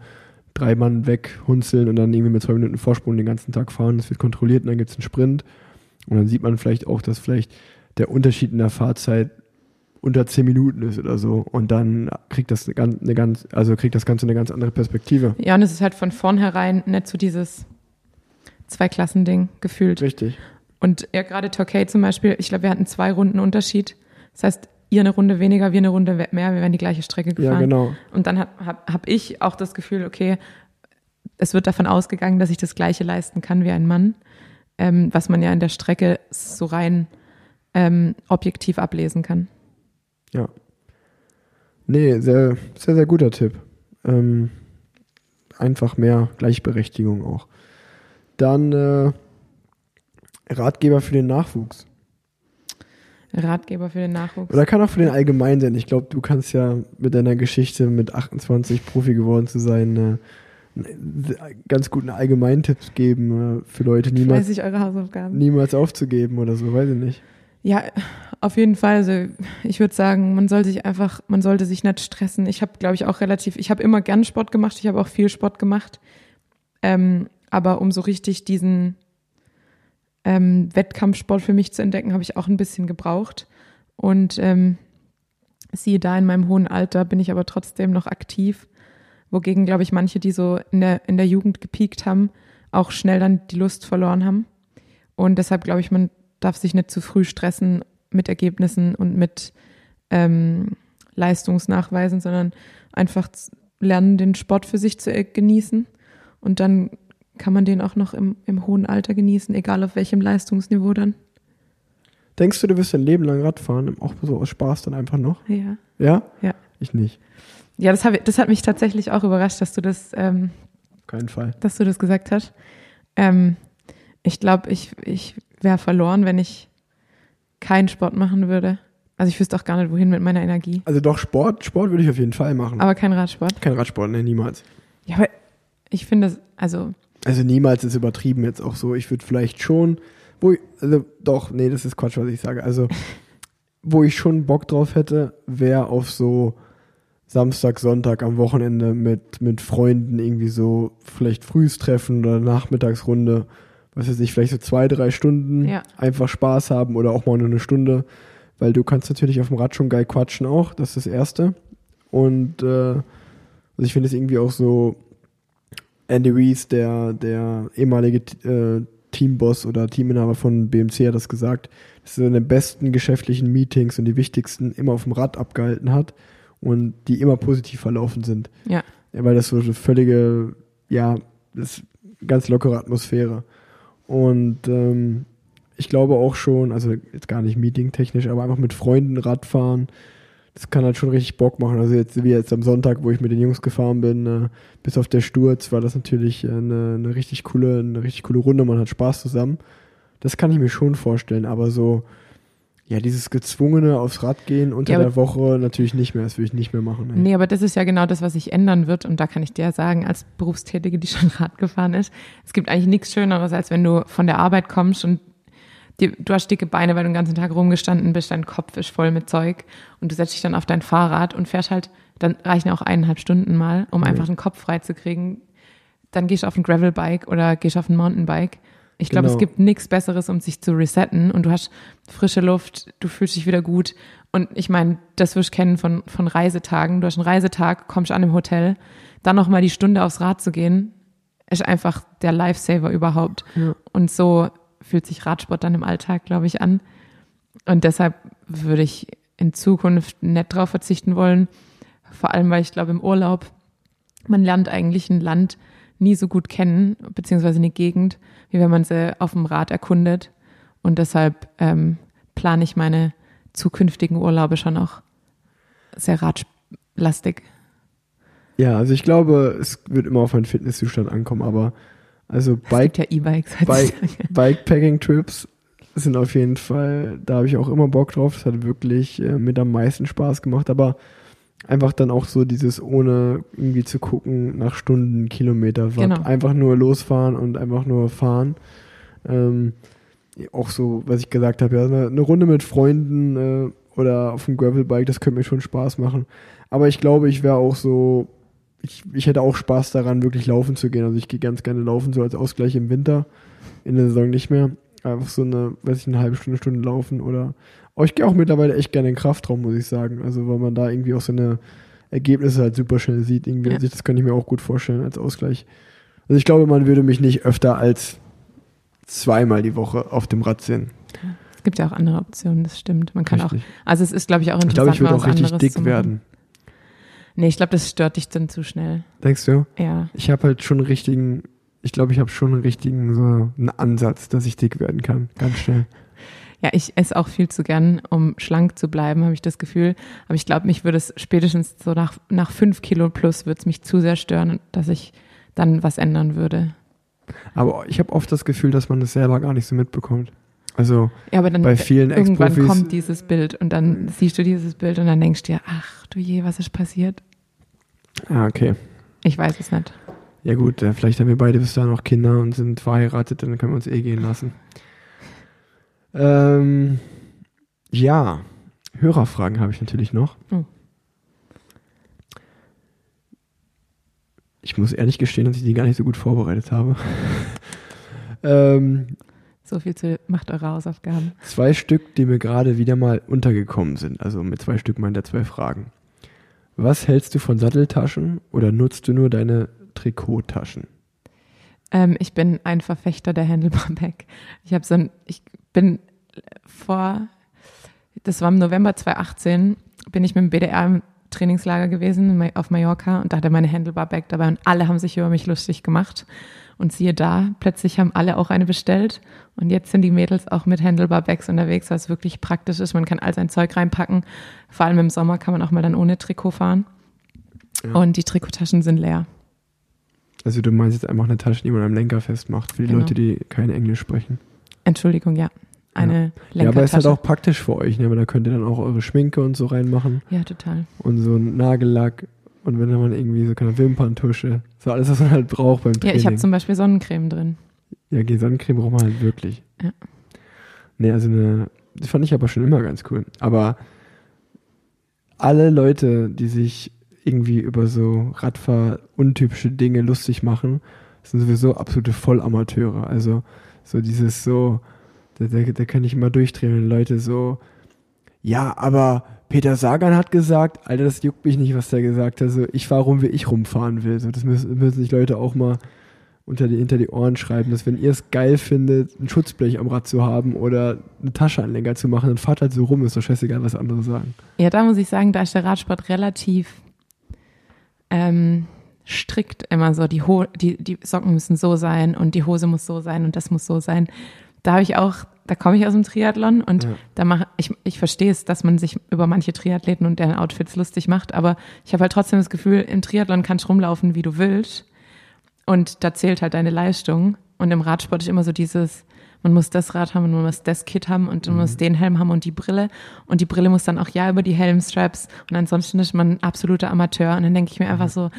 drei Mann weghunzeln und dann irgendwie mit zwei Minuten Vorsprung den ganzen Tag fahren. Das wird kontrolliert und dann gibt es einen Sprint. Und dann sieht man vielleicht auch, dass vielleicht der Unterschied in der Fahrzeit unter zehn Minuten ist oder so. Und dann kriegt das eine ganz, eine ganz, also kriegt das Ganze eine ganz andere Perspektive. Ja, und es ist halt von vornherein nicht so dieses Zwei-Klassen-Ding gefühlt. Richtig. Und ja, gerade Torquay zum Beispiel, ich glaube, wir hatten zwei Runden Unterschied. Das heißt, ihr eine Runde weniger, wir eine Runde mehr, wir werden die gleiche Strecke gefahren. Ja, genau. Und dann habe hab, hab ich auch das Gefühl, okay, es wird davon ausgegangen, dass ich das Gleiche leisten kann wie ein Mann, ähm, was man ja in der Strecke so rein ähm, objektiv ablesen kann. Ja. Nee, sehr, sehr, sehr guter Tipp. Ähm, einfach mehr Gleichberechtigung auch. Dann äh, Ratgeber für den Nachwuchs. Ratgeber für den Nachwuchs. Oder kann auch für den Allgemeinen sein. Ich glaube, du kannst ja mit deiner Geschichte mit 28 Profi geworden zu sein, äh, ganz guten Allgemeintipps geben äh, für Leute, niemals, ich eure Hausaufgaben. niemals aufzugeben oder so, weiß ich nicht. Ja, auf jeden Fall. Also ich würde sagen, man soll sich einfach, man sollte sich nicht stressen. Ich habe, glaube ich, auch relativ, ich habe immer gern Sport gemacht, ich habe auch viel Sport gemacht. Ähm, aber um so richtig diesen ähm, Wettkampfsport für mich zu entdecken, habe ich auch ein bisschen gebraucht. Und ähm, siehe da, in meinem hohen Alter bin ich aber trotzdem noch aktiv. Wogegen, glaube ich, manche, die so in der, in der Jugend gepiekt haben, auch schnell dann die Lust verloren haben. Und deshalb glaube ich, man darf sich nicht zu früh stressen mit Ergebnissen und mit ähm, Leistungsnachweisen, sondern einfach lernen, den Sport für sich zu genießen. Und dann kann man den auch noch im, im hohen Alter genießen, egal auf welchem Leistungsniveau dann. Denkst du, du wirst dein Leben lang Radfahren, auch so aus Spaß dann einfach noch? Ja. Ja? Ja. Ich nicht. Ja, das, hab, das hat mich tatsächlich auch überrascht, dass du das. Ähm, keinen Fall. Dass du das gesagt hast. Ähm, ich glaube, ich, ich wäre verloren, wenn ich keinen Sport machen würde. Also ich wüsste auch gar nicht, wohin mit meiner Energie. Also doch, Sport, Sport würde ich auf jeden Fall machen. Aber kein Radsport? Kein Radsport, ne, niemals. Ja, aber ich finde, also also niemals ist übertrieben jetzt auch so. Ich würde vielleicht schon, wo ich, also doch, nee, das ist Quatsch, was ich sage. Also, wo ich schon Bock drauf hätte, wäre auf so Samstag, Sonntag am Wochenende mit, mit Freunden irgendwie so vielleicht frühs treffen oder Nachmittagsrunde, was weiß ich, vielleicht so zwei, drei Stunden ja. einfach Spaß haben oder auch mal nur eine Stunde. Weil du kannst natürlich auf dem Rad schon geil quatschen auch, das ist das Erste. Und äh, also ich finde es irgendwie auch so, Andy Rees, der, der ehemalige äh, Teamboss oder Teaminhaber von BMC, hat das gesagt, dass er seine besten geschäftlichen Meetings und die wichtigsten immer auf dem Rad abgehalten hat und die immer positiv verlaufen sind. Ja. ja weil das so eine völlige, ja, das ganz lockere Atmosphäre. Und ähm, ich glaube auch schon, also jetzt gar nicht meetingtechnisch, aber einfach mit Freunden Radfahren, das kann halt schon richtig Bock machen. Also jetzt wie jetzt am Sonntag, wo ich mit den Jungs gefahren bin, äh, bis auf der Sturz, war das natürlich eine, eine richtig coole, eine richtig coole Runde. Man hat Spaß zusammen. Das kann ich mir schon vorstellen, aber so Ja, dieses gezwungene aufs Rad gehen unter Ja, der Woche natürlich nicht mehr. Das würde ich nicht mehr machen. ey. Nee, aber das ist ja genau das, was sich ändern wird. Und da kann ich dir sagen, als Berufstätige, die schon Rad gefahren ist, es gibt eigentlich nichts Schöneres, als wenn du von der Arbeit kommst und dir, du hast dicke Beine, weil du den ganzen Tag rumgestanden bist, dein Kopf ist voll mit Zeug und du setzt dich dann auf dein Fahrrad und fährst halt, dann reichen auch eineinhalb Stunden mal, um einfach den Kopf frei zu kriegen. Dann gehst du auf ein Gravelbike oder gehst auf ein Mountainbike. Ich glaube, Genau. es gibt nichts Besseres, um sich zu resetten und du hast frische Luft, du fühlst dich wieder gut. Und ich meine, das wirst du kennen von, von Reisetagen. Du hast einen Reisetag, kommst an im Hotel, dann nochmal die Stunde aufs Rad zu gehen, ist einfach der Lifesaver überhaupt. Ja. Und so fühlt sich Radsport dann im Alltag, glaube ich, an. Und deshalb würde ich in Zukunft nicht drauf verzichten wollen. Vor allem, weil ich glaube, im Urlaub, man lernt eigentlich ein Land nie so gut kennen, beziehungsweise eine Gegend, wie wenn man sie auf dem Rad erkundet. Und deshalb ähm, plane ich meine zukünftigen Urlaube schon auch sehr radlastig. Ja, also ich glaube, es wird immer auf meinen Fitnesszustand ankommen, aber also Bike, ja E-Bikes. Bike, Bikepacking-Trips sind auf jeden Fall, da habe ich auch immer Bock drauf. Das hat wirklich äh, mit am meisten Spaß gemacht, aber einfach dann auch so dieses ohne irgendwie zu gucken nach Stunden, Kilometer, Watt. Genau. einfach nur losfahren und einfach nur fahren. Ähm, auch so, was ich gesagt habe, ja, eine, eine Runde mit Freunden äh, oder auf dem Gravelbike, das könnte mir schon Spaß machen. Aber ich glaube, ich wäre auch so, ich, ich hätte auch Spaß daran, wirklich laufen zu gehen. Also ich gehe ganz gerne laufen, so als Ausgleich im Winter, in der Saison nicht mehr. Einfach so eine, weiß ich, eine halbe Stunde, Stunde laufen oder. Aber ich gehe auch mittlerweile echt gerne in den Kraftraum, muss ich sagen. Also weil man da irgendwie auch so eine Ergebnisse halt super schnell sieht. Irgendwie. Ja. Also das kann ich mir auch gut vorstellen als Ausgleich. Also ich glaube, man würde mich nicht öfter als zweimal die Woche auf dem Rad sehen. Es gibt ja auch andere Optionen, das stimmt. Man kann auch, Richtig. also es ist, glaube ich, auch Ich interessant, glaube, ich würde auch richtig dick werden. Nee, ich glaube, das stört dich dann zu schnell. Denkst du? Ja. Ich habe halt schon einen richtigen, ich glaube, ich habe schon einen richtigen, so einen Ansatz, dass ich dick werden kann. Ganz schnell. Ja, ich esse auch viel zu gern, um schlank zu bleiben, habe ich das Gefühl. Aber ich glaube, mich würde es spätestens so nach, nach fünf Kilo plus würde es mich zu sehr stören, dass ich dann was ändern würde. Aber ich habe oft das Gefühl, dass man das selber gar nicht so mitbekommt. Also Ja, aber dann bei vielen irgendwann Ex-Profis. kommt dieses Bild und dann siehst du dieses Bild und dann denkst du dir, ach du je, was ist passiert? Ah, okay. Ich weiß es nicht. Ja gut, äh, vielleicht haben wir beide bis dahin noch Kinder und sind verheiratet, dann können wir uns eh gehen lassen. Ähm, ja, Hörerfragen habe ich natürlich noch. Oh. Ich muss ehrlich gestehen, dass ich die gar nicht so gut vorbereitet habe. ähm, So viel zu macht eure Hausaufgaben. zwei Stück, die mir gerade wieder mal untergekommen sind. Also mit zwei Stück meint er zwei Fragen. Was hältst du von Satteltaschen oder nutzt du nur deine Trikottaschen? Ähm, ich bin ein Verfechter der Handlebar Bag. Ich habe so ein, ich bin vor, das war im November 2018, bin ich mit dem BDR im Trainingslager gewesen auf Mallorca und da hatte meine Handlebar Bag dabei und alle haben sich über mich lustig gemacht. Und siehe da, plötzlich haben alle auch eine bestellt und jetzt sind die Mädels auch mit Handlebar Bags unterwegs, was wirklich praktisch ist. Man kann all sein Zeug reinpacken. Vor allem im Sommer kann man auch mal dann ohne Trikot fahren. Ja. Und die Trikottaschen sind leer. Also du meinst jetzt einfach eine Tasche, die man am Lenker festmacht, für die Genau. Leute, die kein Englisch sprechen. Entschuldigung, ja. Eine Ja, aber ist halt auch praktisch für euch, ne? weil da könnt ihr dann auch eure Schminke und so reinmachen Ja, total. und so einen Nagellack und wenn dann mal irgendwie so keine Wimperntusche, so alles, was man halt braucht beim Ja, Training. ich habe zum Beispiel Sonnencreme drin. Ja, okay, Sonnencreme braucht man halt wirklich. Ja. Nee, also eine, die fand ich aber schon immer ganz cool. Aber alle Leute, die sich irgendwie über so Radfahr-untypische Dinge lustig machen, sind sowieso absolute Vollamateure. Also so dieses so, da, da, da kann ich immer durchdrehen, wenn Leute so, ja, aber Peter Sagan hat gesagt, Alter, das juckt mich nicht, was der gesagt hat. So, ich fahre rum, wie ich rumfahren will. So, das müssen, müssen sich Leute auch mal unter die, hinter die Ohren schreiben, dass wenn ihr es geil findet, ein Schutzblech am Rad zu haben oder eine Tasche zu machen, dann fahrt halt so rum, ist doch scheißegal, was andere sagen. Ja, da muss ich sagen, da ist der Radsport relativ ähm, strikt immer so. Die, Ho die, die Socken müssen so sein und die Hose muss so sein und das muss so sein. Da habe ich auch, da komme ich aus dem Triathlon und Ja. da mache ich, ich verstehe es, dass man sich über manche Triathleten und deren Outfits lustig macht, aber ich habe halt trotzdem das Gefühl, im Triathlon kannst du rumlaufen, wie du willst und da zählt halt deine Leistung und im Radsport ist immer so dieses, man muss das Rad haben und man muss das Kit haben und man muss den Helm haben und die Brille. Und die Brille muss dann auch ja über die Helmstraps und ansonsten ist man ein absoluter Amateur. Und dann denke ich mir einfach so,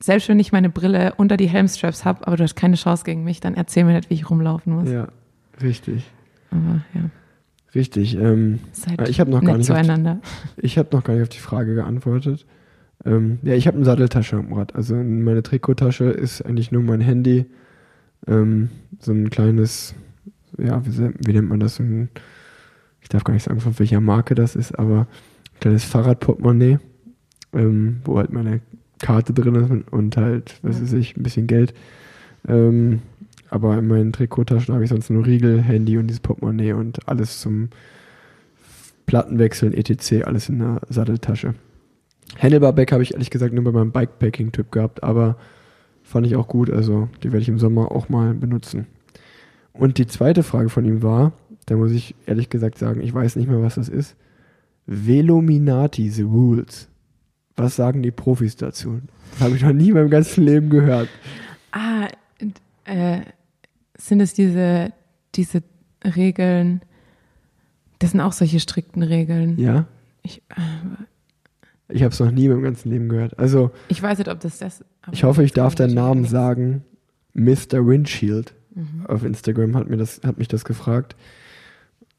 selbst wenn ich meine Brille unter die Helmstraps habe, aber du hast keine Chance gegen mich, dann erzähl mir nicht, wie ich rumlaufen muss. Ja, richtig. Aber ja, Richtig. Ähm, seid ich habe noch gar nicht auf die, zueinander. ich habe noch gar nicht auf die Frage geantwortet. Ähm, ja, ich habe eine Satteltasche am Rad. Also meine Trikottasche ist eigentlich nur mein Handy. Ähm, so ein kleines, ja, wie, wie nennt man das? So ein, ich darf gar nicht sagen, von welcher Marke das ist, aber ein kleines Fahrradportemonnaie, ähm, wo halt meine Karte drin ist und halt, was weiß ich, ein bisschen Geld. Ähm, aber in meinen Trikottaschen habe ich sonst nur Riegel, Handy und dieses Portemonnaie und alles zum Plattenwechseln, etc., alles in der Satteltasche. Handlebar-Bag habe ich ehrlich gesagt nur bei meinem Bikepacking-Typ gehabt, aber fand ich auch gut, also die werde ich im Sommer auch mal benutzen. Und die zweite Frage von ihm war, da muss ich ehrlich gesagt sagen, ich weiß nicht mehr, was das ist. Velominati, the rules. Was sagen die Profis dazu? Das habe ich noch nie in meinem ganzen Leben gehört. Ah, äh, sind es diese, diese Regeln? Das sind auch solche strikten Regeln. Ja? Ich, äh, Ich habe es noch nie in meinem ganzen Leben gehört. Also, ich weiß nicht, ob das das. ich hoffe, ich darf deinen Namen nicht. sagen. Mr. Windshield. Mhm. Auf Instagram hat, mir das, hat mich das gefragt.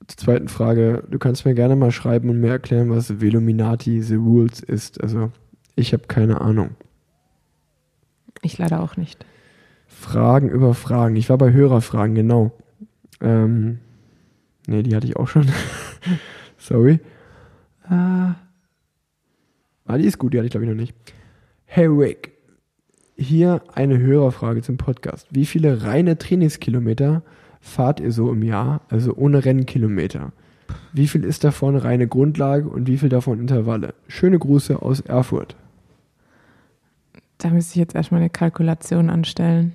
Zur zweiten Frage, du kannst mir gerne mal schreiben und mir erklären, was Veluminati The Rules ist. Also, ich habe keine Ahnung. Ich leider auch nicht. Fragen über Fragen. Ich war bei Hörerfragen, genau. Ähm, nee, die hatte ich auch schon. Sorry. Ah, ah, die ist gut, die hatte ich glaube ich noch nicht. Hey Rick, hier eine Hörerfrage zum Podcast. Wie viele reine Trainingskilometer fahrt ihr so im Jahr, also ohne Rennkilometer? Wie viel ist davon reine Grundlage und wie viel davon Intervalle? Schöne Grüße aus Erfurt. Da müsste ich jetzt erstmal eine Kalkulation anstellen.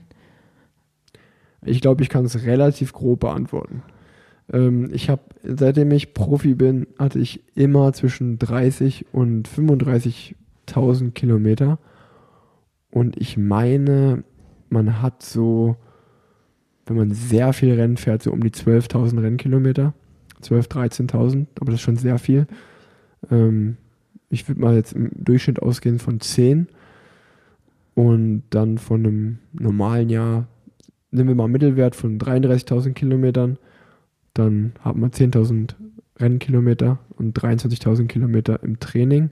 Ich glaube, ich kann es relativ grob beantworten. Ähm, ich habe, seitdem ich Profi bin, hatte ich immer zwischen 30 und 35.000 Kilometer. Und ich meine, man hat so, wenn man sehr viel Rennen fährt, so um die 12.000 Rennkilometer. 12.000, 13.000, aber das ist schon sehr viel. Ähm, ich würde mal jetzt im Durchschnitt ausgehen von 10 und dann von einem normalen Jahr nehmen wir mal einen Mittelwert von 33.000 Kilometern, dann haben wir 10.000 Rennkilometer und 23.000 Kilometer im Training.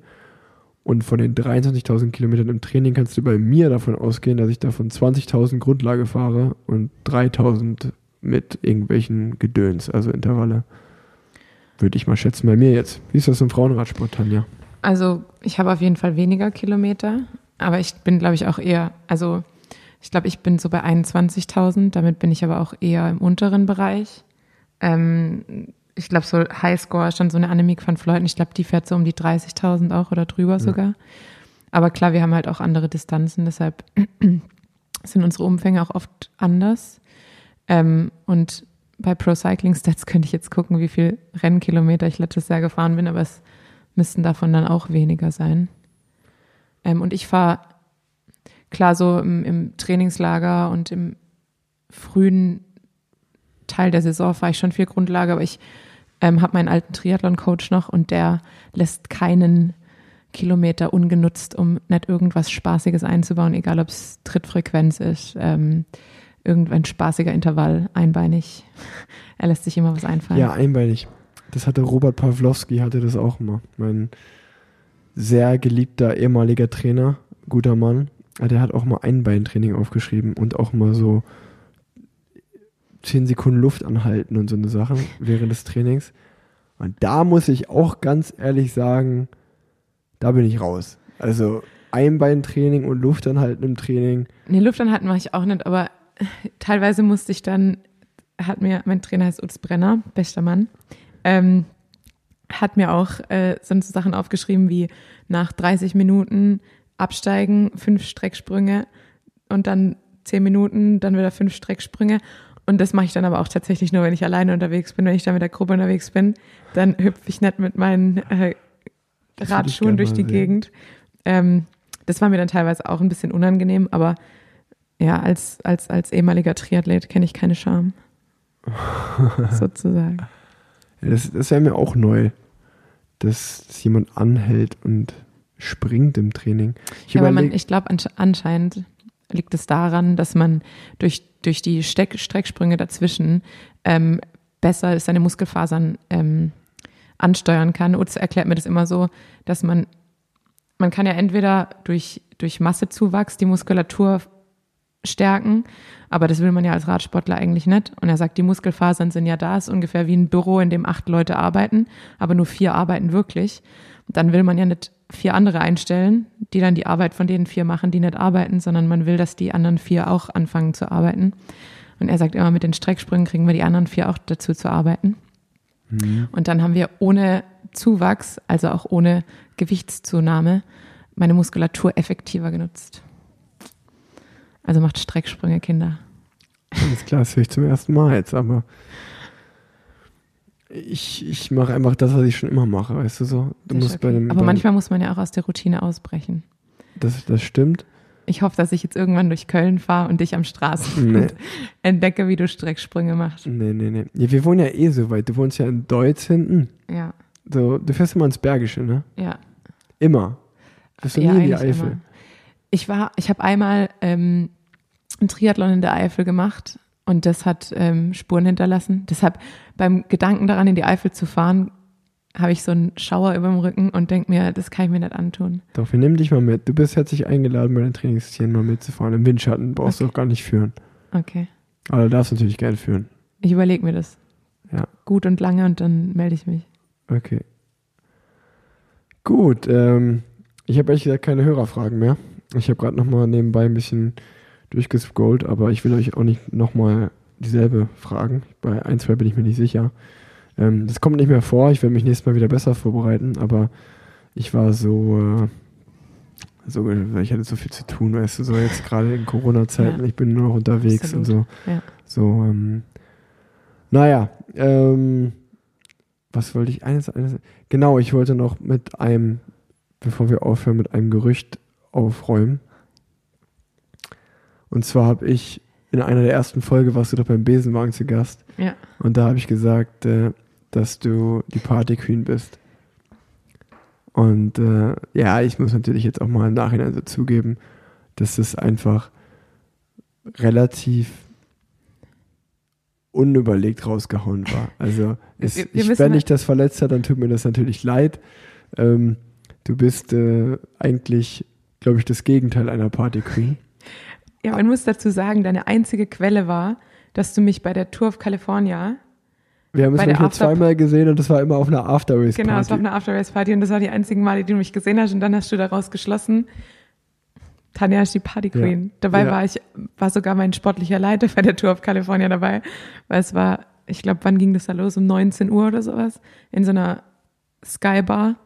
Und von den 23.000 Kilometern im Training kannst du bei mir davon ausgehen, dass ich davon 20.000 Grundlage fahre und 3.000 mit irgendwelchen Gedöns, also Intervalle. Würde ich mal schätzen bei mir jetzt. Wie ist das im Frauenradsport, Tanja? Also ich habe auf jeden Fall weniger Kilometer, aber ich bin, glaube ich, auch eher, also ich glaube, ich bin so bei 21.000, damit bin ich aber auch eher im unteren Bereich. Ähm, ich glaube, so Highscore ist schon so eine Annemiek van Fleuten, ich glaube, die fährt so um die 30.000 auch oder drüber sogar. Aber klar, wir haben halt auch andere Distanzen, deshalb sind unsere Umfänge auch oft anders. Ähm, und bei Pro Cycling Stats könnte ich jetzt gucken, wie viel Rennkilometer ich letztes Jahr gefahren bin, aber es müssten davon dann auch weniger sein. Ähm, und ich fahre klar so im, im Trainingslager und im frühen Teil der Saison fahre ich schon viel Grundlage, aber ich ähm, habe meinen alten Triathlon-Coach noch und der lässt keinen Kilometer ungenutzt, um nicht irgendwas Spaßiges einzubauen, egal ob es Trittfrequenz ist, ähm, irgendein spaßiger Intervall, einbeinig. Er lässt sich immer was einfallen. Ja, einbeinig. Das hatte Robert Pawlowski, hatte das auch immer. Mein sehr geliebter ehemaliger Trainer, guter Mann, der hat auch mal Einbeintraining aufgeschrieben und auch mal so 10 Sekunden Luft anhalten und so eine Sachen während des Trainings. Und da muss ich auch ganz ehrlich sagen, da bin ich raus. Also Einbeintraining und Luft anhalten im Training. Nee, Luftanhalten mache ich auch nicht, aber teilweise musste ich dann, hat mir, mein Trainer heißt Utz Brenner, bester Mann, ähm, hat mir auch äh, so Sachen aufgeschrieben wie nach 30 Minuten absteigen, fünf Strecksprünge und dann 10 Minuten, dann wieder fünf Strecksprünge. Und das mache ich dann aber auch tatsächlich nur, wenn ich alleine unterwegs bin. Wenn ich da mit der Gruppe unterwegs bin, dann hüpfe ich nicht mit meinen äh, Radschuhen durch mal die sehen. Gegend. Ähm, das war mir dann teilweise auch ein bisschen unangenehm, aber ja, als, als, als ehemaliger Triathlet kenne ich keine Scham. sozusagen. Ja, das das wäre mir auch neu, dass, dass jemand anhält und springt im Training. Ich Ja, aber man, überleg- ich glaube, anscheinend liegt es daran, dass man durch, durch die Steck, Strecksprünge dazwischen ähm, besser seine Muskelfasern ähm, ansteuern kann. Utz erklärt mir das immer so, dass man, man kann ja entweder durch, durch Massezuwachs die Muskulatur stärken, aber das will man ja als Radsportler eigentlich nicht. Und er sagt, die Muskelfasern sind ja da, ist ungefähr wie ein Büro, in dem acht Leute arbeiten, aber nur vier arbeiten wirklich. Dann will man ja nicht vier andere einstellen, die dann die Arbeit von denen vier machen, die nicht arbeiten, sondern man will, dass die anderen vier auch anfangen zu arbeiten. Und er sagt immer, mit den Strecksprüngen kriegen wir die anderen vier auch dazu zu arbeiten. Und dann haben wir ohne Zuwachs, also auch ohne Gewichtszunahme, meine Muskulatur effektiver genutzt. Also macht Strecksprünge, Kinder. Alles klar, das höre ich zum ersten Mal jetzt, aber ich, ich mache einfach das, was ich schon immer mache, weißt du so. Du musst bei okay. dem, Aber bei, manchmal muss man ja auch aus der Routine ausbrechen. das, das stimmt. Ich hoffe, dass ich jetzt irgendwann durch Köln fahre und dich am Straßen Nee. entdecke, wie du Strecksprünge machst. Nee, nee, nee. Ja, wir wohnen ja eh so weit. Du wohnst ja in Deutz hinten. Ja, So, du fährst immer ins Bergische, ne? ja. Immer. Du bist Ja, nie in die Eifel. immer. Ich war, ich habe einmal ähm, einen Triathlon in der Eifel gemacht und das hat ähm, Spuren hinterlassen. Deshalb beim Gedanken daran, in die Eifel zu fahren, habe ich so einen Schauer über dem Rücken und denke mir, das kann ich mir nicht antun. Doch, wir nehmen dich mal mit. Du bist herzlich eingeladen, bei den Trainingstieren mal mitzufahren. Im Windschatten brauchst du auch gar nicht führen. Okay. Aber du darfst natürlich gerne führen. Ich überlege mir das. Ja. Gut und lange und dann melde ich mich. Okay. Gut, ähm, ich habe ehrlich gesagt keine Hörerfragen mehr. Ich habe gerade nochmal nebenbei ein bisschen durchgescrollt, aber ich will euch auch nicht nochmal dieselbe fragen. Bei ein, zwei bin ich mir nicht sicher. Ähm, das kommt nicht mehr vor, ich werde mich nächstes Mal wieder besser vorbereiten, aber ich war so, äh, so, ich hatte so viel zu tun, weißt du, so jetzt gerade in Corona-Zeiten, Ja. ich bin nur noch unterwegs Absolut. und so. Ja. So, ähm, naja, ähm, was wollte ich? Eines, eines, genau, ich wollte noch mit einem, bevor wir aufhören, mit einem Gerücht aufräumen. Und zwar habe ich in einer der ersten Folge warst du doch beim Besenwagen zu Gast. Ja. Und da habe ich gesagt, äh, dass du die Party Queen bist. Und äh, ja, ich muss natürlich jetzt auch mal im Nachhinein so zugeben, dass es einfach relativ unüberlegt rausgehauen war. Also es, Wir- wir ich, wenn ich das verletzt hat, dann tut mir das natürlich leid. Ähm, du bist äh, eigentlich, glaube ich, das Gegenteil einer Party Queen. Ja, man muss dazu sagen, deine einzige Quelle war, dass du mich bei der Tour of California, Wir haben Bei nämlich nur After- zweimal gesehen und das war immer auf einer After Race genau, es war auf Party. einer After-Race-Party und das war die einzigen Male, die du mich gesehen hast und dann hast du daraus geschlossen, Tanja ist die Party Queen. Ja. Dabei Ja. war ich, war sogar mein sportlicher Leiter bei der Tour of California dabei, weil es war, ich glaube, wann ging das da los? Um 19 Uhr oder sowas? In so einer Skybar.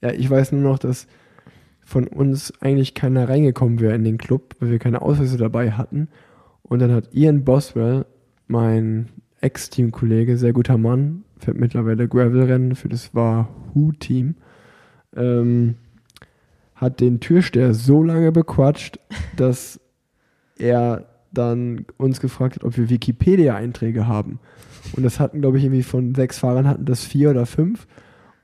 Ja, ich weiß nur noch, dass von uns eigentlich keiner reingekommen wäre in den Club, weil wir keine Ausweise dabei hatten. Und dann hat Ian Boswell, mein Ex-Teamkollege, sehr guter Mann, fährt mittlerweile Gravel-Rennen für das Wahoo-Team, ähm, hat den Türsteher so lange bequatscht, dass er dann uns gefragt hat, ob wir Wikipedia-Einträge haben. Und das hatten, glaube ich, irgendwie von sechs Fahrern hatten das vier oder fünf.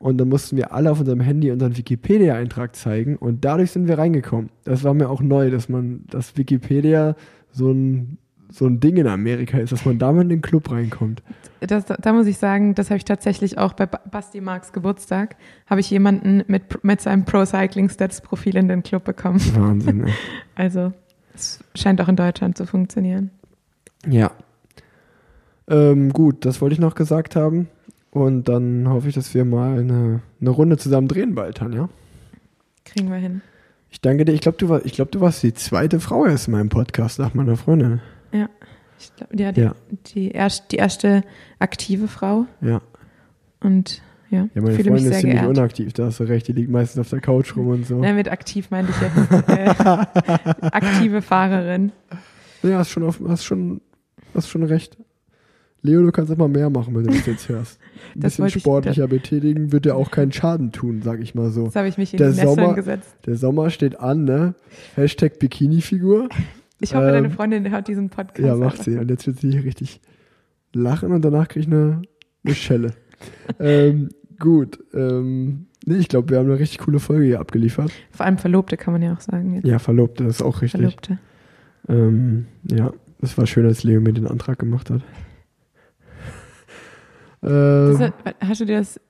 Und dann mussten wir alle auf unserem Handy unseren Wikipedia-Eintrag zeigen und dadurch sind wir reingekommen. Das war mir auch neu, dass man, dass Wikipedia so ein, so ein Ding in Amerika ist, dass man damit in den Club reinkommt. Das, da muss ich sagen, das habe ich tatsächlich auch bei Ba- Basti Marks Geburtstag, habe ich jemanden mit, mit seinem Pro Cycling Stats Profil in den Club bekommen. Wahnsinn, ey. Also, es scheint auch in Deutschland zu funktionieren. Ja. Ähm, gut, das wollte ich noch gesagt haben. Und dann hoffe ich, dass wir mal eine, eine Runde zusammen drehen bald, Tanja. Kriegen wir hin. Ich danke dir. Ich glaube, du, war, ich glaub, du warst die zweite Frau erst in meinem Podcast nach meiner Freundin. Ich glaub, ja, die, Ja. Die, erst, die erste aktive Frau Ja. und ja, Ja, meine Freundin ist ziemlich geehrt. unaktiv, da hast du recht. Die liegt meistens auf der Couch rum und so. Nein, mit aktiv meinte ich jetzt äh, aktive Fahrerin. Ja, hast schon, auf, hast schon, hast schon recht. Leo, du kannst auch mal mehr machen, wenn du das jetzt hörst. Ein Das bisschen ich- sportlicher betätigen wird dir auch keinen Schaden tun, sag ich mal so. Jetzt habe ich mich in Der die Nesseln Sommer- gesetzt. Der Sommer steht an, ne? Hashtag Bikini-Figur. Ich hoffe, ähm, deine Freundin hört diesen Podcast. Ja, macht sie. Und jetzt wird sie richtig lachen und danach kriege ich eine, eine Schelle. ähm, gut. Ähm, nee, ich glaube, wir haben eine richtig coole Folge hier abgeliefert. Vor allem Verlobte kann man ja auch sagen. Jetzt. Ja, Verlobte, das ist auch richtig. Verlobte. Ähm, ja, es war schön, als Leo mir den Antrag gemacht hat. Das, Ähm, hat- hast du dir das,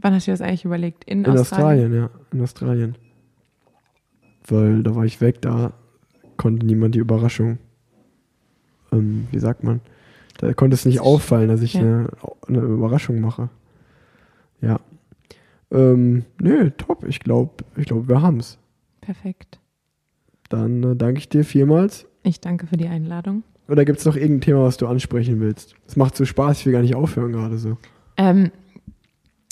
wann hast du dir das eigentlich überlegt? In, in Australien, ja, in Australien. Weil da war ich weg, da konnte niemand die Überraschung, ähm, wie sagt man, da konnte es nicht auffallen, dass ich Ja. eine, eine Überraschung mache. Ja. Ähm, nö, top, ich glaube, ich glaub, wir haben's. Perfekt. Dann äh, danke ich dir vielmals. Ich danke für die Einladung. Oder gibt es noch irgendein Thema, was du ansprechen willst? Es macht so Spaß, ich will gar nicht aufhören gerade so. Ähm,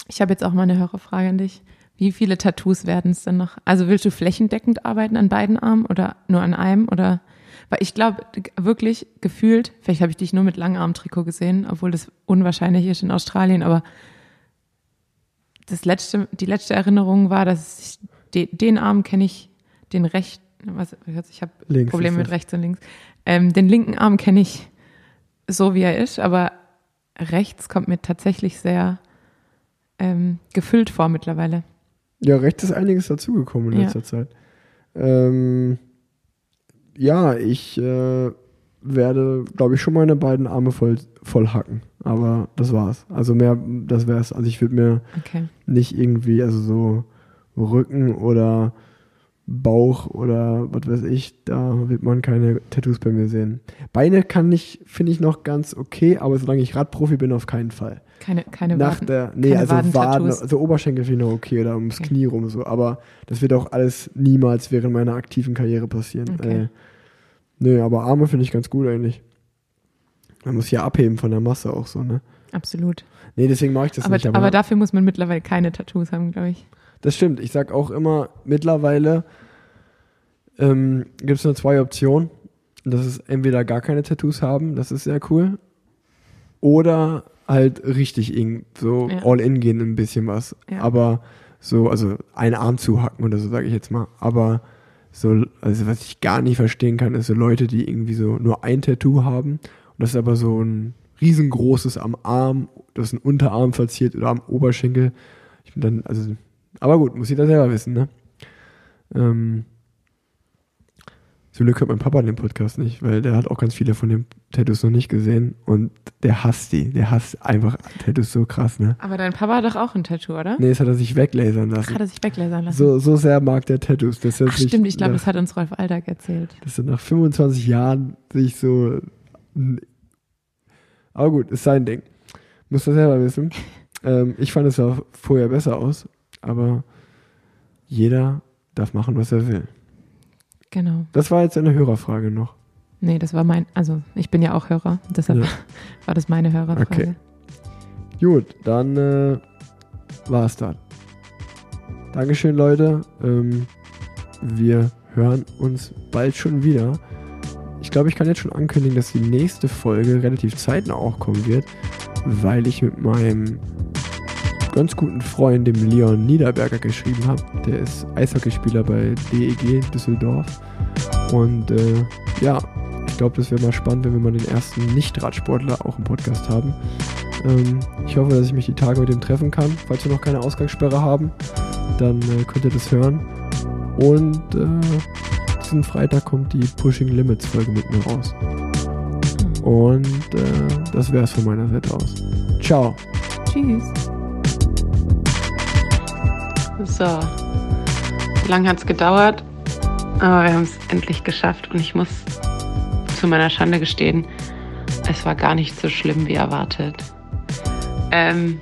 ich habe jetzt auch mal eine Hörerfrage an dich. Wie viele Tattoos werden es denn noch? Also willst du flächendeckend arbeiten an beiden Armen oder nur an einem? Oder weil ich glaube wirklich gefühlt, vielleicht habe ich dich nur mit Langarm-Trikot gesehen, obwohl das unwahrscheinlich ist in Australien, aber das letzte, die letzte Erinnerung war, dass ich de, den Arm kenne ich, den rechten, was, ich habe Probleme mit rechts und links. Ähm, den linken Arm kenne ich so, wie er ist, aber rechts kommt mir tatsächlich sehr ähm, gefüllt vor mittlerweile. Ja, recht ist einiges dazugekommen in Ja. letzter Zeit. Ähm, ja, ich äh, werde, glaube ich, schon meine beiden Arme voll, voll hacken. Aber das war's. Also mehr, das wär's. Also ich würde mir Okay. nicht irgendwie, also so Rücken oder Bauch oder was weiß ich, da wird man keine Tattoos bei mir sehen. Beine kann ich, finde ich noch ganz okay, aber solange ich Radprofi bin, auf keinen Fall. Keine, keine Nach Waden. der, nee, also Waden, also Oberschenkel finde ich noch okay oder ums Okay. Knie rum so, aber das wird auch alles niemals während meiner aktiven Karriere passieren. Okay. Äh, nö, aber Arme finde ich ganz gut eigentlich. Man muss ja abheben von der Masse auch so, ne? Absolut. Nee, deswegen mache ich das Aber, nicht. aber dafür muss man mittlerweile keine Tattoos haben, glaube ich. Das stimmt. Ich sag auch immer, mittlerweile ähm, gibt es nur zwei Optionen. Das ist entweder gar keine Tattoos haben, das ist sehr cool. Oder halt richtig so Ja. all in gehen ein bisschen was. Ja. Aber so, also einen Arm zuhacken oder so, sage ich jetzt mal. Aber so, also was ich gar nicht verstehen kann, ist so Leute, die irgendwie so nur ein Tattoo haben. Und das ist aber so ein riesengroßes am Arm, das ist ein Unterarm verziert oder am Oberschenkel. Ich bin dann, also, aber gut, muss jeder selber wissen, ne? Ähm, zum Glück hört mein Papa den Podcast nicht, weil der hat auch ganz viele von den Tattoos noch nicht gesehen und der hasst die. Der hasst einfach Tattoos so krass, ne? Aber dein Papa hat doch auch ein Tattoo, oder? Nee, das hat er sich weglasern lassen. Hat er sich weglasern lassen? So, so sehr mag der Tattoos. Dass Ach stimmt, ich glaube, das hat uns Rolf Aldag erzählt. dass er nach 25 Jahren sich so. Aber gut, ist sein Ding. Muss er selber wissen. ähm, ich fand es ja vorher besser aus, aber jeder darf machen, was er will. Genau. Das war jetzt eine Hörerfrage noch. Nee, das war mein, also ich bin ja auch Hörer, deshalb Ja. war das meine Hörerfrage. Okay. Gut, dann äh, war's das. Dankeschön, Leute. Ähm, wir hören uns bald schon wieder. Ich glaube, ich kann jetzt schon ankündigen, dass die nächste Folge relativ zeitnah auch kommen wird, weil ich mit meinem ganz guten Freund, dem Leon Niederberger, geschrieben habe. Der ist Eishockeyspieler bei DEG Düsseldorf. Und äh, ja, ich glaube, das wäre mal spannend, wenn wir mal den ersten Nicht-Radsportler auch im Podcast haben. Ähm, ich hoffe, dass ich mich die Tage mit dem treffen kann. Falls wir noch keine Ausgangssperre haben, dann äh, könnt ihr das hören. Und äh, diesen Freitag kommt die Pushing Limits Folge mit mir raus. Und äh, das wäre es von meiner Seite aus. Ciao. Tschüss. So, lang hat es gedauert, aber wir haben es endlich geschafft und ich muss zu meiner Schande gestehen, es war gar nicht so schlimm wie erwartet. Ähm,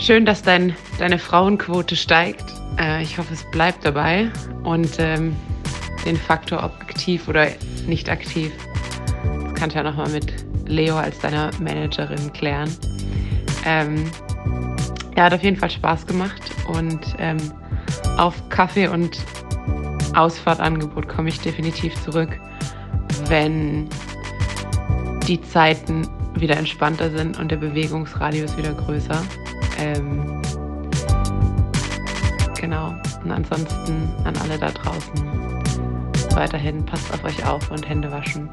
schön, dass dein, deine Frauenquote steigt. Äh, ich hoffe, es bleibt dabei und ähm, den Faktor, ob aktiv oder nicht aktiv, das kannst du ja nochmal mit Leo als deiner Managerin klären. Ähm, ja, hat auf jeden Fall Spaß gemacht und ähm, auf Kaffee und Ausfahrtangebot komme ich definitiv zurück, wenn die Zeiten wieder entspannter sind und der Bewegungsradius wieder größer. Ähm, genau. Und ansonsten an alle da draußen weiterhin passt auf euch auf und Hände waschen.